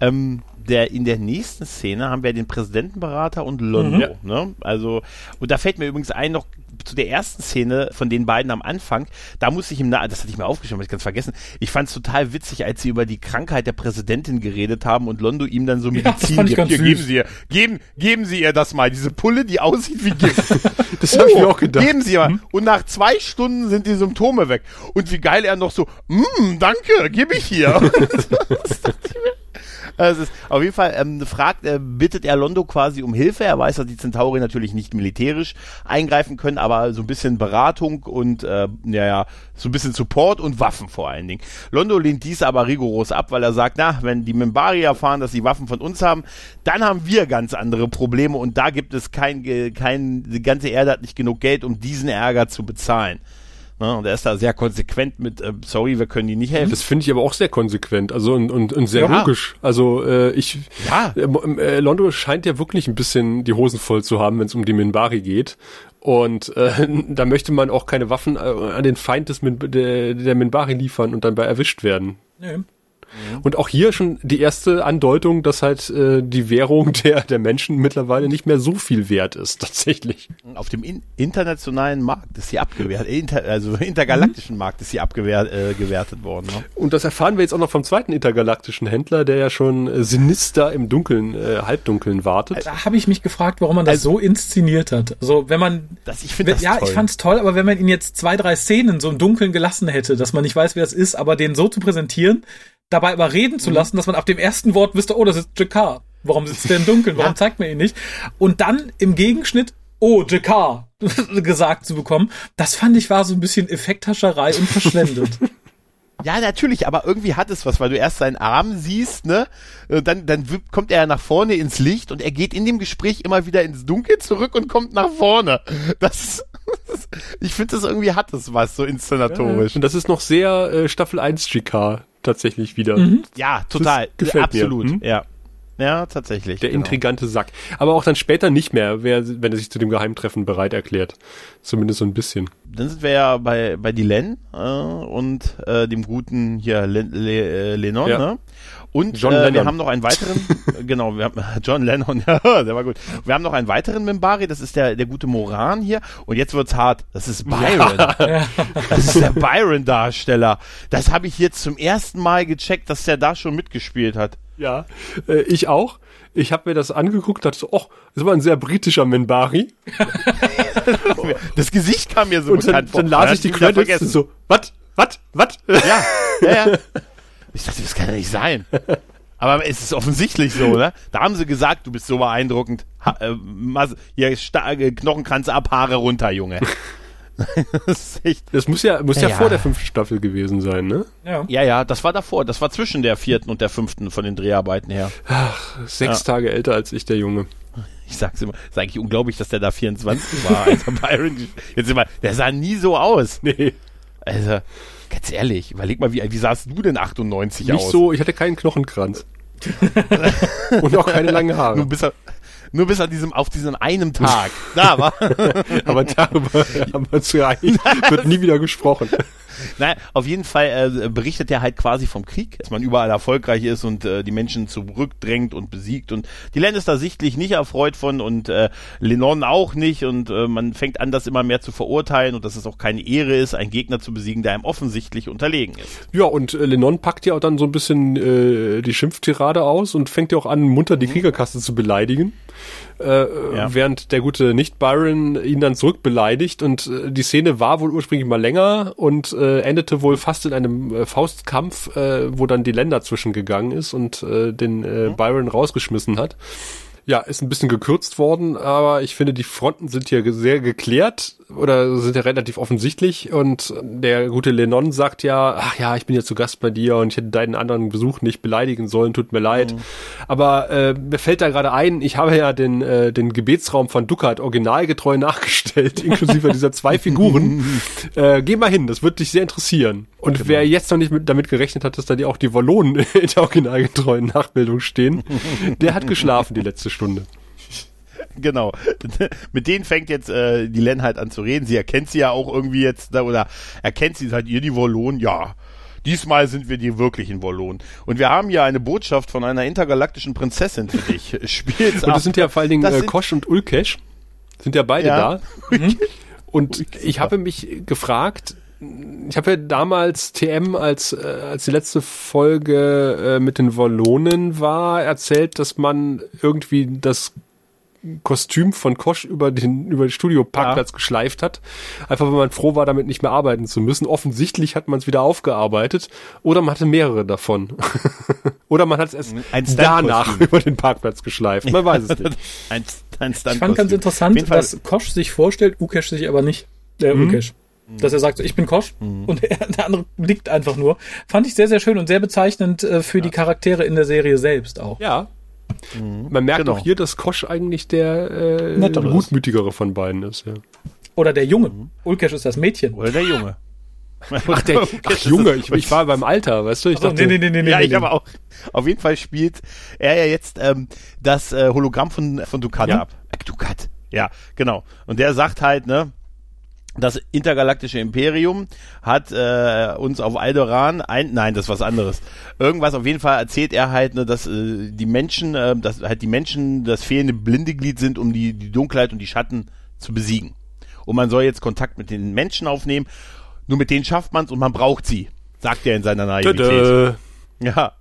ähm, der, in der nächsten Szene haben wir den Präsidentenberater und Londo. Mhm. Ne? Also, und da fällt mir übrigens ein, noch zu der ersten Szene von den beiden am Anfang, da musste ich ihm, das hatte ich mir aufgeschrieben, habe ich ganz vergessen. Ich fand es total witzig, als sie über die Krankheit der Präsidentin geredet haben und Londo ihm dann so Medizin ja, gibt. Hier, geben Sie ihr, geben, geben Sie ihr das mal, diese Pulle, die aussieht wie Gift. das habe oh, ich mir auch gedacht. Geben Sie ihr mal. Hm? Und nach zwei Stunden sind die Symptome weg. Und wie geil er noch so, mm, danke, gebe ich hier. es ist auf jeden Fall ähm, fragt, äh, bittet er Londo quasi um Hilfe. Er weiß, dass die Centauri natürlich nicht militärisch eingreifen können, aber so ein bisschen Beratung und äh, ja, ja, so ein bisschen Support und Waffen vor allen Dingen. Londo lehnt dies aber rigoros ab, weil er sagt, na, wenn die Mimbari erfahren, dass sie Waffen von uns haben, dann haben wir ganz andere Probleme und da gibt es kein, kein, die ganze Erde hat nicht genug Geld, um diesen Ärger zu bezahlen. Ne? Und er ist da sehr konsequent mit, äh, sorry, wir können die nicht helfen. Das finde ich aber auch sehr konsequent, also und, und, und sehr ja. logisch. Also äh, ich, ja. äh, äh, Londo scheint ja wirklich ein bisschen die Hosen voll zu haben, wenn es um die Minbari geht. Und äh, da möchte man auch keine Waffen äh, an den Feind des Min der, der Minbari liefern und dann bei erwischt werden. Nee. Mhm. Und auch hier schon die erste Andeutung, dass halt äh, die Währung der, der Menschen mittlerweile nicht mehr so viel wert ist, tatsächlich. Auf dem in internationalen Markt ist sie abgewertet, inter, also intergalaktischen mhm. Markt ist sie abgewertet äh, worden. Ne? Und das erfahren wir jetzt auch noch vom zweiten intergalaktischen Händler, der ja schon äh, sinister im Dunkeln, äh, Halbdunkeln wartet. Da habe ich mich gefragt, warum man das also, so inszeniert hat. Also wenn man, das, ich finde das ja, toll. ich fand's toll, aber wenn man ihn jetzt zwei, drei Szenen so im Dunkeln gelassen hätte, dass man nicht weiß, wer es ist, aber den so zu präsentieren, dabei aber reden zu mhm. lassen, dass man ab dem ersten Wort wüsste, oh, das ist Jakar. Warum sitzt der im Dunkeln? Warum ja. zeigt man ihn nicht? Und dann im Gegenschnitt, oh, Jakar gesagt zu bekommen, das fand ich war so ein bisschen Effekthascherei und verschwendet. Ja, natürlich, aber irgendwie hat es was, weil du erst seinen Arm siehst, ne? Äh, dann, dann kommt er nach vorne ins Licht und er geht in dem Gespräch immer wieder ins Dunkel zurück und kommt nach vorne. Das, ich finde, das irgendwie hat es was, so inszenatorisch. Ja, und das ist noch sehr äh, Staffel 1 GK tatsächlich wieder. Mhm. Ja, total. Das gefällt Absolut, mir. Hm? ja. Ja, tatsächlich. Der genau. intrigante Sack. Aber auch dann später nicht mehr, wenn er sich zu dem Geheimtreffen bereit erklärt. Zumindest so ein bisschen. Dann sind wir ja bei, bei Dylan äh, und äh, dem guten hier Le, Le, äh, Lennon, ja. ne? Und John äh, wir haben noch einen weiteren, genau, wir haben John Lennon, ja, der war gut. Wir haben noch einen weiteren Mimbari, das ist der, der gute Moran hier. Und jetzt wird's hart. Das ist Byron. Ja. Das ist der Byron-Darsteller. Das habe ich jetzt zum ersten Mal gecheckt, dass der da schon mitgespielt hat. Ja, äh, ich auch. Ich habe mir das angeguckt, dachte so, oh, das war ein sehr britischer Minbari. das Gesicht kam mir so und bekannt dann, vor. Dann las ich die Credits so, was, was, was? Ja, ja, ja. Ich dachte, das kann ja nicht sein. Aber es ist offensichtlich so, ne? Da haben sie gesagt, du bist so beeindruckend. Ha, äh, hier starke Knochenkranz ab, Haare runter, Junge. das, das, muss ja, muss ja, ja, vor der fünften Staffel gewesen sein, ne? Ja. ja, ja, das war davor. Das war zwischen der vierten und der fünften von den Dreharbeiten her. Ach, sechs ja. Tage älter als ich, der Junge. Ich sag's immer, ist eigentlich unglaublich, dass der da 24 war, als Byron, jetzt immer, der sah nie so aus. Nee. Also, Ganz ehrlich, überleg mal, wie, wie sahst du denn 98 Nicht aus? Nicht so, ich hatte keinen Knochenkranz. Und auch keine langen Haare. Nur bis, nur bis an diesem, auf diesem einen Tag. Da war. Aber darüber haben wir zu wird nie wieder gesprochen. Naja, auf jeden Fall äh, berichtet er halt quasi vom Krieg, dass man überall erfolgreich ist und äh, die Menschen zurückdrängt und besiegt und die Lannister sichtlich nicht erfreut von und äh, Lennon auch nicht und äh, man fängt an, das immer mehr zu verurteilen und dass es auch keine Ehre ist, einen Gegner zu besiegen, der einem offensichtlich unterlegen ist. Ja, und äh, Lennon packt ja auch dann so ein bisschen äh, die Schimpftirade aus und fängt ja auch an, munter die mhm. Kriegerkaste zu beleidigen äh, ja. während der gute Nicht-Byron ihn dann zurückbeleidigt und äh, die Szene war wohl ursprünglich mal länger und äh, endete wohl fast in einem äh, Faustkampf, äh, wo dann die Länder zwischengegangen ist und äh, den äh, mhm. Byron rausgeschmissen hat. Ja, ist ein bisschen gekürzt worden, aber ich finde, die Fronten sind hier sehr geklärt oder sind ja relativ offensichtlich und der gute Lennon sagt ja, ach ja, ich bin ja zu Gast bei dir und ich hätte deinen anderen Besuch nicht beleidigen sollen, tut mir leid. Mhm. Aber äh, mir fällt da gerade ein, ich habe ja den, äh, den Gebetsraum von Ducat originalgetreu nachgestellt, inklusive dieser zwei Figuren. äh, geh mal hin, das wird dich sehr interessieren. Und genau. wer jetzt noch nicht mit, damit gerechnet hat, dass da die auch die Wallonen in der originalgetreuen Nachbildung stehen, der hat geschlafen die letzte Stunde. Genau. Mit denen fängt jetzt äh, die Len halt an zu reden. Sie erkennt sie ja auch irgendwie jetzt, oder erkennt sie halt ihr die Wollon, ja. Diesmal sind wir die wirklichen Wollon. Und wir haben hier eine Botschaft von einer intergalaktischen Prinzessin für dich. Spiel's Und das ab. sind ja vor allen Dingen äh, Kosch und Ulkesh. Sind ja beide ja. da. Mhm. Und ich habe mich gefragt, ich habe ja damals TM, als, äh, als die letzte Folge äh, mit den Wollonen war, erzählt, dass man irgendwie das Kostüm von Kosch über den über den Studioparkplatz ja. geschleift hat. Einfach weil man froh war, damit nicht mehr arbeiten zu müssen. Offensichtlich hat man es wieder aufgearbeitet oder man hatte mehrere davon. oder man hat es erst danach über den Parkplatz geschleift. Man weiß es nicht. ein, ein ich fand ganz interessant, dass Kosch sich vorstellt, Ukesh sich aber nicht. Der mhm. Ukesh. Dass er sagt, so, ich bin Kosch mhm. und er, der andere liegt einfach nur. Fand ich sehr, sehr schön und sehr bezeichnend äh, für ja. die Charaktere in der Serie selbst auch. Ja, Mhm. Man merkt genau. auch hier, dass Kosch eigentlich der äh, gutmütigere von beiden ist. Ja. Oder der Junge. Mhm. Ulkesh ist das Mädchen. Oder der Junge. Ach, der, ach Junge, ich, ich, war beim Alter, weißt du? Ich dachte, nee, nee, nee, nee, ja, nee, ich nee. aber auch. Auf jeden Fall spielt er ja jetzt ähm, das äh, Hologramm von, von Ducat ja. ab. Äh, Ducat. Ja, genau. Und der sagt halt, ne, das intergalaktische Imperium hat äh, uns auf Alderan ein nein das ist was anderes irgendwas auf jeden Fall erzählt er halt ne, dass äh, die Menschen äh, dass halt die Menschen das fehlende Blindeglied sind um die die Dunkelheit und die Schatten zu besiegen und man soll jetzt Kontakt mit den Menschen aufnehmen nur mit denen schafft man es und man braucht sie sagt er in seiner Naivität Tada. ja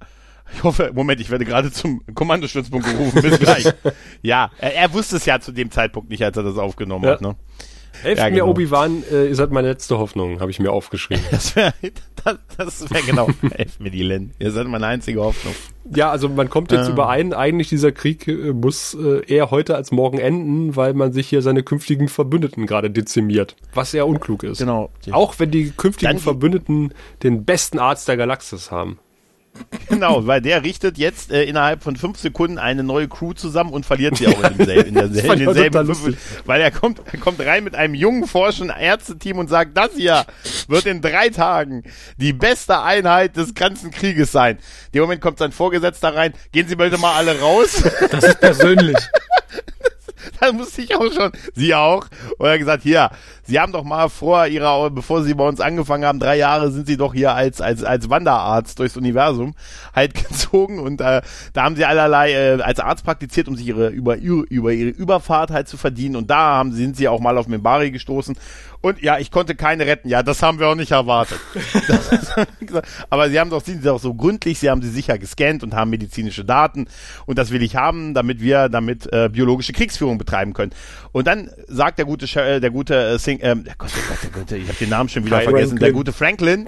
ich hoffe, Moment, ich werde gerade zum Kommandostützpunkt gerufen. Bis gleich. ja, er, er, wusste es ja zu dem Zeitpunkt nicht, als er das aufgenommen ja. hat. Ne? Helft ja, genau. mir, Obi-Wan, äh, ihr seid meine letzte Hoffnung, habe ich mir aufgeschrieben. Das wäre das, das wär genau. Helft mir, die Len. Ihr seid meine einzige Hoffnung. Ja, also man kommt jetzt ähm. überein, eigentlich dieser Krieg äh, muss äh, eher heute als morgen enden, weil man sich hier seine künftigen Verbündeten gerade dezimiert. Was sehr unklug ist. Genau. Auch wenn die künftigen Dann Verbündeten den besten Arzt der Galaxis haben. Genau, weil der richtet jetzt äh, innerhalb von fünf Sekunden eine neue Crew zusammen und verliert sie auch in, demselben, in, derselben, in denselben fünf, Weil er kommt, er kommt rein mit einem jungen forschenden Ärzteteam und sagt, das hier wird in drei Tagen die beste Einheit des ganzen Krieges sein. In dem Moment kommt sein Vorgesetzter rein, gehen Sie bitte mal alle raus. Das ist persönlich. da musste ich auch schon, sie auch. Und er hat gesagt, hier, Sie haben doch mal vor ihrer, bevor Sie bei uns angefangen haben, drei Jahre sind Sie doch hier als, als, als Wanderarzt durchs Universum halt gezogen. Und äh, da haben Sie allerlei äh, als Arzt praktiziert, um sich ihre, über, über ihre Überfahrt halt zu verdienen. Und da haben, sind Sie auch mal auf Membari gestoßen und ja, ich konnte keine retten. Ja, das haben wir auch nicht erwartet. aber sie haben doch, sind doch so gründlich, sie haben sie sicher gescannt und haben medizinische Daten. Und das will ich haben, damit wir damit äh, biologische Kriegsführung betreiben können. Und dann sagt der gute, äh, der gute äh, Sing, ähm, Gott, Gott, der gute, ich habe den Namen schon wieder Franklin. vergessen, der gute Franklin.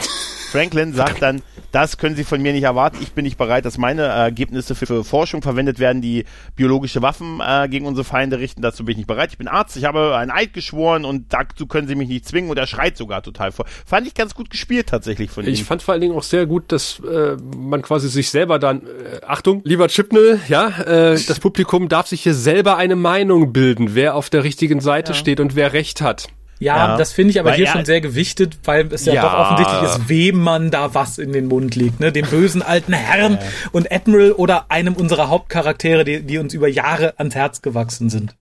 Franklin sagt dann, das können Sie von mir nicht erwarten. Ich bin nicht bereit, dass meine Ergebnisse für, für Forschung verwendet werden, die biologische Waffen äh, gegen unsere Feinde richten. Dazu bin ich nicht bereit. Ich bin Arzt, ich habe einen Eid geschworen und dazu können Sie mich nicht zwingen. Und er schreit sogar total vor. Fand ich ganz gut gespielt tatsächlich von ihm. Ich fand vor allen Dingen auch sehr gut, dass äh, man quasi sich selber dann, äh, Achtung, lieber Chipnell, ja, äh, das Publikum darf sich hier selber eine Meinung bilden, wer auf der richtigen Seite ja. steht und wer recht hat. Ja, ja, das finde ich aber weil hier schon sehr gewichtet, weil es ja, ja, doch offensichtlich ist, wem man da was in den Mund legt. Ne? Dem bösen alten Herrn ja. und Admiral oder einem unserer Hauptcharaktere, die, die uns über Jahre ans Herz gewachsen sind.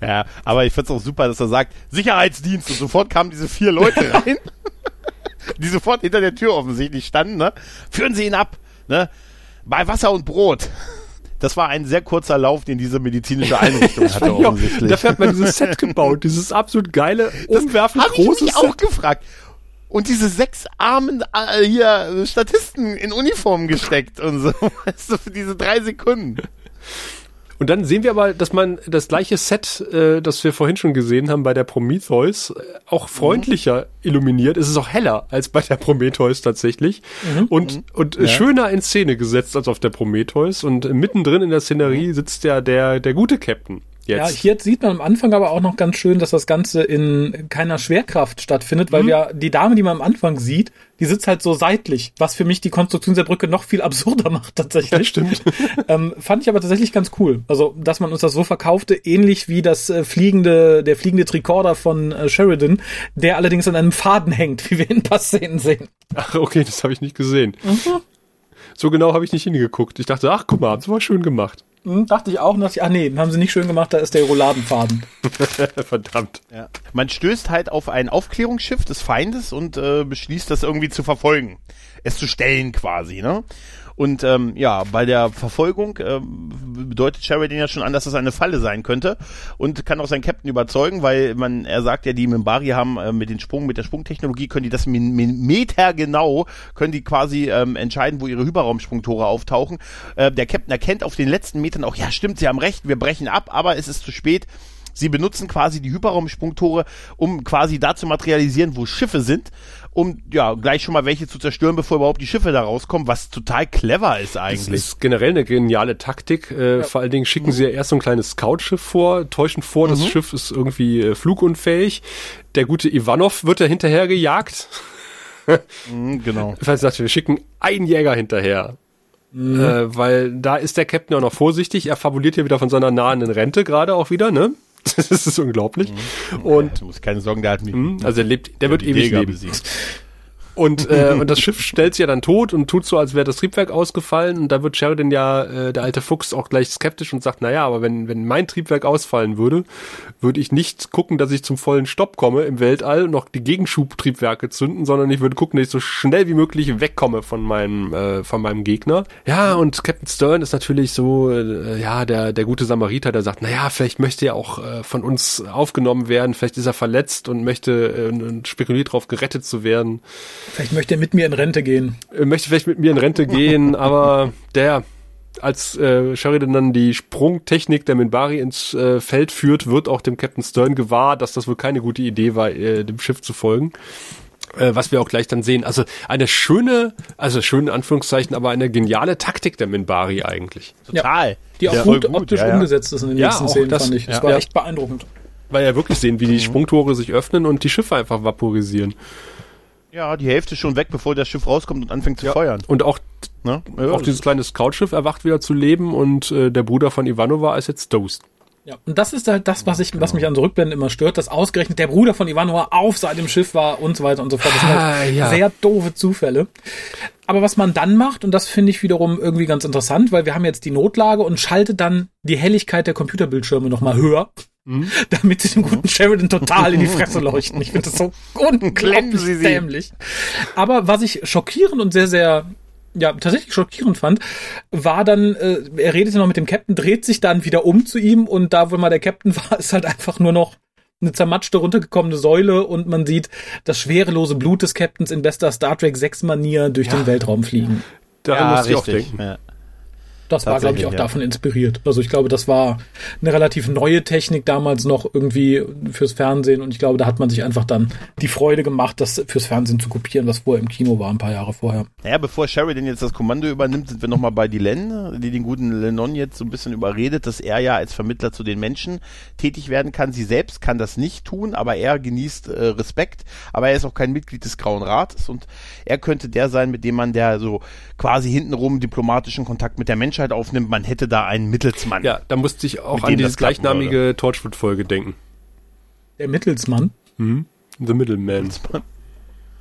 Ja, aber ich find's auch super, dass er sagt, Sicherheitsdienst und sofort kamen diese vier Leute rein, die sofort hinter der Tür offensichtlich standen, ne? Führen Sie ihn ab, ne? Bei Wasser und Brot. Das war ein sehr kurzer Lauf, den diese medizinische Einrichtung hatte offensichtlich. Dafür hat man dieses Set gebaut, dieses absolut geile, umwerfend große Set. auch gefragt. Und diese sechs armen äh, hier Statisten in Uniform gesteckt und so, weißt du, für diese drei Sekunden. Und dann sehen wir aber, dass man das gleiche Set, äh, das wir vorhin schon gesehen haben bei der Prometheus, äh, auch freundlicher mhm. illuminiert. Es ist auch heller als bei der Prometheus tatsächlich. Mhm. Und, mhm. und ja. schöner in Szene gesetzt als auf der Prometheus. Und mittendrin in der Szenerie sitzt ja der, der gute Captain. Jetzt. Ja, hier sieht man am Anfang aber auch noch ganz schön, dass das Ganze in keiner Schwerkraft stattfindet, weil mhm. wir die Dame, die man am Anfang sieht, die sitzt halt so seitlich, was für mich die Konstruktion der Brücke noch viel absurder macht tatsächlich. Das stimmt. ähm, fand ich aber tatsächlich ganz cool. Also, dass man uns das so verkaufte, ähnlich wie das äh, fliegende, der fliegende Tricorder von äh, Sheridan, der allerdings an einem Faden hängt, wie wir in ein paar Szenen sehen. Ach, okay, das habe ich nicht gesehen. Mhm. So genau habe ich nicht hingeguckt. Ich dachte, ach, guck mal, das war schön gemacht. Hm, dachte ich auch. Dachte ich, ach nee, haben sie nicht schön gemacht, da ist der Rouladenfaden. Verdammt. Ja. Man stößt halt auf ein Aufklärungsschiff des Feindes und äh, beschließt, das irgendwie zu verfolgen. Es zu stellen quasi, ne? Und ähm, ja, bei der Verfolgung ähm, bedeutet Sheridan ja schon an, dass das eine Falle sein könnte und kann auch seinen Captain überzeugen, weil man, er sagt ja, die Mimbari haben äh, mit den Sprung, mit der Sprungtechnologie können die das Meter genau, können die quasi ähm, entscheiden, wo ihre Hyperraumsprungtore auftauchen. Äh, der Captain erkennt auf den letzten Metern auch, ja stimmt, sie haben recht, wir brechen ab, aber es ist zu spät. Sie benutzen quasi die Hyperraumsprungtore, um quasi da zu materialisieren, wo Schiffe sind um ja gleich schon mal welche zu zerstören, bevor überhaupt die Schiffe da rauskommen, was total clever ist eigentlich. Das ist generell eine geniale Taktik. Äh, ja. Vor allen Dingen schicken sie ja erst so ein kleines Scoutschiff vor, täuschen vor, mhm. das Schiff ist irgendwie äh, flugunfähig. Der gute Ivanov wird da hinterher gejagt. mhm, genau. Das heißt, wir schicken einen Jäger hinterher. Mhm. Äh, weil da ist der Captain auch noch vorsichtig. Er fabuliert hier wieder von seiner nahen Rente gerade auch wieder, ne? das ist unglaublich. Mhm. Und du musst keine Sorgen, der hat mich. Mhm. Also er lebt, der wird ewig leben. Besiegt. Und, äh, und das Schiff stellt sich ja dann tot und tut so, als wäre das Triebwerk ausgefallen. Und da wird Sheridan ja, äh, der alte Fuchs, auch gleich skeptisch und sagt, na ja, aber wenn, wenn mein Triebwerk ausfallen würde, würde ich nicht gucken, dass ich zum vollen Stopp komme im Weltall und noch die Gegenschubtriebwerke zünden, sondern ich würde gucken, dass ich so schnell wie möglich wegkomme von meinem, äh, von meinem Gegner. Ja, und Captain Stern ist natürlich so, äh, ja, der, der gute Samariter, der sagt, na ja, vielleicht möchte er auch äh, von uns aufgenommen werden, vielleicht ist er verletzt und möchte äh, und spekuliert darauf, gerettet zu werden. Vielleicht möchte er mit mir in Rente gehen. Er möchte vielleicht mit mir in Rente gehen, aber der, als äh, Sheridan dann die Sprungtechnik der Minbari ins äh, Feld führt, wird auch dem Captain Stern gewahr, dass das wohl keine gute Idee war, äh, dem Schiff zu folgen. Äh, was wir auch gleich dann sehen. Also eine schöne, also schöne Anführungszeichen, aber eine geniale Taktik der Minbari eigentlich. Total. Ja, die auch ja, gut, gut, optisch ja, umgesetzt ist in den nächsten Szenen, das, fand ich. Das war echt beeindruckend. Weil ja wirklich sehen, wie die mhm. Sprungtore sich öffnen und die Schiffe einfach vaporisieren. Ja, die Hälfte ist schon weg, bevor das Schiff rauskommt und anfängt zu ja. feuern. Und auch, ne? ja, auch dieses kleine Scoutschiff erwacht wieder zu leben und äh, der Bruder von Ivanova ist jetzt Toast. Ja, und das ist halt das, was ich, was mich an so Rückblenden immer stört, dass ausgerechnet der Bruder von Ivanova auf seinem Schiff war und so weiter und so fort. Das sind halt ah, ja. sehr doofe Zufälle. Aber was man dann macht, und das finde ich wiederum irgendwie ganz interessant, weil wir haben jetzt die Notlage und schaltet dann die Helligkeit der Computerbildschirme nochmal höher. Mhm. damit sie dem guten Sheridan total in die Fresse leuchten. Ich finde das so unglaublich dämlich. Aber was ich schockierend und sehr, sehr ja, tatsächlich schockierend fand, war dann, äh, er redet ja noch mit dem Captain, dreht sich dann wieder um zu ihm und da, wo mal der Captain war, ist halt einfach nur noch eine zermatschte, runtergekommene Säule und man sieht das schwerelose Blut des Captains in bester Star Trek 6 Manier durch ja. den Weltraum fliegen. Daran ja, muss ich auch denken. Ja. Das war, glaube ich, auch ja. davon inspiriert. Also ich glaube, das war eine relativ neue Technik damals noch irgendwie fürs Fernsehen und ich glaube, da hat man sich einfach dann die Freude gemacht, das fürs Fernsehen zu kopieren, was vorher im Kino war, ein paar Jahre vorher. Naja, bevor Sheridan jetzt das Kommando übernimmt, sind wir nochmal bei Dylan, die den guten Lennon jetzt so ein bisschen überredet, dass er ja als Vermittler zu den Menschen tätig werden kann. Sie selbst kann das nicht tun, aber er genießt äh, Respekt, aber er ist auch kein Mitglied des Grauen Rates und er könnte der sein, mit dem man der so quasi hintenrum diplomatischen Kontakt mit der Menschheit Menschheit aufnimmt, man hätte da einen Mittelsmann. Ja, da musste ich auch an diese gleichnamige Torchwood-Folge denken. Der Mittelsmann? Mhm. The Middleman.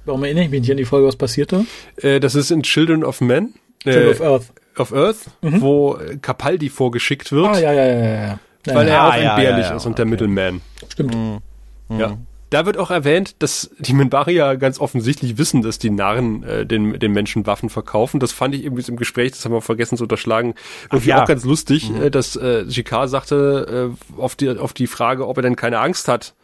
Warum erinnere ich mich nicht an die Folge, was passiert da? Äh, das ist in Children of Men. Children äh, of Earth. Of Earth, mhm. wo Capaldi vorgeschickt wird. Ah, ja, ja, ja, ja. Weil er ah, auch entbehrlich ja, ja, ist und okay. der Middleman. Stimmt. Mhm. Ja. Da wird auch erwähnt, dass die Minbari ganz offensichtlich wissen, dass die Narren äh, den, den Menschen Waffen verkaufen. Das fand ich irgendwie im Gespräch, das haben wir vergessen zu unterschlagen, irgendwie ja. auch ganz lustig, mhm. äh, dass äh, Jikar sagte äh, auf, die, auf die Frage, ob er denn keine Angst hat,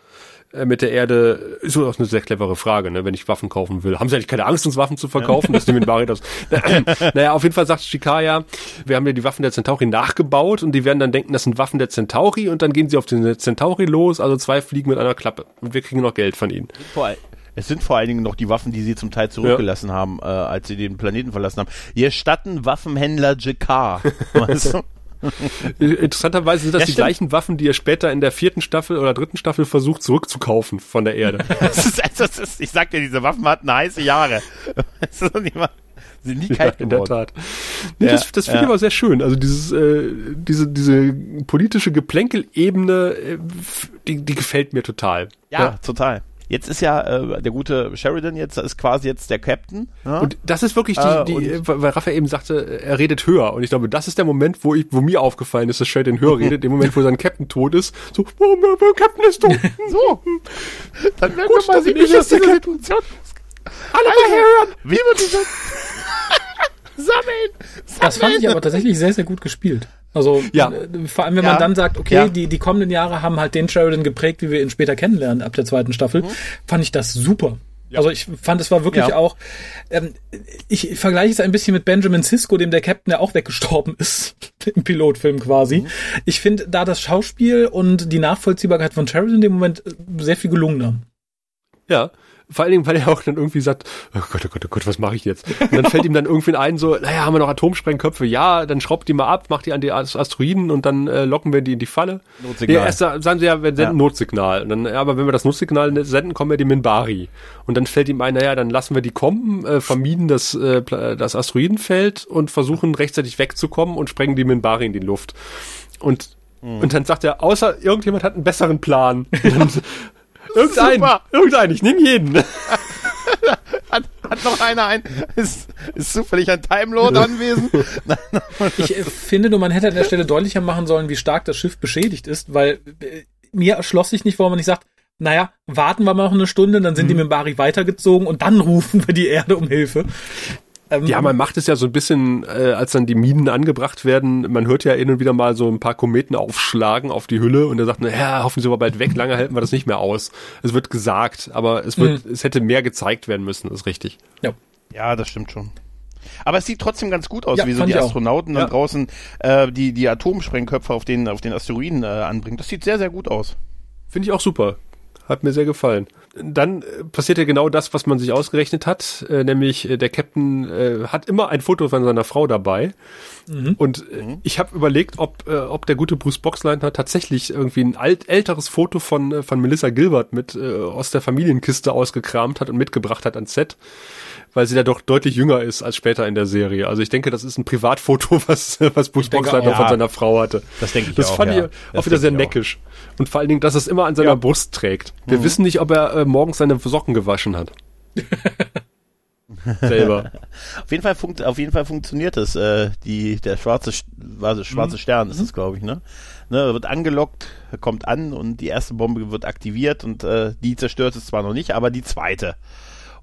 mit der Erde ist auch eine sehr clevere Frage, ne, wenn ich Waffen kaufen will. Haben sie eigentlich keine Angst, uns Waffen zu verkaufen? Ja. Das mit Mari das. naja, auf jeden Fall sagt Shikaya, wir haben ja die Waffen der Centauri nachgebaut und die werden dann denken, das sind Waffen der Centauri und dann gehen sie auf den Centauri los, also zwei fliegen mit einer Klappe und wir kriegen noch Geld von ihnen. Es sind vor allen Dingen noch die Waffen, die sie zum Teil zurückgelassen ja. haben, äh, als sie den Planeten verlassen haben. Ihr statten Waffenhändler Jakar. weißt du? Interessanterweise sind das ja, die stimmt. gleichen Waffen, die er später in der vierten Staffel oder dritten Staffel versucht zurückzukaufen von der Erde. das ist, also, das ist, ich sag dir, diese Waffen hatten heiße Jahre. Das ist nicht mal, sind nie kalt ja, in der Tat. Nee, ja, das das finde ja. ich aber sehr schön. Also dieses, äh, diese, diese politische Geplänkelebene, äh, die, die gefällt mir total. Ja, ja, total. Jetzt ist ja äh, der gute Sheridan jetzt ist quasi jetzt der Captain. Ja? Und das ist wirklich die, äh, die weil Raphael eben sagte, er redet höher. Und ich glaube, das ist der Moment, wo ich, wo mir aufgefallen ist, dass Sheridan höher redet, im Moment, wo sein Captain tot ist. So, oh, mein Captain ist tot. so. Dann werden Gut, wir mal sehen, wie das die Situation Alle mal hören. Wie wird diese Sammeln, sammeln! Das fand ich aber tatsächlich sehr, sehr gut gespielt. Also ja. Äh, vor allem, wenn ja. man dann sagt, okay, ja. die, die kommenden Jahre haben halt den Sheridan geprägt, wie wir ihn später kennenlernen ab der zweiten Staffel, mhm. fand ich das super. Ja. Also ich fand, es war wirklich ja. auch, ähm, ich vergleiche es ein bisschen mit Benjamin Sisko, dem der Captain ja auch weggestorben ist, im Pilotfilm quasi. Mhm. Ich finde da das Schauspiel und die Nachvollziehbarkeit von Sheridan in dem Moment äh, sehr viel gelungener. Ja, vor allen Dingen, weil er auch dann irgendwie sagt, oh Gott, oh Gott, oh Gott, was mache ich jetzt? Und dann fällt ihm dann irgendwie ein, so, naja, haben wir noch Atomsprengköpfe? Ja, dann schraubt die mal ab, macht die an die Asteroiden und dann äh, locken wir die in die Falle. Notsignal. Ja, erst sagen sie ja, wir senden ja. Notsignal. Und dann, ja, aber wenn wir das Notsignal senden, kommen wir die Minbari. Und dann fällt ihm ein, naja, dann lassen wir die kommen, äh, vermieden das, äh, das Asteroidenfeld und versuchen rechtzeitig wegzukommen und sprengen die Minbari in die Luft. Und hm. Und dann sagt er, außer irgendjemand hat einen besseren Plan. Irgendein, irgendein, ich nehme jeden. hat, hat noch einer ein, ist, ist zufällig ein Timelord anwesend? ich äh, finde nur, man hätte an der Stelle deutlicher machen sollen, wie stark das Schiff beschädigt ist, weil äh, mir erschloss sich nicht, warum man nicht sagt, naja, warten wir mal noch eine Stunde, dann sind mhm. die mit Bari weitergezogen und dann rufen wir die Erde um Hilfe. Ähm, ja, man macht es ja so ein bisschen, äh, als dann die Minen angebracht werden, man hört ja hin und wieder mal so ein paar Kometen aufschlagen auf die Hülle und er sagt, naja, hoffen Sie mal bald weg, lange halten wir das nicht mehr aus. Es wird gesagt, aber es wird, mhm. es hätte mehr gezeigt werden müssen, ist richtig. Ja. Ja, das stimmt schon. Aber es sieht trotzdem ganz gut aus, ja, wie so die Astronauten auch. da draußen äh, die, die Atomsprengköpfe auf den, auf den Asteroiden äh, anbringen. Das sieht sehr, sehr gut aus. Finde ich auch super. Hat mir sehr gefallen. Dann äh, passiert ja genau das, was man sich ausgerechnet hat, äh, nämlich äh, der Captain äh, hat immer ein Foto von seiner Frau dabei. Mhm. Und äh, mhm. ich habe überlegt, ob, äh, ob der gute Bruce Boxleitner tatsächlich irgendwie ein alt, älteres Foto von, von Melissa Gilbert mit äh, aus der Familienkiste ausgekramt hat und mitgebracht hat ans Set weil sie da doch deutlich jünger ist als später in der Serie. Also ich denke, das ist ein Privatfoto, was, was Bruce Boxleitner ja, von seiner Frau hatte. Das denke ich das auch. Fand ja. ich auch wieder sehr neckisch. Und vor allen Dingen, dass es immer an seiner ja. Brust trägt. Wir mhm. wissen nicht, ob er äh, morgens seine Socken gewaschen hat. Selber. auf jeden Fall funkt, auf jeden Fall funktioniert es. Äh, die der schwarze war schwarze mhm. Stern ist es, glaube ich, ne? Ne, wird angelockt, kommt an und die erste Bombe wird aktiviert und äh, die zerstört es zwar noch nicht, aber die zweite.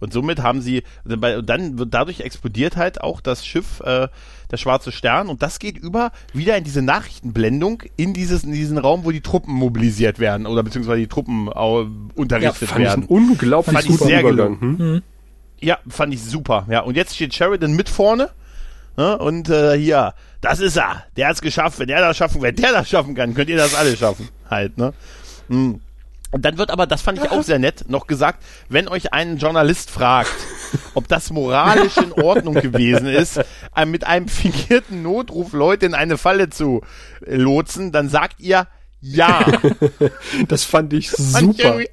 Und somit haben sie, dann wird dadurch explodiert halt auch das Schiff, äh, der Schwarze Stern, und das geht über wieder in diese Nachrichtenblendung in dieses, in diesen Raum, wo die Truppen mobilisiert werden oder beziehungsweise die Truppen äh, unterrichtet ja, fand werden. Ich unglaublich fand ich sehr gelungen. Hm? Mhm. Ja, fand ich super. Ja, und jetzt steht Sheridan mit vorne. Ne? Und äh, hier, das ist er. Der hat's geschafft. Wenn der das schaffen, wenn der das schaffen kann, könnt ihr das alle schaffen. Halt, ne? Hm. Und dann wird aber, das fand ich auch sehr nett, noch gesagt, wenn euch ein Journalist fragt, ob das moralisch in Ordnung gewesen ist, mit einem fingierten Notruf Leute in eine Falle zu lotsen, dann sagt ihr ja. Das fand ich super.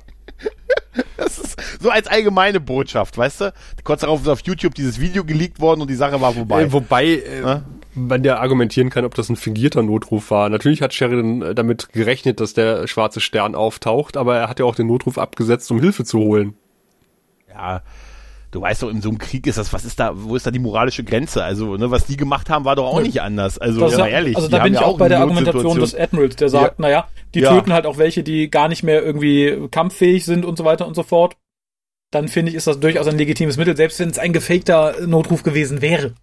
Das ist so als allgemeine Botschaft, weißt du? Kurz darauf ist auf YouTube dieses Video geleakt worden und die Sache war vorbei. Äh, wobei, äh, man ja argumentieren kann, ob das ein fingierter Notruf war. Natürlich hat Sheridan äh, damit gerechnet, dass der schwarze Stern auftaucht, aber er hat ja auch den Notruf abgesetzt, um Hilfe zu holen. Ja, du weißt doch, in so einem Krieg ist das, was ist da, wo ist da die moralische Grenze? Also, ne, was die gemacht haben, war doch auch nicht anders. Also, das ja, ehrlich. Also, da bin ich auch bei der Argumentation des Admirals, der sagt, ja. naja, die ja. töten halt auch welche, die gar nicht mehr irgendwie kampffähig sind und so weiter und so fort. Dann finde ich, ist das durchaus ein legitimes Mittel, selbst wenn es ein gefakter Notruf gewesen wäre.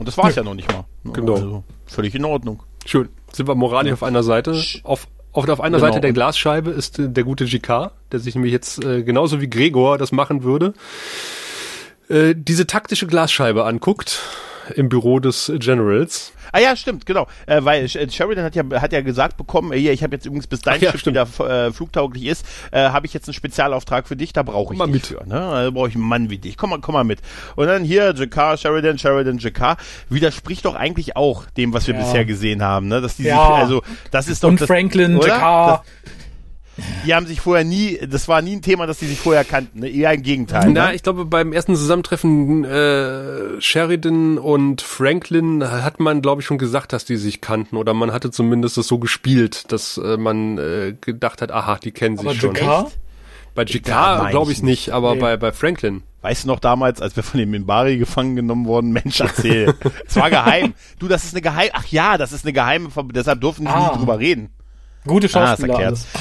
Und das war es ja. ja noch nicht mal. Genau. Also, völlig in Ordnung. Schön. Sind wir moralisch auf einer Seite. Auf, auf, auf einer genau. Seite der Glasscheibe ist äh, der gute GK, der sich nämlich jetzt äh, genauso wie Gregor das machen würde, äh, diese taktische Glasscheibe anguckt im Büro des Generals. Ah ja, stimmt, genau. Äh, weil Sheridan hat ja, hat ja gesagt bekommen, äh, hier, ich habe jetzt übrigens bis dein ja, Schiff wieder äh, flugtauglich ist, äh, habe ich jetzt einen Spezialauftrag für dich, da brauche ich komm dich mit. für. Ne? Da brauche ich einen Mann wie dich. Komm mal, komm mal mit. Und dann hier, Jakar, Sheridan, Sheridan, Jakar, widerspricht doch eigentlich auch dem, was wir ja. bisher gesehen haben. Ne? Dass die ja. sich, also das ist doch. Und das, Franklin, Jakar. Das, die haben sich vorher nie, das war nie ein Thema, dass die sich vorher kannten, ne? eher im Gegenteil. Na, ne? ich glaube, beim ersten Zusammentreffen äh, Sheridan und Franklin hat man, glaube ich, schon gesagt, dass die sich kannten oder man hatte zumindest das so gespielt, dass äh, man äh, gedacht hat, aha, die kennen sich Aber schon. Jakar? Bei GK glaube ich nicht, aber nee. bei, bei Franklin. Weißt du noch damals, als wir von dem Minbari gefangen genommen wurden? Mensch, erzähl. es war geheim. Du, das ist eine geheime, ach ja, das ist eine geheime, deshalb durften die ah. nicht drüber reden. Gute Schauspieler. Ah,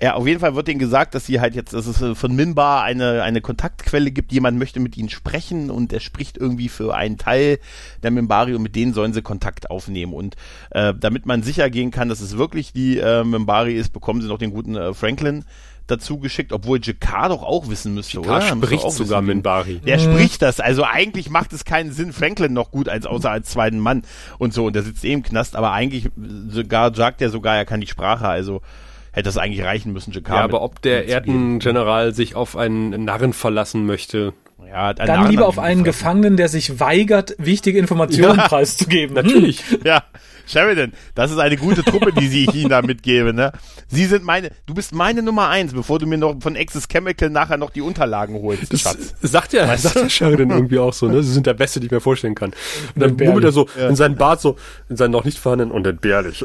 ja, auf jeden Fall wird denen gesagt, dass sie halt jetzt, dass es von Minbar eine, eine Kontaktquelle gibt. Jemand möchte mit ihnen sprechen und er spricht irgendwie für einen Teil der Minbari und mit denen sollen sie Kontakt aufnehmen. Und äh, damit man sicher gehen kann, dass es wirklich die äh, Minbari ist, bekommen sie noch den guten äh, Franklin dazu geschickt, obwohl Jakar doch auch wissen müsste, Jakar oder? spricht auch sogar Minbari. Der mhm. spricht das. Also eigentlich macht es keinen Sinn, Franklin noch gut als außer als zweiten Mann und so. Und der sitzt eh im Knast, aber eigentlich sogar sagt er sogar, er kann die Sprache. Also hätte das eigentlich reichen müssen, Jakar. Ja, aber ob der Erdengeneral sich auf einen Narren verlassen möchte. Ja, dann Narren lieber auf einen Gefangenen, der sich weigert, wichtige Informationen ja, preiszugeben. Natürlich. Ja, Sheridan, das ist eine gute Truppe, die ich Ihnen da mitgebe, ne? Sie sind meine, du bist meine Nummer eins, bevor du mir noch von Access Chemical nachher noch die Unterlagen holst, das Schatz. Sagt ja, weißt sagt ja Sheridan irgendwie auch so, ne? Sie sind der Beste, die ich mir vorstellen kann. Und dann bummelt er so ja. in seinen Bart so, in seinen noch nicht vorhandenen und entbehrlich.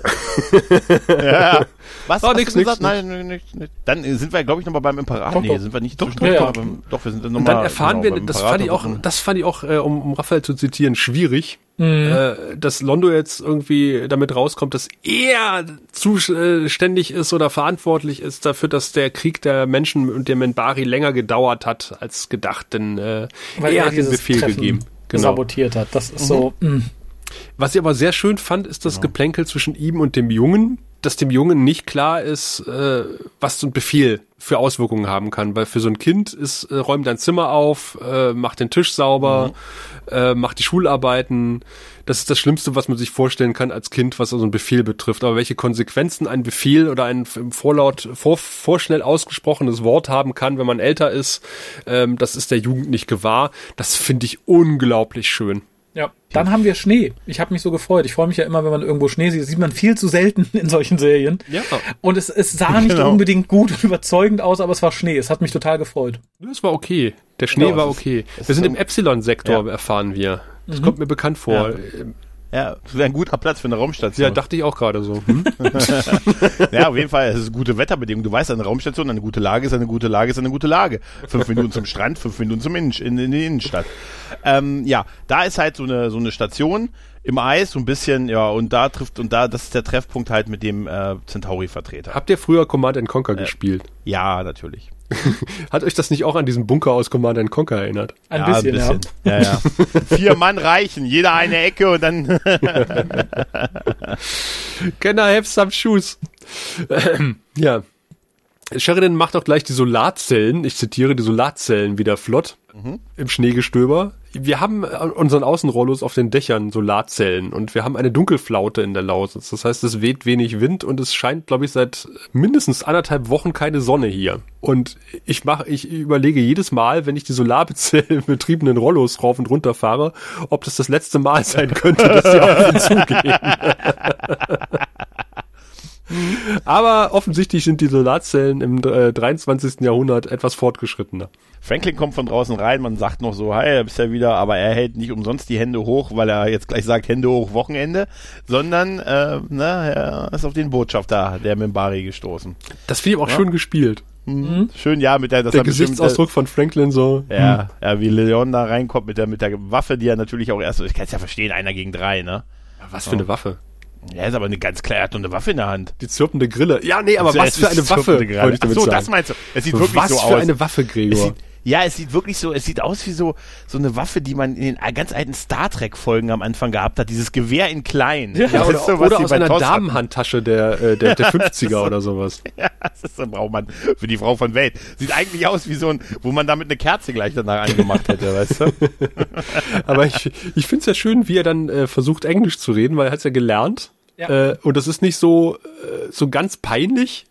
ja. Was? Oh, nix, nix, Nein, nix, nix. Dann sind wir, glaube ich, nochmal beim Imperator. Nee, sind wir nicht doch, doch, ja. doch, wir sind dann nochmal. Dann erfahren wir, das fand ich auch, das fand ich auch, äh, um, um Raphael zu zitieren, schwierig Mhm. Äh, dass Londo jetzt irgendwie damit rauskommt, dass er zuständig ist oder verantwortlich ist dafür, dass der Krieg der Menschen und der Menbari länger gedauert hat als gedacht, denn äh, Weil er, hat den Befehl Treffen gegeben. Genau. Sabotiert hat. Das ist mhm. so. Mh. Was ich aber sehr schön fand, ist das genau. Geplänkel zwischen ihm und dem Jungen, dass dem Jungen nicht klar ist, äh, was so ein Befehl für Auswirkungen haben kann. Weil für so ein Kind ist, äh, räum dein Zimmer auf, äh, mach den Tisch sauber, mhm. äh, mach die Schularbeiten. Das ist das Schlimmste, was man sich vorstellen kann als Kind, was so also einen Befehl betrifft. Aber welche Konsequenzen ein Befehl oder ein im Vorlaut, vor, vorschnell ausgesprochenes Wort haben kann, wenn man älter ist, ähm, das ist der Jugend nicht gewahr. Das finde ich unglaublich schön. Ja, dann haben wir Schnee. Ich habe mich so gefreut. Ich freue mich ja immer, wenn man irgendwo Schnee sieht. Das sieht man viel zu selten in solchen Serien. Ja. Und es, es sah nicht genau. unbedingt gut und überzeugend aus, aber es war Schnee. Es hat mich total gefreut. Es war okay. Der Schnee genau, war okay. wir sind im Epsilon-Sektor, ja. erfahren wir. Das mhm. kommt mir bekannt vor. Ja. Ja, das wäre ein guter Platz für eine Raumstation. Ja, dachte ich auch gerade so. Hm? ja, auf jeden Fall, es ist gute Wetterbedingungen. Du weißt, eine Raumstation, eine gute Lage ist eine gute Lage ist eine gute Lage. Fünf Minuten zum Strand, fünf Minuten zum Innen, in, in die Innenstadt. Ähm, ja, da ist halt so eine, so eine Station im Eis, so ein bisschen, ja, und da trifft, und da, das ist der Treffpunkt halt mit dem äh, Centauri-Vertreter. Habt ihr früher Command Conquer äh, gespielt? Ja, natürlich. Hat euch das nicht auch an diesen Bunker aus Command Conquer erinnert? Ein ja, bisschen, ein bisschen. Ja. ja, ja. Vier Mann reichen, jeder eine Ecke und dann. Can I have some shoes? Ja. Sheridan macht auch gleich die Solarzellen, ich zitiere die Solarzellen wieder flott mhm. im Schneegestöber. Wir haben unseren Außenrollos auf den Dächern Solarzellen und wir haben eine Dunkelflaute in der Lausitz. Das heißt, es weht wenig Wind und es scheint, glaube ich, seit mindestens anderthalb Wochen keine Sonne hier. Und ich mache, ich überlege jedes Mal, wenn ich die Solarbezellen betriebenen Rollos rauf und runter fahre, ob das das letzte Mal sein könnte, dass sie auf ihn zugehen. Aber offensichtlich sind die Solarzellen im äh, 23. Jahrhundert etwas fortgeschrittener. Franklin kommt von draußen rein, man sagt noch so, hi, bist ja wieder, aber er hält nicht umsonst die Hände hoch, weil er jetzt gleich sagt, Hände hoch, Wochenende, sondern äh, na, er ist auf den Botschafter der Mimbari gestoßen. Das finde ich auch ja? schön gespielt. Mhm. Schön, ja, mit der, das der Gesichtsausdruck von Franklin so. Ja, mhm. ja, wie Leon da reinkommt mit der, mit der Waffe, die er natürlich auch erst, ich kann es ja verstehen, einer gegen drei, ne? Was für eine Waffe? Ja, ist aber eine ganz er hat eine Waffe in der Hand. Die zirpende Grille. Ja, nee, aber also, was für eine Waffe, wollte ich damit Ach so, sagen. das meinst du. Es sieht wirklich was so aus. Was für eine Waffe, Gregor. Ja, es sieht wirklich so, es sieht aus wie so, so eine Waffe, die man in den ganz alten Star Trek Folgen am Anfang gehabt hat. Dieses Gewehr in klein. Ja, ja oder, so, oder aus einer Damenhandtasche der, äh, der, der 50er so, oder sowas. Ja, das ist so braucht man für die Frau von Welt. Sieht eigentlich aus wie so ein, wo man damit eine Kerze gleich danach angemacht hätte, weißt du? Aber ich, ich finde es ja schön, wie er dann äh, versucht, Englisch zu reden, weil er hat es ja gelernt. Ja. Äh, und das ist nicht so, äh, so ganz peinlich,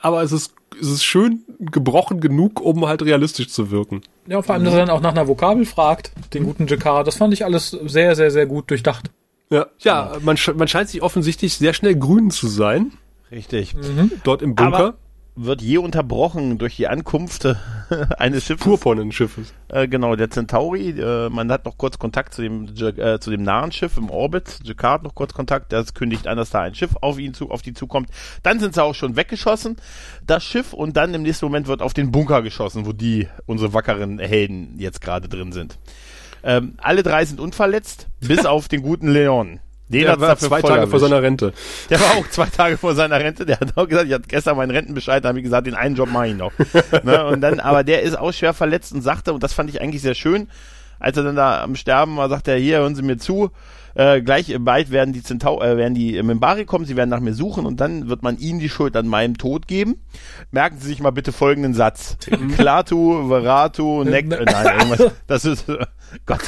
aber es ist es ist schön gebrochen genug, um halt realistisch zu wirken. Ja, vor allem, dass er dann auch nach einer Vokabel fragt, den guten Jakar. Das fand ich alles sehr, sehr, sehr gut durchdacht. Ja, ja man, man scheint sich offensichtlich sehr schnell grün zu sein. Richtig. Mhm. Dort im Bunker. Aber wird je unterbrochen durch die Ankunft eines Schiffes. Purpurnen-Schiffes. Äh, genau, der Centauri. Äh, man hat noch kurz Kontakt zu dem, äh, zu dem nahen Schiff im Orbit. Jacquard noch kurz Kontakt. Das kündigt an, dass da ein Schiff auf ihn zu, auf die zukommt. Dann sind sie auch schon weggeschossen, das Schiff. Und dann im nächsten Moment wird auf den Bunker geschossen, wo die, unsere wackeren Helden jetzt gerade drin sind. Ähm, alle drei sind unverletzt, bis auf den guten Leon. Den der war zwei Tage vor seiner Rente. Der war auch zwei Tage vor seiner Rente. Der hat auch gesagt, ich hatte gestern meinen Rentenbescheid, da habe ich gesagt, den einen Job mache ich noch. ne? Und dann, aber der ist auch schwer verletzt und sagte, und das fand ich eigentlich sehr schön, als er dann da am Sterben war, sagt er, hier, hören Sie mir zu, äh, gleich bald werden die Zentau äh, werden die Mimbari kommen, sie werden nach mir suchen und dann wird man ihnen die Schuld an meinem Tod geben. Merken Sie sich mal bitte folgenden Satz. Klatu, Veratu, Nek, äh, nein, irgendwas, das ist, äh, Gott.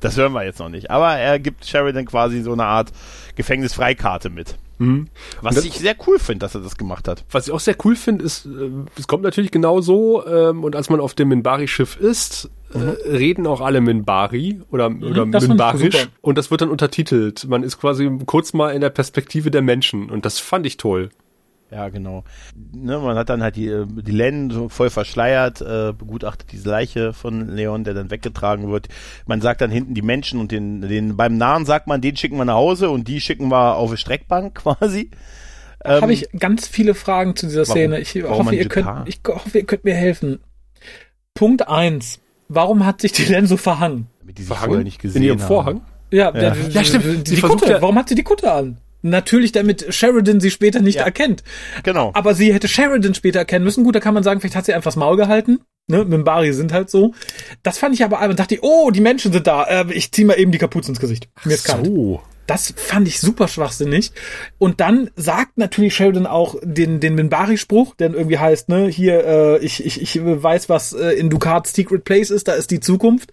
Das hören wir jetzt noch nicht. Aber er gibt Sheridan quasi so eine Art Gefängnisfreikarte mit. Mhm. Was das, ich sehr cool finde, dass er das gemacht hat. Was ich auch sehr cool finde, ist, äh, es kommt natürlich genau so, ähm, und als man auf dem Minbari-Schiff ist, äh, mhm. äh, reden auch alle Minbari oder, mhm, oder Minbarisch und das wird dann untertitelt. Man ist quasi kurz mal in der Perspektive der Menschen und das fand ich toll. Ja, genau. Ne, man hat dann halt die, äh, die Len so voll verschleiert, äh, begutachtet diese Leiche von Leon, der dann weggetragen wird. Man sagt dann hinten die Menschen und den, den beim Nahen sagt man, den schicken wir nach Hause und die schicken wir auf eine Streckbank quasi. Ähm, Habe ich ganz viele Fragen zu dieser Szene. Warum, ich, hoffe, ihr könnt, ich hoffe, ihr könnt mir helfen. Punkt eins. Warum hat sich die Len so verhangen? Damit die sich verhangen? vorher nicht gesehen In ihrem Vorhang? Ja, ja. ja stimmt. Die, die Kutte. Ja Warum hat sie die Kutte an? Natürlich, damit Sheridan sie später nicht ja. erkennt. Genau. Aber sie hätte Sheridan später erkennen müssen. Gut, da kann man sagen, vielleicht hat sie einfach das Maul gehalten. Ne, Mimbari sind halt so. Das fand ich aber, und dachte ich, oh, die Menschen sind da. Äh, ich zieh mal eben die Kapuze ins Gesicht. Mir ist kalt. So. Das fand ich super schwachsinnig. Und dann sagt natürlich Sheridan auch den, den Minbari-Spruch, der irgendwie heißt, ne, hier, äh, ich, ich, ich weiß, was äh, in Dukats Secret Place ist, da ist die Zukunft.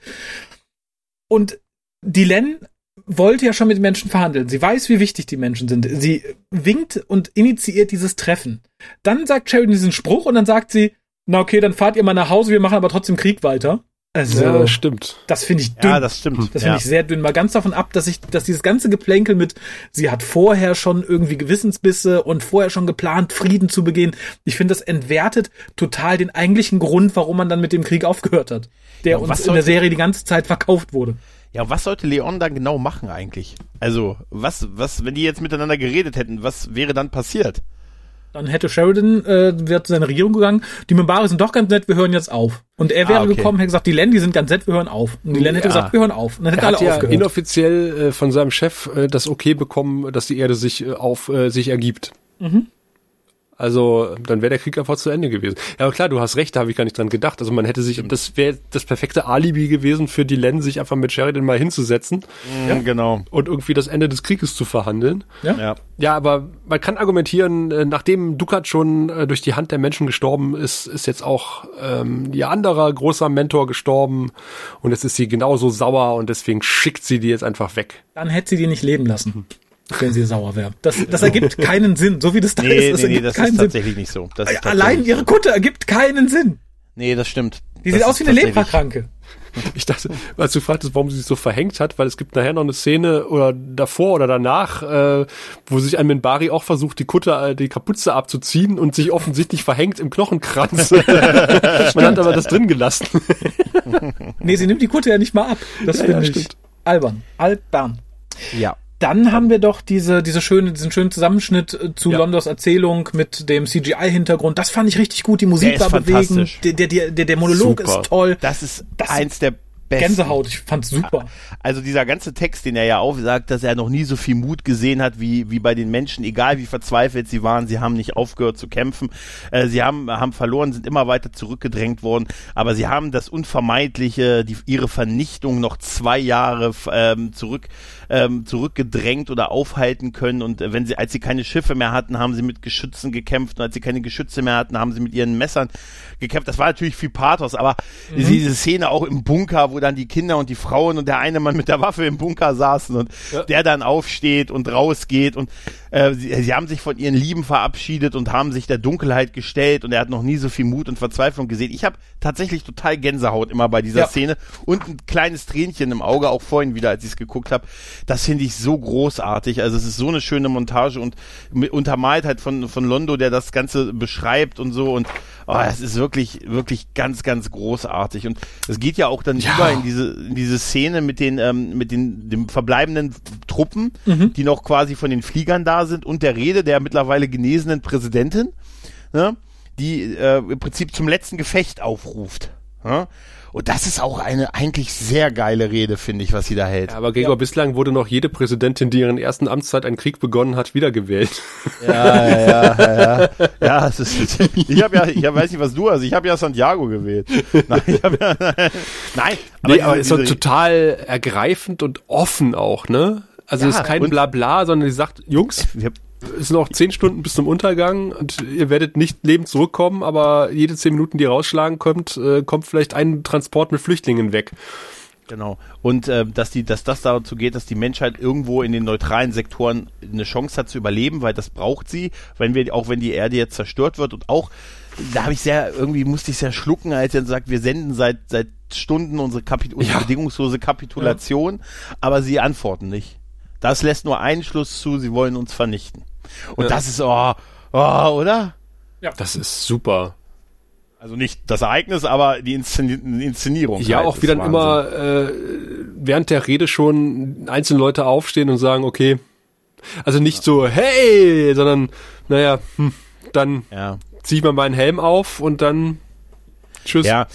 Und die Len wollte ja schon mit Menschen verhandeln. Sie weiß, wie wichtig die Menschen sind. Sie winkt und initiiert dieses Treffen. Dann sagt Sheridan diesen Spruch und dann sagt sie, na okay, dann fahrt ihr mal nach Hause, wir machen aber trotzdem Krieg weiter. Also, ja, das stimmt. Das finde ich dünn. Ja, das stimmt. Das finde ja. ich sehr dünn. Mal ganz davon ab, dass ich, dass dieses ganze Geplänkel mit, sie hat vorher schon irgendwie Gewissensbisse und vorher schon geplant, Frieden zu begehen. Ich finde, das entwertet total den eigentlichen Grund, warum man dann mit dem Krieg aufgehört hat. Der ja, uns in der Serie die ganze Zeit verkauft wurde. Ja, was sollte Leon dann genau machen eigentlich? Also, was, was, wenn die jetzt miteinander geredet hätten, was wäre dann passiert? Dann hätte Sheridan, äh, wäre zu seiner Regierung gegangen, die Mimbari sind doch ganz nett, wir hören jetzt auf. Und er wäre ah, okay. gekommen, hätte gesagt, die Len, die sind ganz nett, wir hören auf. Und die Len hätte ja. gesagt, wir hören auf. Und dann hätte er alle hat aufgehört. Ja inoffiziell äh, von seinem Chef äh, das Okay bekommen, dass die Erde sich äh, auf äh, sich ergibt. Mhm. Also dann wäre der Krieg einfach zu Ende gewesen. Ja, aber klar, du hast recht, da habe ich gar nicht dran gedacht. Also man hätte sich, das wäre das perfekte Alibi gewesen für die Len, sich einfach mit Sheridan mal hinzusetzen. Ja, genau. Und irgendwie das Ende des Krieges zu verhandeln. Ja. Ja, ja aber man kann argumentieren, äh, nachdem Dukat schon äh, durch die Hand der Menschen gestorben ist, ist jetzt auch ähm, ihr anderer großer Mentor gestorben und jetzt ist sie genauso sauer und deswegen schickt sie die jetzt einfach weg. Dann hätte sie die nicht leben lassen wenn sie sauer wäre. Das, das ergibt keinen Sinn, so wie das da nee, ist. Das nee, nee, das ist Sinn. tatsächlich nicht so. Allein ihre Kutte ergibt keinen Sinn. Nee, das stimmt. Die das sieht aus wie eine Leberkranke. Ich dachte, als du fragtest, warum sie sich so verhängt hat, weil es gibt nachher noch eine Szene oder davor oder danach, äh, wo sich ein Minbari auch versucht, die Kutte, äh, die Kapuze abzuziehen und sich offensichtlich verhängt im Knochenkranz. Man hat aber das drin gelassen. nee, sie nimmt die Kutte ja nicht mal ab. Das ja, finde ja, ich stimmt. albern. Albern. Ja. Dann haben wir doch diese, diese schöne, diesen schönen Zusammenschnitt äh, zu ja. Londos Erzählung mit dem CGI-Hintergrund. Das fand ich richtig gut. Die Musik war bewegend. Der, der, der, der Monolog Super. ist toll. Das ist das eins der besten. Gänsehaut, ich fand's super. Also dieser ganze Text, den er ja auch sagt, dass er noch nie so viel Mut gesehen hat wie, wie bei den Menschen, egal wie verzweifelt sie waren, sie haben nicht aufgehört zu kämpfen, äh, sie haben, haben verloren, sind immer weiter zurückgedrängt worden, aber sie haben das Unvermeidliche, die, ihre Vernichtung noch zwei Jahre ähm, zurück, ähm, zurückgedrängt oder aufhalten können und äh, wenn sie, als sie keine Schiffe mehr hatten, haben sie mit Geschützen gekämpft und als sie keine Geschütze mehr hatten, haben sie mit ihren Messern gekämpft. Das war natürlich viel Pathos, aber mhm. diese Szene auch im Bunker, wo wo dann die Kinder und die Frauen und der eine Mann mit der Waffe im Bunker saßen und ja. der dann aufsteht und rausgeht und äh, sie, sie haben sich von ihren Lieben verabschiedet und haben sich der Dunkelheit gestellt und er hat noch nie so viel Mut und Verzweiflung gesehen. Ich habe tatsächlich total Gänsehaut immer bei dieser ja. Szene und ein kleines Tränchen im Auge, auch vorhin wieder, als ich es geguckt habe. Das finde ich so großartig. Also es ist so eine schöne Montage und untermalt halt von, von Londo, der das Ganze beschreibt und so und oh, es ist wirklich, wirklich ganz, ganz großartig. Und es geht ja auch dann ja. über in diese, in diese Szene mit den, ähm, mit den, dem verbleibenden Truppen, mhm. die noch quasi von den Fliegern da sind und der Rede der mittlerweile genesenen Präsidentin, ne, die äh, im Prinzip zum letzten Gefecht aufruft. Ne? Und das ist auch eine eigentlich sehr geile Rede, finde ich, was sie da hält. Ja, aber Gregor, ja. bislang wurde noch jede Präsidentin, die ihren ersten Amtszeit einen Krieg begonnen hat, wiedergewählt. Ja, ja, ja, ja. ja es ist, ich habe ja, ich hab, weiß nicht, was du hast. Ich habe ja Santiago gewählt. Nein, ich hab ja, nein. Aber, nee, aber ist doch total ergreifend und offen auch, ne? Also ja, ist kein Blabla, sondern die sagt, Jungs, es sind noch zehn Stunden bis zum Untergang und ihr werdet nicht lebend zurückkommen, aber jede zehn Minuten, die rausschlagen kommt, äh, kommt vielleicht ein Transport mit Flüchtlingen weg. Genau. Und äh, dass die, dass das dazu geht, dass die Menschheit irgendwo in den neutralen Sektoren eine Chance hat zu überleben, weil das braucht sie, wenn wir, auch wenn die Erde jetzt zerstört wird und auch, da habe ich sehr, irgendwie musste ich sehr schlucken, als er sagt, wir senden seit seit Stunden unsere, Kapit unsere ja. bedingungslose Kapitulation, ja. aber sie antworten nicht. Das lässt nur einen Schluss zu, sie wollen uns vernichten. Und ja. das ist, oh, oh, oder? Ja. Das ist super. Also nicht das Ereignis, aber die, Inszen Inszenierung. Ja, halt auch wie dann Wahnsinn. immer äh, während der Rede schon einzelne Leute aufstehen und sagen, okay, also nicht so, hey, sondern, naja, hm, dann ja. ziehe ich mal meinen Helm auf und dann Tschüss. Ja,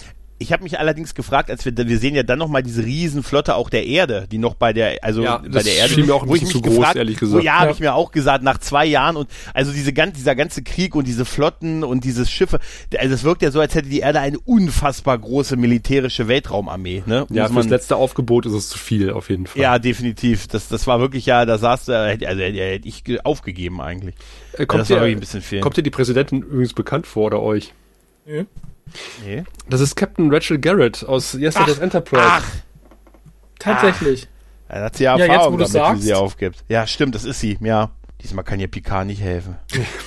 ich habe mich allerdings gefragt, als wir wir sehen ja dann noch mal diese Riesenflotte auch der Erde, die noch bei der also ja, bei der Erde, mir auch ein wo ich mich zu gefragt, groß, ehrlich gesagt. Wo, ja, ja. habe ich mir auch gesagt nach zwei Jahren und also diese ganze dieser ganze Krieg und diese Flotten und diese Schiffe, also es wirkt ja so, als hätte die Erde eine unfassbar große militärische Weltraumarmee. Ne? Ja, fürs letzte Aufgebot ist es zu viel auf jeden Fall. Ja, definitiv. Das das war wirklich ja, da saß also hätte ich aufgegeben eigentlich. Äh, kommt, ja, dir, kommt dir die Präsidentin übrigens bekannt vor oder euch? Ja. Nee. Das ist Captain Rachel Garrett aus Yesterday's Enterprise. Ach. Tatsächlich. Ach. Er hat sie ja Erfahrung ja, jetzt, damit, wie sie aufgibt. Ja, stimmt, das ist sie. Ja. Diesmal kann ja Picard nicht helfen.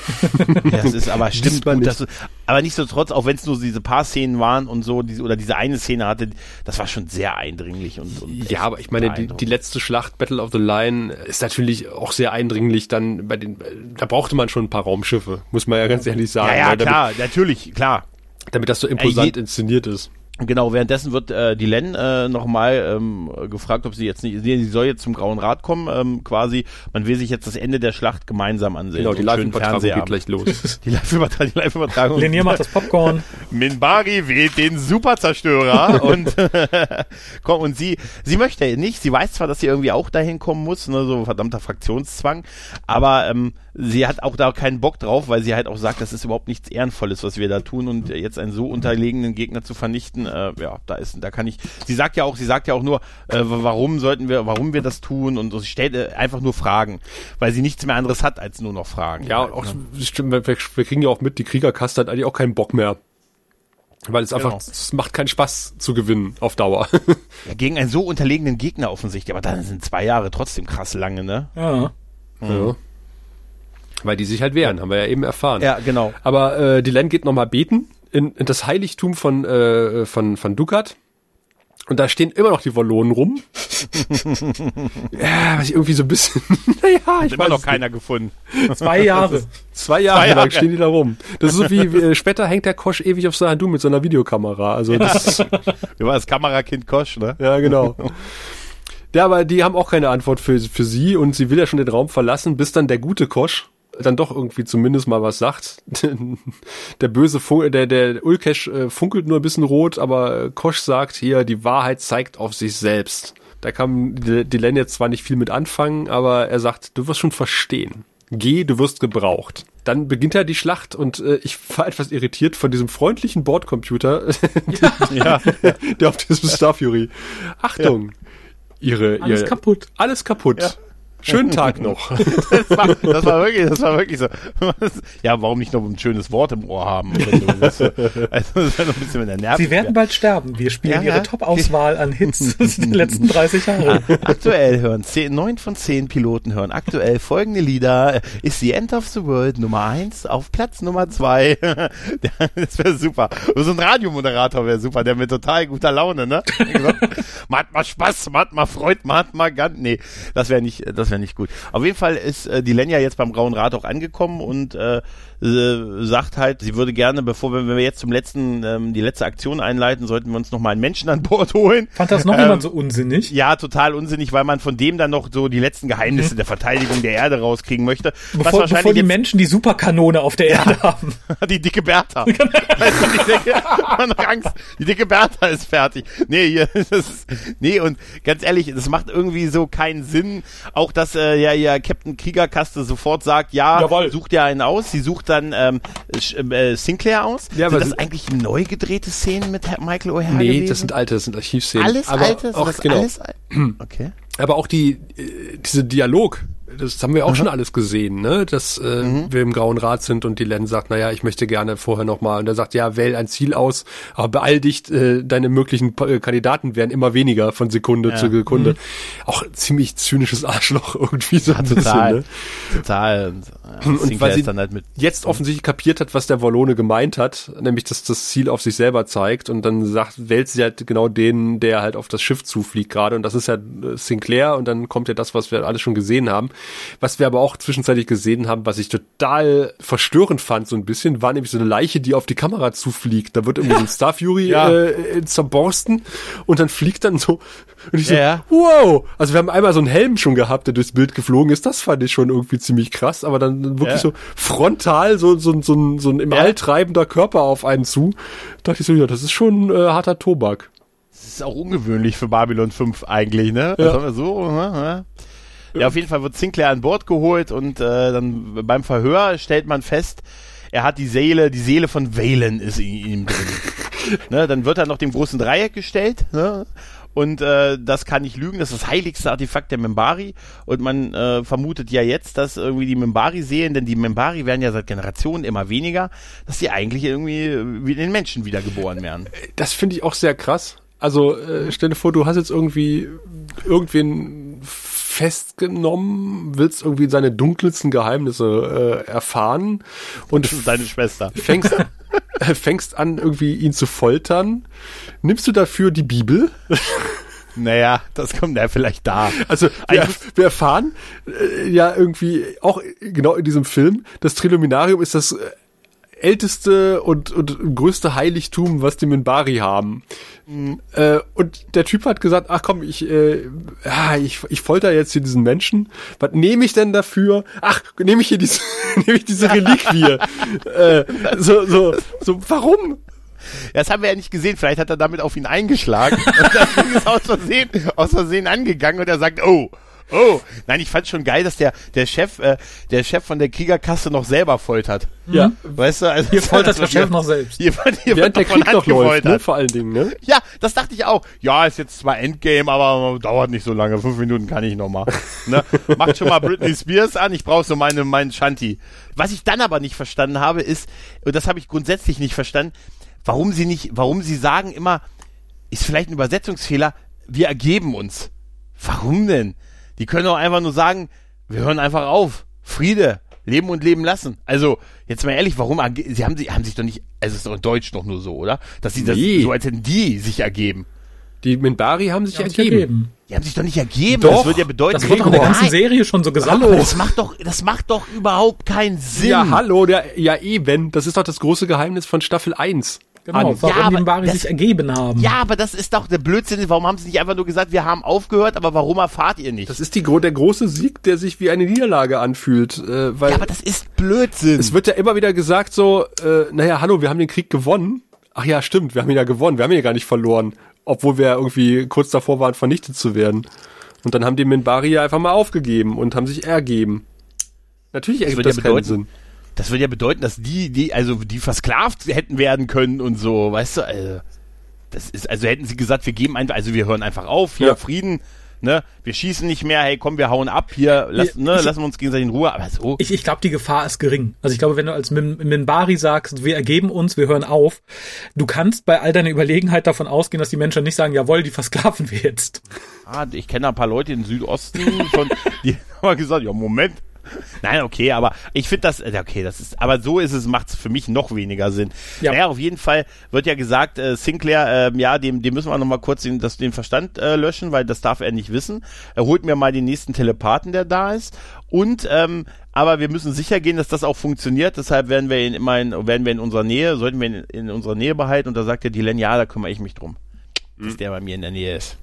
das ist aber stimmt gut, nicht. Du, aber nichtsdestotrotz, auch wenn es nur diese paar Szenen waren und so, diese, oder diese eine Szene hatte, das war schon sehr eindringlich und, und ja, aber ich meine, die, die letzte Schlacht Battle of the Line ist natürlich auch sehr eindringlich. Dann bei den, da brauchte man schon ein paar Raumschiffe, muss man ja ganz ehrlich sagen. Ja, ja klar, natürlich, klar. Damit das so imposant äh, inszeniert ist. Genau, währenddessen wird äh, die Len äh, nochmal ähm, gefragt, ob sie jetzt nicht, sie, sie soll jetzt zum Grauen Rat kommen, ähm, quasi, man will sich jetzt das Ende der Schlacht gemeinsam ansehen. Genau, die Live-Übertragung geht gleich los. die Live-Übertragung. Live Lenier macht das Popcorn. Minbari wählt den Superzerstörer und komm, und sie, sie möchte nicht, sie weiß zwar, dass sie irgendwie auch dahin kommen muss, ne, so verdammter Fraktionszwang, aber ähm, sie hat auch da keinen Bock drauf, weil sie halt auch sagt, das ist überhaupt nichts Ehrenvolles, was wir da tun und jetzt einen so unterlegenen Gegner zu vernichten, äh, ja, da ist, da kann ich, sie sagt ja auch, sie sagt ja auch nur, äh, warum sollten wir, warum wir das tun und so, sie stellt äh, einfach nur Fragen, weil sie nichts mehr anderes hat als nur noch Fragen. Ja, halt, auch, ne? stimmt, wir, wir, kriegen ja auch mit, die Kriegerkaste hat eigentlich auch keinen Bock mehr. Weil es einfach, genau. es macht keinen Spaß zu gewinnen auf Dauer. ja, gegen einen so unterlegenen Gegner offensichtlich, aber dann sind zwei Jahre trotzdem krass lange, ne? Ja. Mhm. ja. Weil die sich halt wehren, haben wir ja eben erfahren. Ja, genau. Aber äh, die Len geht nochmal beten in, in das Heiligtum von, äh, von, von Dukat. Und da stehen immer noch die Wallonen rum. ja, was ich irgendwie so ein bisschen. naja, ich Hat immer noch keiner gefunden. Zwei Jahre. Zwei Jahre, Zwei Jahre lang stehen die da rum. Das ist so wie, äh, später hängt der Kosch ewig auf seiner Du mit so einer Videokamera. Also das. Wie war das Kamerakind Kosch, ne? Ja, genau. Ja, aber die haben auch keine Antwort für, für sie und sie will ja schon den Raum verlassen, bis dann der gute Kosch dann doch irgendwie zumindest mal was sagt. der böse Fun der, der Ulkesh äh, funkelt nur ein bisschen rot, aber Kosch sagt hier, die Wahrheit zeigt auf sich selbst. Da kann Len jetzt zwar nicht viel mit anfangen, aber er sagt, du wirst schon verstehen. Geh, du wirst gebraucht. Dann beginnt ja die Schlacht und äh, ich war etwas irritiert von diesem freundlichen Bordcomputer, ja. der auf diesem Star Fury. Achtung, ja. ihre, alles ihre, kaputt. Alles kaputt. Ja. Schönen Tag noch. das, war, das war wirklich, das war wirklich so. Ja, warum nicht noch ein schönes Wort im Ohr haben? Das, also, das ist ein bisschen mit der Nerv. Sie werden bald sterben. Wir spielen ja, ihre Top-Auswahl an Hits der letzten 30 Jahre. aktuell hören zehn, neun von zehn Piloten hören aktuell folgende Lieder. Ist The End of the World Nummer eins auf Platz Nummer zwei. das wäre super. So ein Radiomoderator wäre super, der mit total guter Laune, ne? macht mal Spaß, macht mal Freud, macht mal ganz. Nee, das wäre nicht, das wäre nicht gut. Auf jeden Fall ist äh, die Lenja jetzt beim Grauen Rat auch angekommen und äh, sagt halt, sie würde gerne, bevor wir, wenn wir jetzt zum letzten, ähm, die letzte Aktion einleiten, sollten wir uns noch mal einen Menschen an Bord holen. Fand das noch ähm, jemand so unsinnig? Ja, total unsinnig, weil man von dem dann noch so die letzten Geheimnisse mhm. der Verteidigung der Erde rauskriegen möchte. Bevor, bevor die Menschen die Superkanone auf der Erde ja, haben. Die dicke Bertha. weißt du, die, dicke, man hat Angst, die dicke Bertha ist fertig. Nee, hier, das ist, nee, und ganz ehrlich, das macht irgendwie so keinen Sinn. Auch, dass äh, ja, ja Captain Kriegerkaste sofort sagt, ja, Jawohl. sucht ja einen aus. Sie sucht dann ähm, äh, Sinclair aus. Ja, sind das eigentlich neu gedrehte Szenen mit Michael O'Hare Nee, gewesen? das sind alte, das sind Archivszenen. Alles aber alte? Auch, genau. Alles al okay. Aber auch die, äh, diese Dialog, das haben wir auch Aha. schon alles gesehen, ne? Dass äh, mhm. wir im Grauen Rat sind und die Len sagt, naja, ich möchte gerne vorher nochmal. Und er sagt, ja, wähl ein Ziel aus, aber beeil dich, äh, deine möglichen äh, Kandidaten werden immer weniger von Sekunde ja. zu Sekunde. Mhm. Auch ziemlich zynisches Arschloch irgendwie so ja, ein total, bisschen, ne? Total. Und, ja, und weil sie halt jetzt offensichtlich kapiert hat, was der Wallone gemeint hat, nämlich, dass das Ziel auf sich selber zeigt und dann sagt, wählt sie halt genau den, der halt auf das Schiff zufliegt gerade und das ist ja äh, Sinclair und dann kommt ja das, was wir alle schon gesehen haben. Was wir aber auch zwischenzeitlich gesehen haben, was ich total verstörend fand, so ein bisschen, war nämlich so eine Leiche, die auf die Kamera zufliegt. Da wird irgendwie so ein Star Fury ja. äh, zerborsten und dann fliegt dann so und ich so, ja. wow! Also wir haben einmal so einen Helm schon gehabt, der durchs Bild geflogen ist. Das fand ich schon irgendwie ziemlich krass, aber dann wirklich ja. so frontal so, so, so, ein, so ein im All treibender Körper auf einen zu. Da dachte ich so, ja, das ist schon äh, harter Tobak. Das ist auch ungewöhnlich für Babylon 5 eigentlich, ne? Ja. Das so, ne? Ja, auf jeden Fall wird Sinclair an Bord geholt und äh, dann beim Verhör stellt man fest, er hat die Seele, die Seele von Valen ist in ihm drin. ne, dann wird er noch dem großen Dreieck gestellt, ne? Und äh, das kann nicht lügen, das ist das heiligste Artefakt der Membari. Und man äh, vermutet ja jetzt, dass irgendwie die Membari sehen, denn die Membari werden ja seit Generationen immer weniger, dass die eigentlich irgendwie wie den Menschen wiedergeboren werden. Das finde ich auch sehr krass. Also äh, stell dir vor, du hast jetzt irgendwie irgendwen festgenommen, willst irgendwie seine dunkelsten Geheimnisse äh, erfahren und deine Schwester. Fängst, fängst an, irgendwie ihn zu foltern. Nimmst du dafür die Bibel? Naja, das kommt ja vielleicht da. Also wir, wir erfahren äh, ja irgendwie auch genau in diesem Film, das Triluminarium ist das äh, älteste und, und größte Heiligtum, was die Minbari haben. Mhm. Äh, und der Typ hat gesagt, ach komm, ich, äh, ja, ich, ich folter jetzt hier diesen Menschen. Was nehme ich denn dafür? Ach, nehme ich hier diese, nehme ich diese Reliquie. äh, so, so, so, warum? Das haben wir ja nicht gesehen. Vielleicht hat er damit auf ihn eingeschlagen. und Ding ist aus Versehen, aus Versehen angegangen und er sagt, oh, Oh, nein, ich fand schon geil, dass der der Chef äh, der Chef von der Kriegerkasse noch selber foltert. Ja, weißt du, also hier foltert der Chef noch selbst. Hier, hier Während der Krieg noch läuft, ne? vor allen Dingen, ne? Ja, das dachte ich auch. Ja, ist jetzt zwar Endgame, aber dauert nicht so lange. Fünf Minuten kann ich noch mal. ne? Macht schon mal Britney Spears an. Ich brauche so meine meinen Shanty. Was ich dann aber nicht verstanden habe, ist und das habe ich grundsätzlich nicht verstanden, warum sie nicht, warum sie sagen immer, ist vielleicht ein Übersetzungsfehler. Wir ergeben uns. Warum denn? Die können auch einfach nur sagen, wir hören einfach auf. Friede, leben und leben lassen. Also, jetzt mal ehrlich, warum, sie haben, sie haben sich doch nicht, also es ist doch in Deutsch doch nur so, oder? Dass sie nee. das, so als hätten die sich ergeben. Die Minbari haben sich, die ergeben. ergeben. Die haben sich doch nicht ergeben. Doch, das würde ja bedeuten, das wird doch in der ganzen Serie schon so gesagt. Hallo. Das macht doch, das macht doch überhaupt keinen Sinn. Ja, hallo, der, ja eben. Das ist doch das große Geheimnis von Staffel 1. Genau, an. warum ja, die Minbari sich ergeben haben. Ja, aber das ist doch der Blödsinn. Warum haben sie nicht einfach nur gesagt, wir haben aufgehört, aber warum erfahrt ihr nicht? Das ist die, der große Sieg, der sich wie eine Niederlage anfühlt. Äh, weil ja, aber das ist Blödsinn. Es wird ja immer wieder gesagt so, äh, naja, hallo, wir haben den Krieg gewonnen. Ach ja, stimmt, wir haben ihn ja gewonnen, wir haben ihn ja gar nicht verloren. Obwohl wir irgendwie kurz davor waren, vernichtet zu werden. Und dann haben die Minbari ja einfach mal aufgegeben und haben sich ergeben. Natürlich ergibt das, das ja keinen Sinn das würde ja bedeuten, dass die, die, also die versklavt hätten werden können und so, weißt du, also, das ist, also hätten sie gesagt, wir geben einfach, also wir hören einfach auf, hier, ja. Frieden, ne, wir schießen nicht mehr, hey, komm, wir hauen ab hier, lass, ne, lassen wir uns gegenseitig in Ruhe, aber so. Ich, ich glaube, die Gefahr ist gering. Also ich glaube, wenn du als Min Minbari sagst, wir ergeben uns, wir hören auf, du kannst bei all deiner Überlegenheit davon ausgehen, dass die Menschen nicht sagen, jawohl, die versklaven wir jetzt. Ah, ich kenne ein paar Leute im Südosten, von, die haben gesagt, ja, Moment, Nein, okay, aber ich finde das, okay, das ist, aber so ist es, macht es für mich noch weniger Sinn. Ja. Naja, auf jeden Fall wird ja gesagt, äh, Sinclair, äh, ja, dem, dem müssen wir nochmal kurz den, das, den Verstand äh, löschen, weil das darf er nicht wissen. Er holt mir mal den nächsten Telepathen, der da ist. Und, ähm, aber wir müssen sicher gehen, dass das auch funktioniert. Deshalb werden wir ihn immer in, werden wir in unserer Nähe, sollten wir ihn in, unserer Nähe behalten. Und da sagt der Dylan, ja, da kümmere ich mich drum. Dass mhm. der bei mir in der Nähe ist.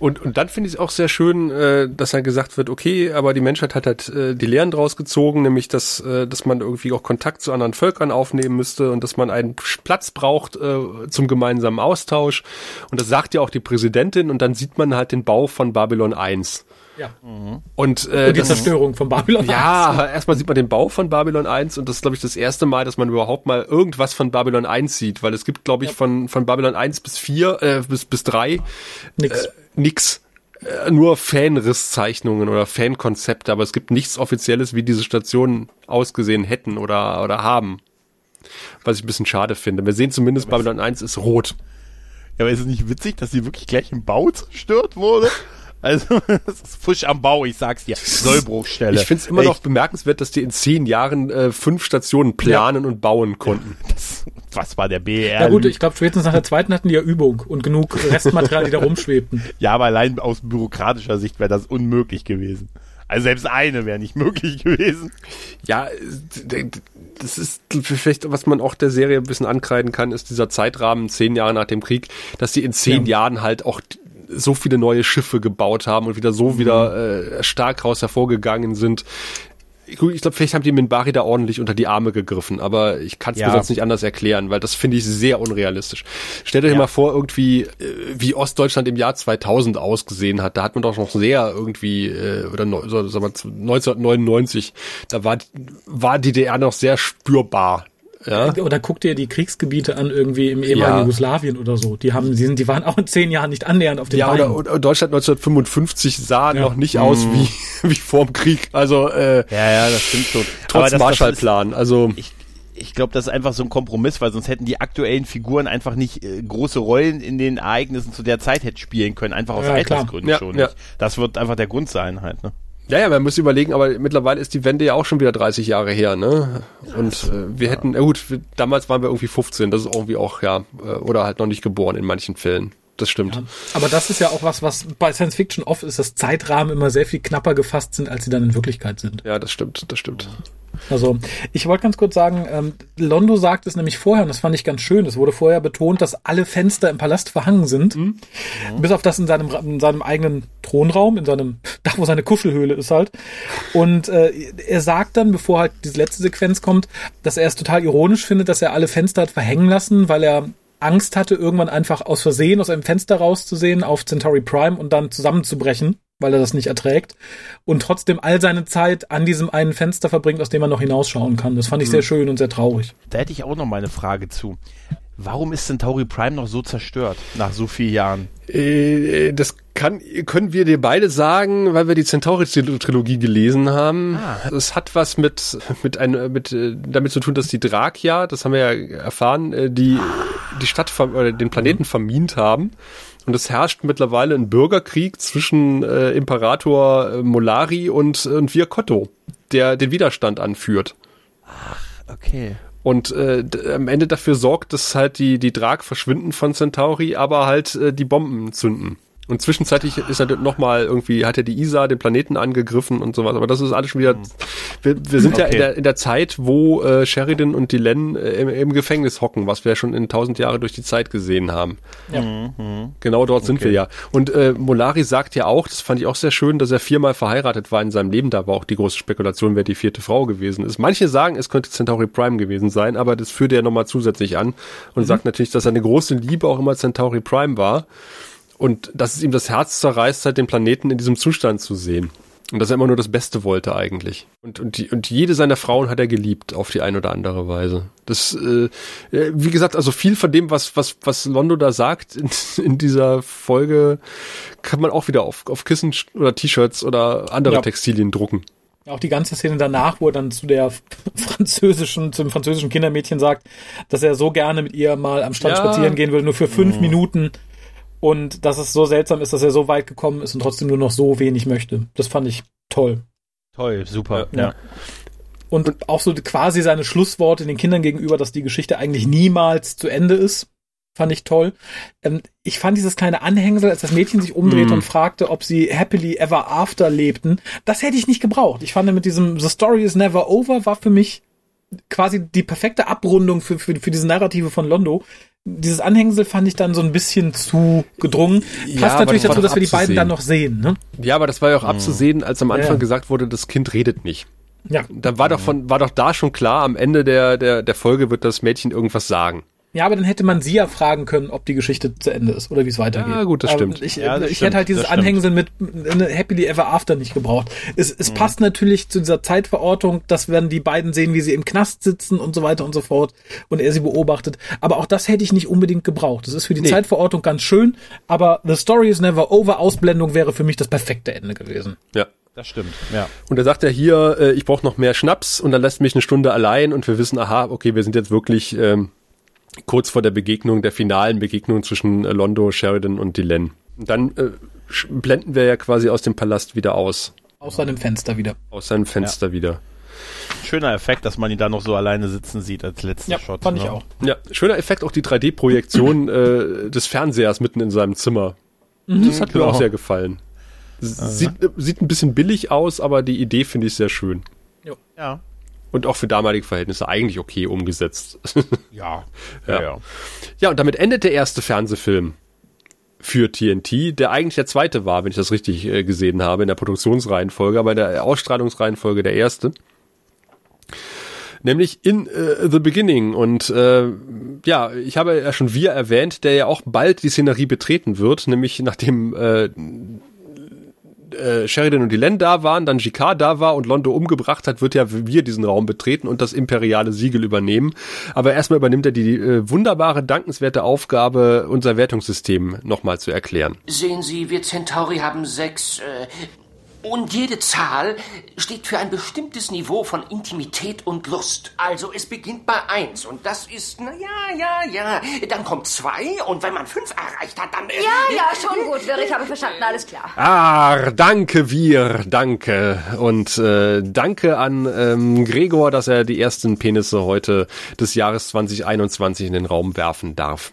Und, und dann finde ich es auch sehr schön, äh, dass dann gesagt wird, okay, aber die Menschheit hat halt äh, die Lehren draus gezogen, nämlich dass, äh, dass man irgendwie auch Kontakt zu anderen Völkern aufnehmen müsste und dass man einen Platz braucht äh, zum gemeinsamen Austausch. Und das sagt ja auch die Präsidentin und dann sieht man halt den Bau von Babylon 1. Ja. Mhm. Und, äh, und die Zerstörung von Babylon 1. Ja, erstmal sieht man den Bau von Babylon 1 und das ist, glaube ich, das erste Mal, dass man überhaupt mal irgendwas von Babylon 1 sieht, weil es gibt, glaube ich, ja. von, von Babylon 1 bis 4, äh, bis, bis 3 nix. Äh, nix äh, nur Fanrisszeichnungen oder Fankonzepte, aber es gibt nichts Offizielles, wie diese Stationen ausgesehen hätten oder, oder haben. Was ich ein bisschen schade finde. Wir sehen zumindest, Babylon 1 ist rot. Ja, aber ist es nicht witzig, dass sie wirklich gleich im Bau zerstört wurde? Also, das ist frisch am Bau, ich sag's dir. Sollbruchstelle. Ich find's immer noch bemerkenswert, dass die in zehn Jahren äh, fünf Stationen planen ja. und bauen konnten. Das, was war der BR? Ja gut, ich glaube, spätestens nach der zweiten hatten die ja Übung und genug Restmaterial, die da rumschwebten. Ja, aber allein aus bürokratischer Sicht wäre das unmöglich gewesen. Also selbst eine wäre nicht möglich gewesen. Ja, das ist vielleicht, was man auch der Serie ein bisschen ankreiden kann, ist dieser Zeitrahmen zehn Jahre nach dem Krieg, dass sie in zehn ja. Jahren halt auch so viele neue Schiffe gebaut haben und wieder so mhm. wieder äh, stark raus hervorgegangen sind. Ich glaube, vielleicht haben die Minbari da ordentlich unter die Arme gegriffen, aber ich kann es ja. mir sonst nicht anders erklären, weil das finde ich sehr unrealistisch. Stellt euch ja. mal vor, irgendwie, äh, wie Ostdeutschland im Jahr 2000 ausgesehen hat. Da hat man doch noch sehr irgendwie, äh, oder so, sagen wir, 1999, da war, war DDR noch sehr spürbar. Ja. Oder guck dir die Kriegsgebiete an, irgendwie im ehemaligen ja. Jugoslawien oder so. Die haben, die, sind, die waren auch in zehn Jahren nicht annähernd auf den Ja, oder, oder, Deutschland 1955 sah ja. noch nicht mhm. aus wie, wie vorm Krieg. Also, äh, ja, ja, das stimmt schon. Trotz Marshallplan. Also, ich, ich glaube, das ist einfach so ein Kompromiss, weil sonst hätten die aktuellen Figuren einfach nicht äh, große Rollen in den Ereignissen zu der Zeit hätten spielen können, einfach aus ja, Altersgründen ja, schon. Ja. Nicht. Das wird einfach der Grund sein halt. Ne? Ja, ja, man muss überlegen, aber mittlerweile ist die Wende ja auch schon wieder 30 Jahre her, ne? Und äh, wir hätten, äh, gut, damals waren wir irgendwie 15, das ist irgendwie auch, ja, äh, oder halt noch nicht geboren in manchen Fällen. Das stimmt. Ja, aber das ist ja auch was, was bei Science Fiction oft ist, dass Zeitrahmen immer sehr viel knapper gefasst sind, als sie dann in Wirklichkeit sind. Ja, das stimmt, das stimmt. Also, ich wollte ganz kurz sagen, ähm, Londo sagt es nämlich vorher, und das fand ich ganz schön, es wurde vorher betont, dass alle Fenster im Palast verhangen sind, mhm. bis auf das in seinem, in seinem eigenen Thronraum, in seinem, da wo seine Kuschelhöhle ist halt. Und äh, er sagt dann, bevor halt diese letzte Sequenz kommt, dass er es total ironisch findet, dass er alle Fenster hat verhängen lassen, weil er Angst hatte, irgendwann einfach aus Versehen aus einem Fenster rauszusehen auf Centauri Prime und dann zusammenzubrechen weil er das nicht erträgt und trotzdem all seine Zeit an diesem einen Fenster verbringt, aus dem er noch hinausschauen kann. Das fand ich sehr hm. schön und sehr traurig. Da hätte ich auch noch mal eine Frage zu. Warum ist Centauri Prime noch so zerstört nach so vielen Jahren? Äh, das kann, können wir dir beide sagen, weil wir die Centauri-Trilogie gelesen haben. Ah. Es hat was mit, mit, ein, mit äh, damit zu tun, dass die Drakia, das haben wir ja erfahren, äh, die, die Stadt oder den Planeten vermint haben. Und es herrscht mittlerweile ein Bürgerkrieg zwischen äh, Imperator äh, Molari und, und Viacotto, der den Widerstand anführt. Ach, okay. Und äh, am Ende dafür sorgt, dass halt die, die Drag verschwinden von Centauri, aber halt äh, die Bomben zünden. Und zwischenzeitlich ist er nochmal irgendwie, hat er die ISA den Planeten angegriffen und sowas. Aber das ist alles schon wieder. Wir, wir sind okay. ja in der, in der Zeit, wo äh, Sheridan und Dylan äh, im, im Gefängnis hocken, was wir schon in tausend Jahre durch die Zeit gesehen haben. Ja. Mhm. Genau dort okay. sind wir ja. Und äh, Molari sagt ja auch, das fand ich auch sehr schön, dass er viermal verheiratet war in seinem Leben. Da war auch die große Spekulation, wer die vierte Frau gewesen ist. Manche sagen, es könnte Centauri Prime gewesen sein, aber das führt er nochmal zusätzlich an und mhm. sagt natürlich, dass seine große Liebe auch immer Centauri Prime war und dass es ihm das Herz zerreißt, halt den Planeten in diesem Zustand zu sehen. Und dass er immer nur das Beste wollte eigentlich. Und, und, die, und jede seiner Frauen hat er geliebt auf die eine oder andere Weise. Das, äh, äh wie gesagt, also viel von dem, was, was, was Londo da sagt in, in dieser Folge, kann man auch wieder auf, auf Kissen oder T-Shirts oder andere ja. Textilien drucken. Auch die ganze Szene danach, wo er dann zu der französischen, zum französischen Kindermädchen sagt, dass er so gerne mit ihr mal am Strand ja. spazieren gehen würde, nur für fünf mhm. Minuten und dass es so seltsam ist, dass er so weit gekommen ist und trotzdem nur noch so wenig möchte. Das fand ich toll. Toll, super. Ja. ja. Und auch so quasi seine Schlussworte den Kindern gegenüber, dass die Geschichte eigentlich niemals zu Ende ist, fand ich toll. Ähm, ich fand dieses kleine Anhängsel, als das Mädchen sich umdreht mm. und fragte, ob sie happily ever after lebten, das hätte ich nicht gebraucht. Ich fand mit diesem The Story is never over war für mich quasi die perfekte Abrundung für, für, für diese Narrative von Londo, dieses Anhängsel fand ich dann so ein bisschen zu gedrungen. Passt ja, natürlich dazu, dass wir die beiden dann noch sehen. Ne? Ja, aber das war ja auch mhm. abzusehen, als am Anfang ja. gesagt wurde, das Kind redet nicht. Ja. Da war doch von, war doch da schon klar, am Ende der, der, der Folge wird das Mädchen irgendwas sagen. Ja, aber dann hätte man sie ja fragen können, ob die Geschichte zu Ende ist oder wie es weitergeht. Ja, gut, das aber stimmt. Ich, ja, das ich stimmt, hätte halt dieses Anhängsel mit Happily Ever After nicht gebraucht. Es, es mhm. passt natürlich zu dieser Zeitverortung, dass werden die beiden sehen, wie sie im Knast sitzen und so weiter und so fort und er sie beobachtet. Aber auch das hätte ich nicht unbedingt gebraucht. Das ist für die nee. Zeitverortung ganz schön, aber The Story is Never Over Ausblendung wäre für mich das perfekte Ende gewesen. Ja. Das stimmt, ja. Und er sagt ja hier, äh, ich brauche noch mehr Schnaps und dann lässt mich eine Stunde allein und wir wissen, aha, okay, wir sind jetzt wirklich ähm, kurz vor der Begegnung, der finalen Begegnung zwischen äh, Londo, Sheridan und Dylan. Und dann äh, blenden wir ja quasi aus dem Palast wieder aus. Aus seinem Fenster wieder. Aus seinem Fenster ja. wieder. Schöner Effekt, dass man ihn da noch so alleine sitzen sieht als letzter ja, Shot. Fand ne? ich auch. Ja, schöner Effekt auch die 3D-Projektion äh, des Fernsehers mitten in seinem Zimmer. Mhm, das hat genau. mir auch sehr gefallen. Sieht, sieht ein bisschen billig aus, aber die Idee finde ich sehr schön. Jo. Ja und auch für damalige Verhältnisse eigentlich okay umgesetzt. ja, ja, ja. Ja, und damit endet der erste Fernsehfilm für TNT, der eigentlich der zweite war, wenn ich das richtig äh, gesehen habe, in der Produktionsreihenfolge, aber in der Ausstrahlungsreihenfolge der erste. Nämlich in äh, The Beginning. Und äh, ja, ich habe ja schon wir erwähnt, der ja auch bald die Szenerie betreten wird, nämlich nachdem äh, Sheridan und Dylan da waren, dann Jicquard da war und Londo umgebracht hat, wird ja wir diesen Raum betreten und das imperiale Siegel übernehmen. Aber erstmal übernimmt er die äh, wunderbare, dankenswerte Aufgabe, unser Wertungssystem nochmal zu erklären. Sehen Sie, wir Centauri haben sechs äh, und jede Zahl steht für ein bestimmtes Niveau von Intimität und Lust. Also es beginnt bei eins und das ist, na ja, ja, ja. Dann kommt zwei und wenn man fünf erreicht hat, dann... Äh, ja, ja, schon gut, Wir, ich habe verstanden, alles klar. Ah, danke wir, danke. Und äh, danke an ähm, Gregor, dass er die ersten Penisse heute des Jahres 2021 in den Raum werfen darf.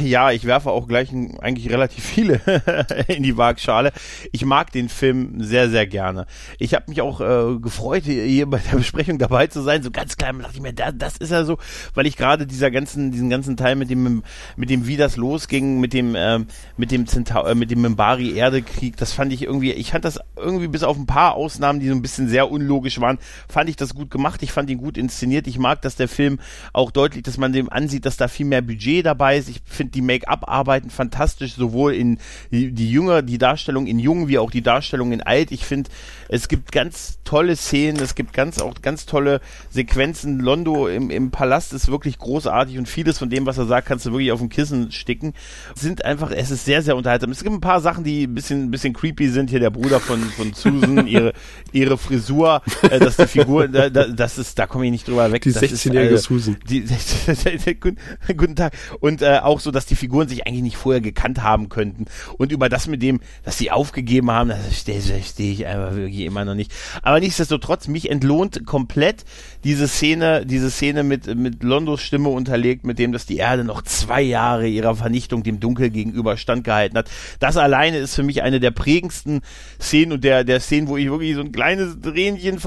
Ja, ich werfe auch gleich eigentlich relativ viele in die Waagschale. Ich mag den Film sehr, sehr gerne. Ich habe mich auch äh, gefreut, hier bei der Besprechung dabei zu sein. So ganz klein dachte ich mir, da, das ist ja so, weil ich gerade dieser ganzen, diesen ganzen Teil mit dem, mit dem, wie das losging, mit dem, äh, mit dem Zentau äh, mit dem Mimbari Erdekrieg, das fand ich irgendwie, ich fand das irgendwie bis auf ein paar Ausnahmen, die so ein bisschen sehr unlogisch waren, fand ich das gut gemacht. Ich fand ihn gut inszeniert. Ich mag, dass der Film auch deutlich, dass man dem ansieht, dass da viel mehr Budget dabei ist. Ich finde die Make-up-Arbeiten fantastisch, sowohl in die, die Jünger, die Darstellung in Jung, wie auch die Darstellung in Alt. Ich finde, es gibt ganz tolle Szenen, es gibt ganz auch ganz tolle Sequenzen. Londo im, im Palast ist wirklich großartig und vieles von dem, was er sagt, kannst du wirklich auf dem Kissen sticken. Sind einfach, es ist sehr, sehr unterhaltsam. Es gibt ein paar Sachen, die ein bisschen, ein bisschen creepy sind. Hier der Bruder von, von Susan, ihre, ihre Frisur, äh, dass die Figur, da, da, das ist, da komme ich nicht drüber weg. Die 16-jährige äh, Susan. Die, guten, guten Tag. Und äh, auch so, dass die Figuren sich eigentlich nicht vorher gekannt haben könnten. Und über das mit dem, dass sie aufgegeben haben, das verstehe steh ich einfach wirklich immer noch nicht. Aber nichtsdestotrotz, mich entlohnt komplett diese Szene, diese Szene mit, mit Londos Stimme unterlegt, mit dem, dass die Erde noch zwei Jahre ihrer Vernichtung dem Dunkel gegenüber standgehalten hat. Das alleine ist für mich eine der prägendsten Szenen und der, der Szenen, wo ich wirklich so ein kleines Dränchen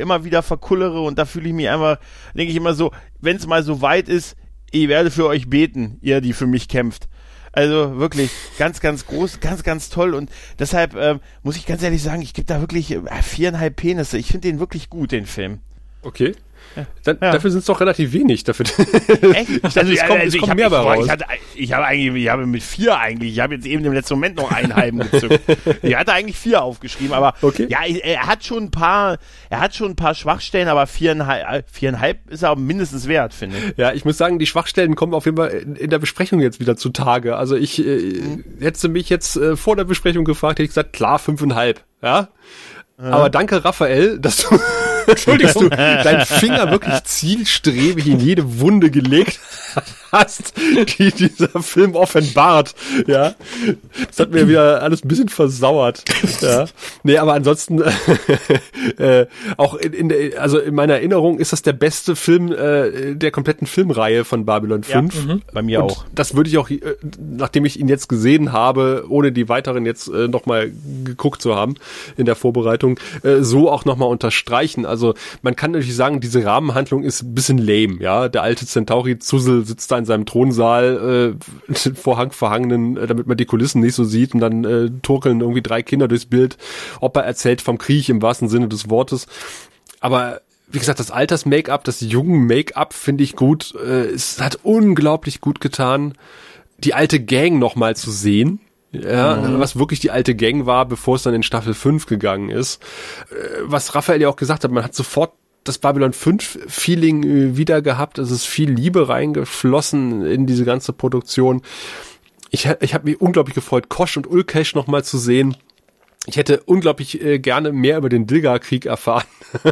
immer wieder verkullere und da fühle ich mich einfach, denke ich immer so, wenn es mal so weit ist, ich werde für euch beten, ihr, die für mich kämpft. Also wirklich ganz, ganz groß, ganz, ganz toll und deshalb äh, muss ich ganz ehrlich sagen, ich gebe da wirklich äh, viereinhalb Penisse. Ich finde den wirklich gut, den Film. Okay. Dann, ja. Dafür sind es doch relativ wenig. Dafür Echt? Ich dachte, also, es kommt, also es kommt mehr bei raus. Ich, hatte, ich habe eigentlich, ich habe mit vier eigentlich, ich habe jetzt eben im letzten Moment noch einen halben gezückt. ich hatte eigentlich vier aufgeschrieben, aber okay. ja, er hat schon ein paar, er hat schon ein paar Schwachstellen, aber viereinhalb, äh, viereinhalb ist er mindestens wert, finde ich. Ja, ich muss sagen, die Schwachstellen kommen auf jeden Fall in, in der Besprechung jetzt wieder zutage. Also ich äh, mhm. hätte mich jetzt äh, vor der Besprechung gefragt, hätte ich gesagt, klar, fünfeinhalb, ja. Aber danke, Raphael, dass du, dass du deinen Finger wirklich zielstrebig in jede Wunde gelegt hast, die dieser Film offenbart. Ja, das hat mir wieder alles ein bisschen versauert. Ja, nee, aber ansonsten äh, auch in, in der, also in meiner Erinnerung ist das der beste Film äh, der kompletten Filmreihe von Babylon 5. Ja, mhm. Bei mir Und auch. Das würde ich auch, äh, nachdem ich ihn jetzt gesehen habe, ohne die weiteren jetzt äh, nochmal geguckt zu haben in der Vorbereitung, äh, so auch nochmal unterstreichen. Also man kann natürlich sagen, diese Rahmenhandlung ist ein bisschen lame. Ja, der alte Centauri Zussel sitzt da in seinem Thronsaal, äh, Vorhang verhangenen, äh, damit man die Kulissen nicht so sieht und dann äh, turkeln irgendwie drei Kinder durchs Bild. Opa erzählt vom Krieg im wahrsten Sinne des Wortes. Aber wie gesagt, das Alters-Make-up, das jungen Make-up finde ich gut. Äh, es hat unglaublich gut getan, die alte Gang nochmal zu sehen. Ja, mhm. was wirklich die alte Gang war, bevor es dann in Staffel 5 gegangen ist. Äh, was Raphael ja auch gesagt hat, man hat sofort das Babylon 5 Feeling äh, wieder gehabt. Es ist viel Liebe reingeflossen in diese ganze Produktion. Ich, ich habe mich unglaublich gefreut, Kosch und Ulkesh nochmal zu sehen. Ich hätte unglaublich äh, gerne mehr über den Dilgar-Krieg erfahren.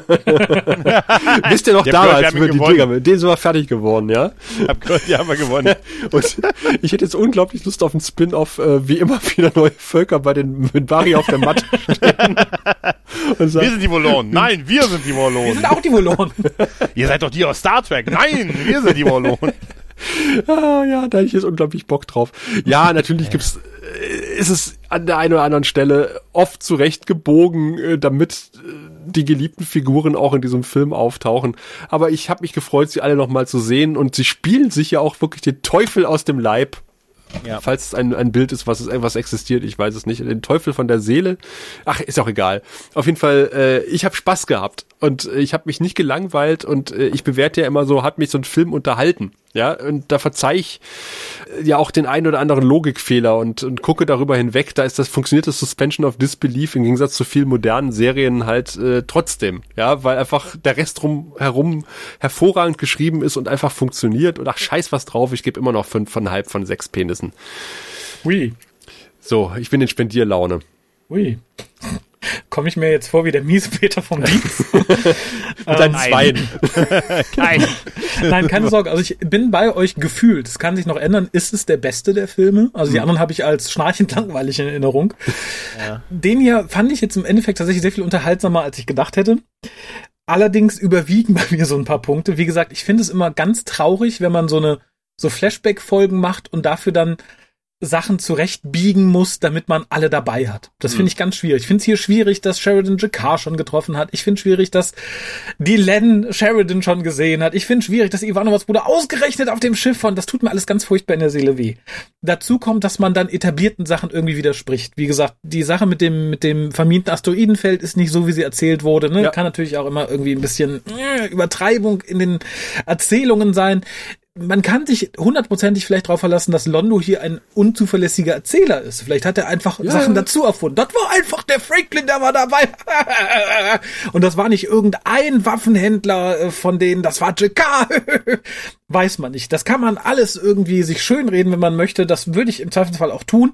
Wisst ihr noch damals über die Dilgar? Den sind wir fertig geworden, ja? Hab gehört, die haben wir gewonnen. Und ich hätte jetzt unglaublich Lust auf einen Spin-off, äh, wie immer wieder neue Völker bei den mit Bari auf der Matte stehen. Sagen, wir sind die Volonen. Nein, wir sind die Volonen. Wir sind auch die Volonen. Ihr seid doch die aus Star Trek. Nein, wir sind die Volonen. ah, ja, da hätte ich jetzt unglaublich Bock drauf. Ja, natürlich gibt's, ist es an der einen oder anderen Stelle oft zurechtgebogen, äh, damit äh, die geliebten Figuren auch in diesem Film auftauchen. Aber ich habe mich gefreut, sie alle nochmal zu sehen und sie spielen sich ja auch wirklich den Teufel aus dem Leib ja. Falls es ein, ein Bild ist, was, was existiert, ich weiß es nicht. Den Teufel von der Seele. Ach, ist auch egal. Auf jeden Fall, äh, ich habe Spaß gehabt und ich habe mich nicht gelangweilt und äh, ich bewerte ja immer so, hat mich so ein Film unterhalten. Ja, und da verzeih ich äh, ja auch den einen oder anderen Logikfehler und, und gucke darüber hinweg. Da ist das funktioniert das Suspension of Disbelief im Gegensatz zu vielen modernen Serien halt äh, trotzdem. Ja, weil einfach der Rest drum herum hervorragend geschrieben ist und einfach funktioniert. Und ach, scheiß was drauf, ich gebe immer noch fünf von halb von sechs Penissen. Ui. So, ich bin in Spendierlaune. Ui komme ich mir jetzt vor wie der Miespeter vom Dienst. Mit deinen ähm, Zweien. Nein. Nein, keine Sorge. Also ich bin bei euch gefühlt. Es kann sich noch ändern. Ist es der beste der Filme? Also die mhm. anderen habe ich als schnarchend langweilig in Erinnerung. Ja. Den hier fand ich jetzt im Endeffekt tatsächlich sehr viel unterhaltsamer, als ich gedacht hätte. Allerdings überwiegen bei mir so ein paar Punkte. Wie gesagt, ich finde es immer ganz traurig, wenn man so eine so Flashback-Folgen macht und dafür dann Sachen zurechtbiegen muss, damit man alle dabei hat. Das finde mhm. ich ganz schwierig. Ich finde es hier schwierig, dass Sheridan Jakar schon getroffen hat. Ich finde schwierig, dass die Len Sheridan schon gesehen hat. Ich finde schwierig, dass Ivanovas Bruder ausgerechnet auf dem Schiff von. Das tut mir alles ganz furchtbar in der Seele weh. Dazu kommt, dass man dann etablierten Sachen irgendwie widerspricht. Wie gesagt, die Sache mit dem mit dem vermienten Asteroidenfeld ist nicht so, wie sie erzählt wurde. Ne? Ja. Kann natürlich auch immer irgendwie ein bisschen äh, Übertreibung in den Erzählungen sein man kann sich hundertprozentig vielleicht darauf verlassen, dass Londo hier ein unzuverlässiger Erzähler ist. Vielleicht hat er einfach ja. Sachen dazu erfunden. Das war einfach der Franklin, der war dabei. Und das war nicht irgendein Waffenhändler äh, von denen, das war JK. Weiß man nicht. Das kann man alles irgendwie sich schönreden, wenn man möchte. Das würde ich im Zweifelsfall auch tun.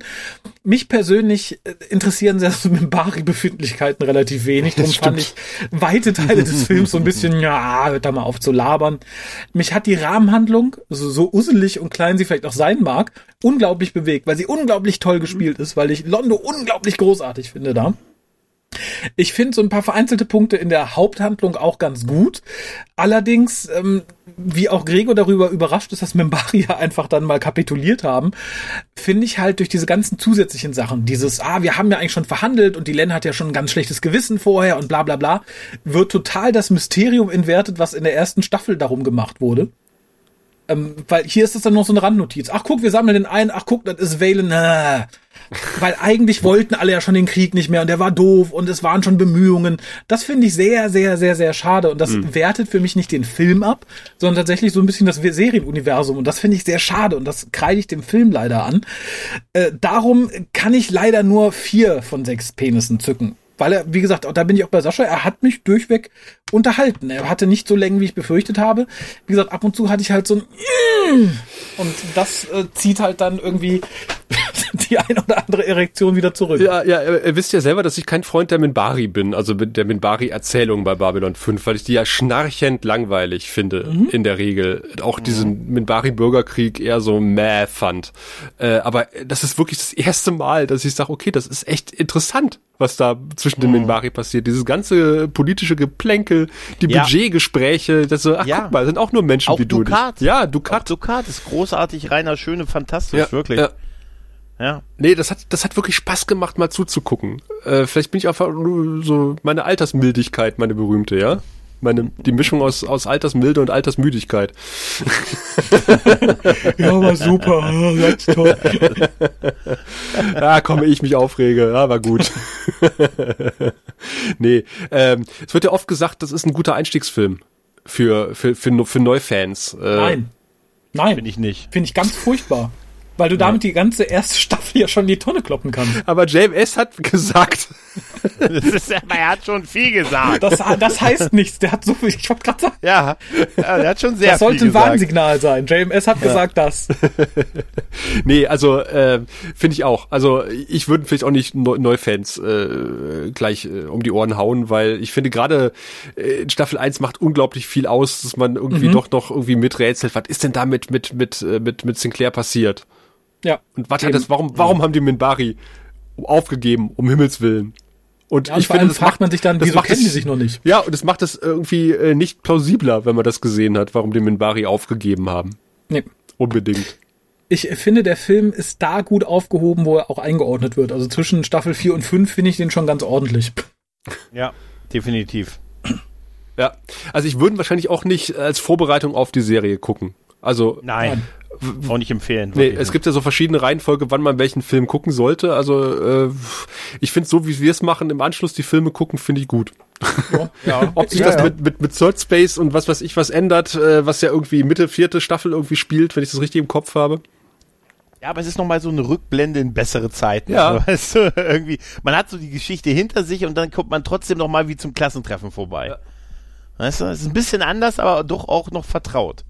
Mich persönlich äh, interessieren sehr so Mimbari-Befindlichkeiten relativ wenig. Darum fand ich weite Teile des Films so ein bisschen, ja, hört da mal auf zu labern. Mich hat die Rahmenhandlung, so, so uselig und klein sie vielleicht auch sein mag, unglaublich bewegt, weil sie unglaublich toll gespielt ist, weil ich Londo unglaublich großartig finde da. Ich finde so ein paar vereinzelte Punkte in der Haupthandlung auch ganz gut. Allerdings, ähm, wie auch Gregor darüber überrascht ist, dass Membari ja einfach dann mal kapituliert haben, finde ich halt durch diese ganzen zusätzlichen Sachen, dieses, ah, wir haben ja eigentlich schon verhandelt und die Len hat ja schon ein ganz schlechtes Gewissen vorher und bla bla bla, wird total das Mysterium entwertet, was in der ersten Staffel darum gemacht wurde. Ähm, weil hier ist es dann noch so eine Randnotiz. Ach guck, wir sammeln den ein. Ach guck, das ist Valen. Äh. Weil eigentlich wollten alle ja schon den Krieg nicht mehr und der war doof und es waren schon Bemühungen. Das finde ich sehr, sehr, sehr, sehr schade und das mhm. wertet für mich nicht den Film ab, sondern tatsächlich so ein bisschen das Serienuniversum und das finde ich sehr schade und das kreide ich dem Film leider an. Äh, darum kann ich leider nur vier von sechs Penissen zücken weil er, wie gesagt, da bin ich auch bei Sascha, er hat mich durchweg unterhalten. Er hatte nicht so Längen, wie ich befürchtet habe. Wie gesagt, ab und zu hatte ich halt so ein und das äh, zieht halt dann irgendwie die ein oder andere Erektion wieder zurück. Ja, ja, ihr wisst ja selber, dass ich kein Freund der Minbari bin, also der Minbari-Erzählung bei Babylon 5, weil ich die ja schnarchend langweilig finde, mhm. in der Regel. Auch mhm. diesen Minbari-Bürgerkrieg eher so mäh fand. Äh, aber das ist wirklich das erste Mal, dass ich sage, okay, das ist echt interessant, was da zwischen den mhm. Minbari passiert. Dieses ganze politische Geplänkel, die ja. Budgetgespräche, das so, ach ja. guck mal, sind auch nur Menschen auch wie du. Dukat. Ja, Dukat. Auch Dukat ist großartig, reiner, schöne, fantastisch, ja, wirklich. Ja. Ja. Nee, das hat, das hat wirklich Spaß gemacht, mal zuzugucken. Äh, vielleicht bin ich einfach nur so meine Altersmildigkeit, meine berühmte, ja? Meine, die Mischung aus, aus Altersmilde und Altersmüdigkeit. ja, war super, ganz toll. ja, komm, ich mich aufrege, ja, war gut. nee, ähm, es wird ja oft gesagt, das ist ein guter Einstiegsfilm für, für, für, für Neufans. Äh, Nein. Nein. Finde ich nicht. Finde ich ganz furchtbar. Weil du damit ja. die ganze erste Staffel ja schon in die Tonne kloppen kannst. Aber JMS hat gesagt. das ist, er hat schon viel gesagt. Das, das heißt nichts. Der hat so viel, ich wollte gerade sagen. Ja, der hat schon sehr das viel gesagt. Das sollte ein Warnsignal sein. JMS hat ja. gesagt das. nee, also äh, finde ich auch. Also ich würde vielleicht auch nicht Neufans äh, gleich äh, um die Ohren hauen, weil ich finde gerade äh, Staffel 1 macht unglaublich viel aus, dass man irgendwie mhm. doch noch irgendwie miträtselt, was ist denn damit mit, mit, mit, mit, mit Sinclair passiert? Ja. Und was hat das, warum, warum haben die Minbari aufgegeben, um Himmels Willen? Und ja, ich finde, das fragt macht, man sich dann, wieso kennen die sich noch nicht? Ja, und es macht es irgendwie äh, nicht plausibler, wenn man das gesehen hat, warum die Minbari aufgegeben haben. Nee. Unbedingt. Ich finde, der Film ist da gut aufgehoben, wo er auch eingeordnet wird. Also zwischen Staffel 4 und 5 finde ich den schon ganz ordentlich. Ja, definitiv. Ja, also ich würde wahrscheinlich auch nicht als Vorbereitung auf die Serie gucken. Also nein, auch nicht empfehlen. Nee, es gibt ja so verschiedene Reihenfolge, wann man welchen Film gucken sollte. Also äh, ich finde so, wie wir es machen, im Anschluss die Filme gucken, finde ich gut. Ja, ja. Ob sich ja, das ja. Mit, mit, mit Third Space und was weiß ich was ändert, äh, was ja irgendwie Mitte vierte Staffel irgendwie spielt, wenn ich das richtig im Kopf habe. Ja, aber es ist nochmal so eine Rückblende in bessere Zeiten. Ja. Also, weißt du, irgendwie, man hat so die Geschichte hinter sich und dann kommt man trotzdem nochmal wie zum Klassentreffen vorbei. Ja. Weißt du, es ist ein bisschen anders, aber doch auch noch vertraut.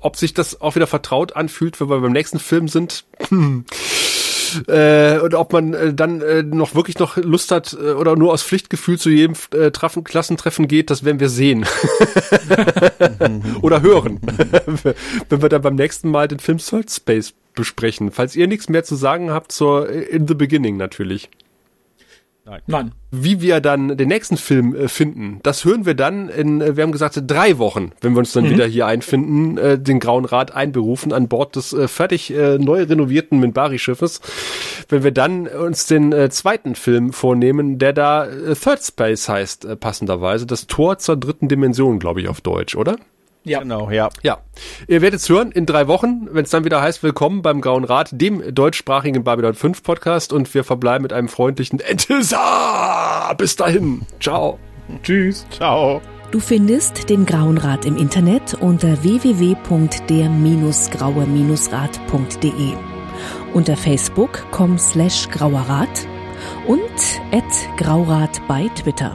Ob sich das auch wieder vertraut anfühlt, wenn wir beim nächsten Film sind. Hm. Äh, und ob man äh, dann äh, noch wirklich noch Lust hat äh, oder nur aus Pflichtgefühl zu jedem äh, Treffen, Klassentreffen geht, das werden wir sehen. oder hören. wenn wir dann beim nächsten Mal den Film Third Space besprechen. Falls ihr nichts mehr zu sagen habt zur In the Beginning natürlich. Nein. Nein. Wie wir dann den nächsten Film äh, finden, das hören wir dann in, äh, wir haben gesagt, drei Wochen, wenn wir uns dann mhm. wieder hier einfinden, äh, den Grauen Rat einberufen an Bord des fertig neu renovierten Minbari-Schiffes. Wenn wir dann uns den zweiten Film vornehmen, der da Third Space heißt, passenderweise, das Tor zur dritten Dimension, glaube ich, auf Deutsch, oder? Ja. Genau, ja. Ja. Ihr werdet es hören in drei Wochen, wenn es dann wieder heißt, willkommen beim Grauen Rat, dem deutschsprachigen Babylon 5 Podcast und wir verbleiben mit einem freundlichen Entesa. Bis dahin. Ciao. Tschüss. Ciao. Du findest den Grauen Rat im Internet unter www.der-graue-rat.de unter facebook.com slash grauerrat und at graurat bei Twitter.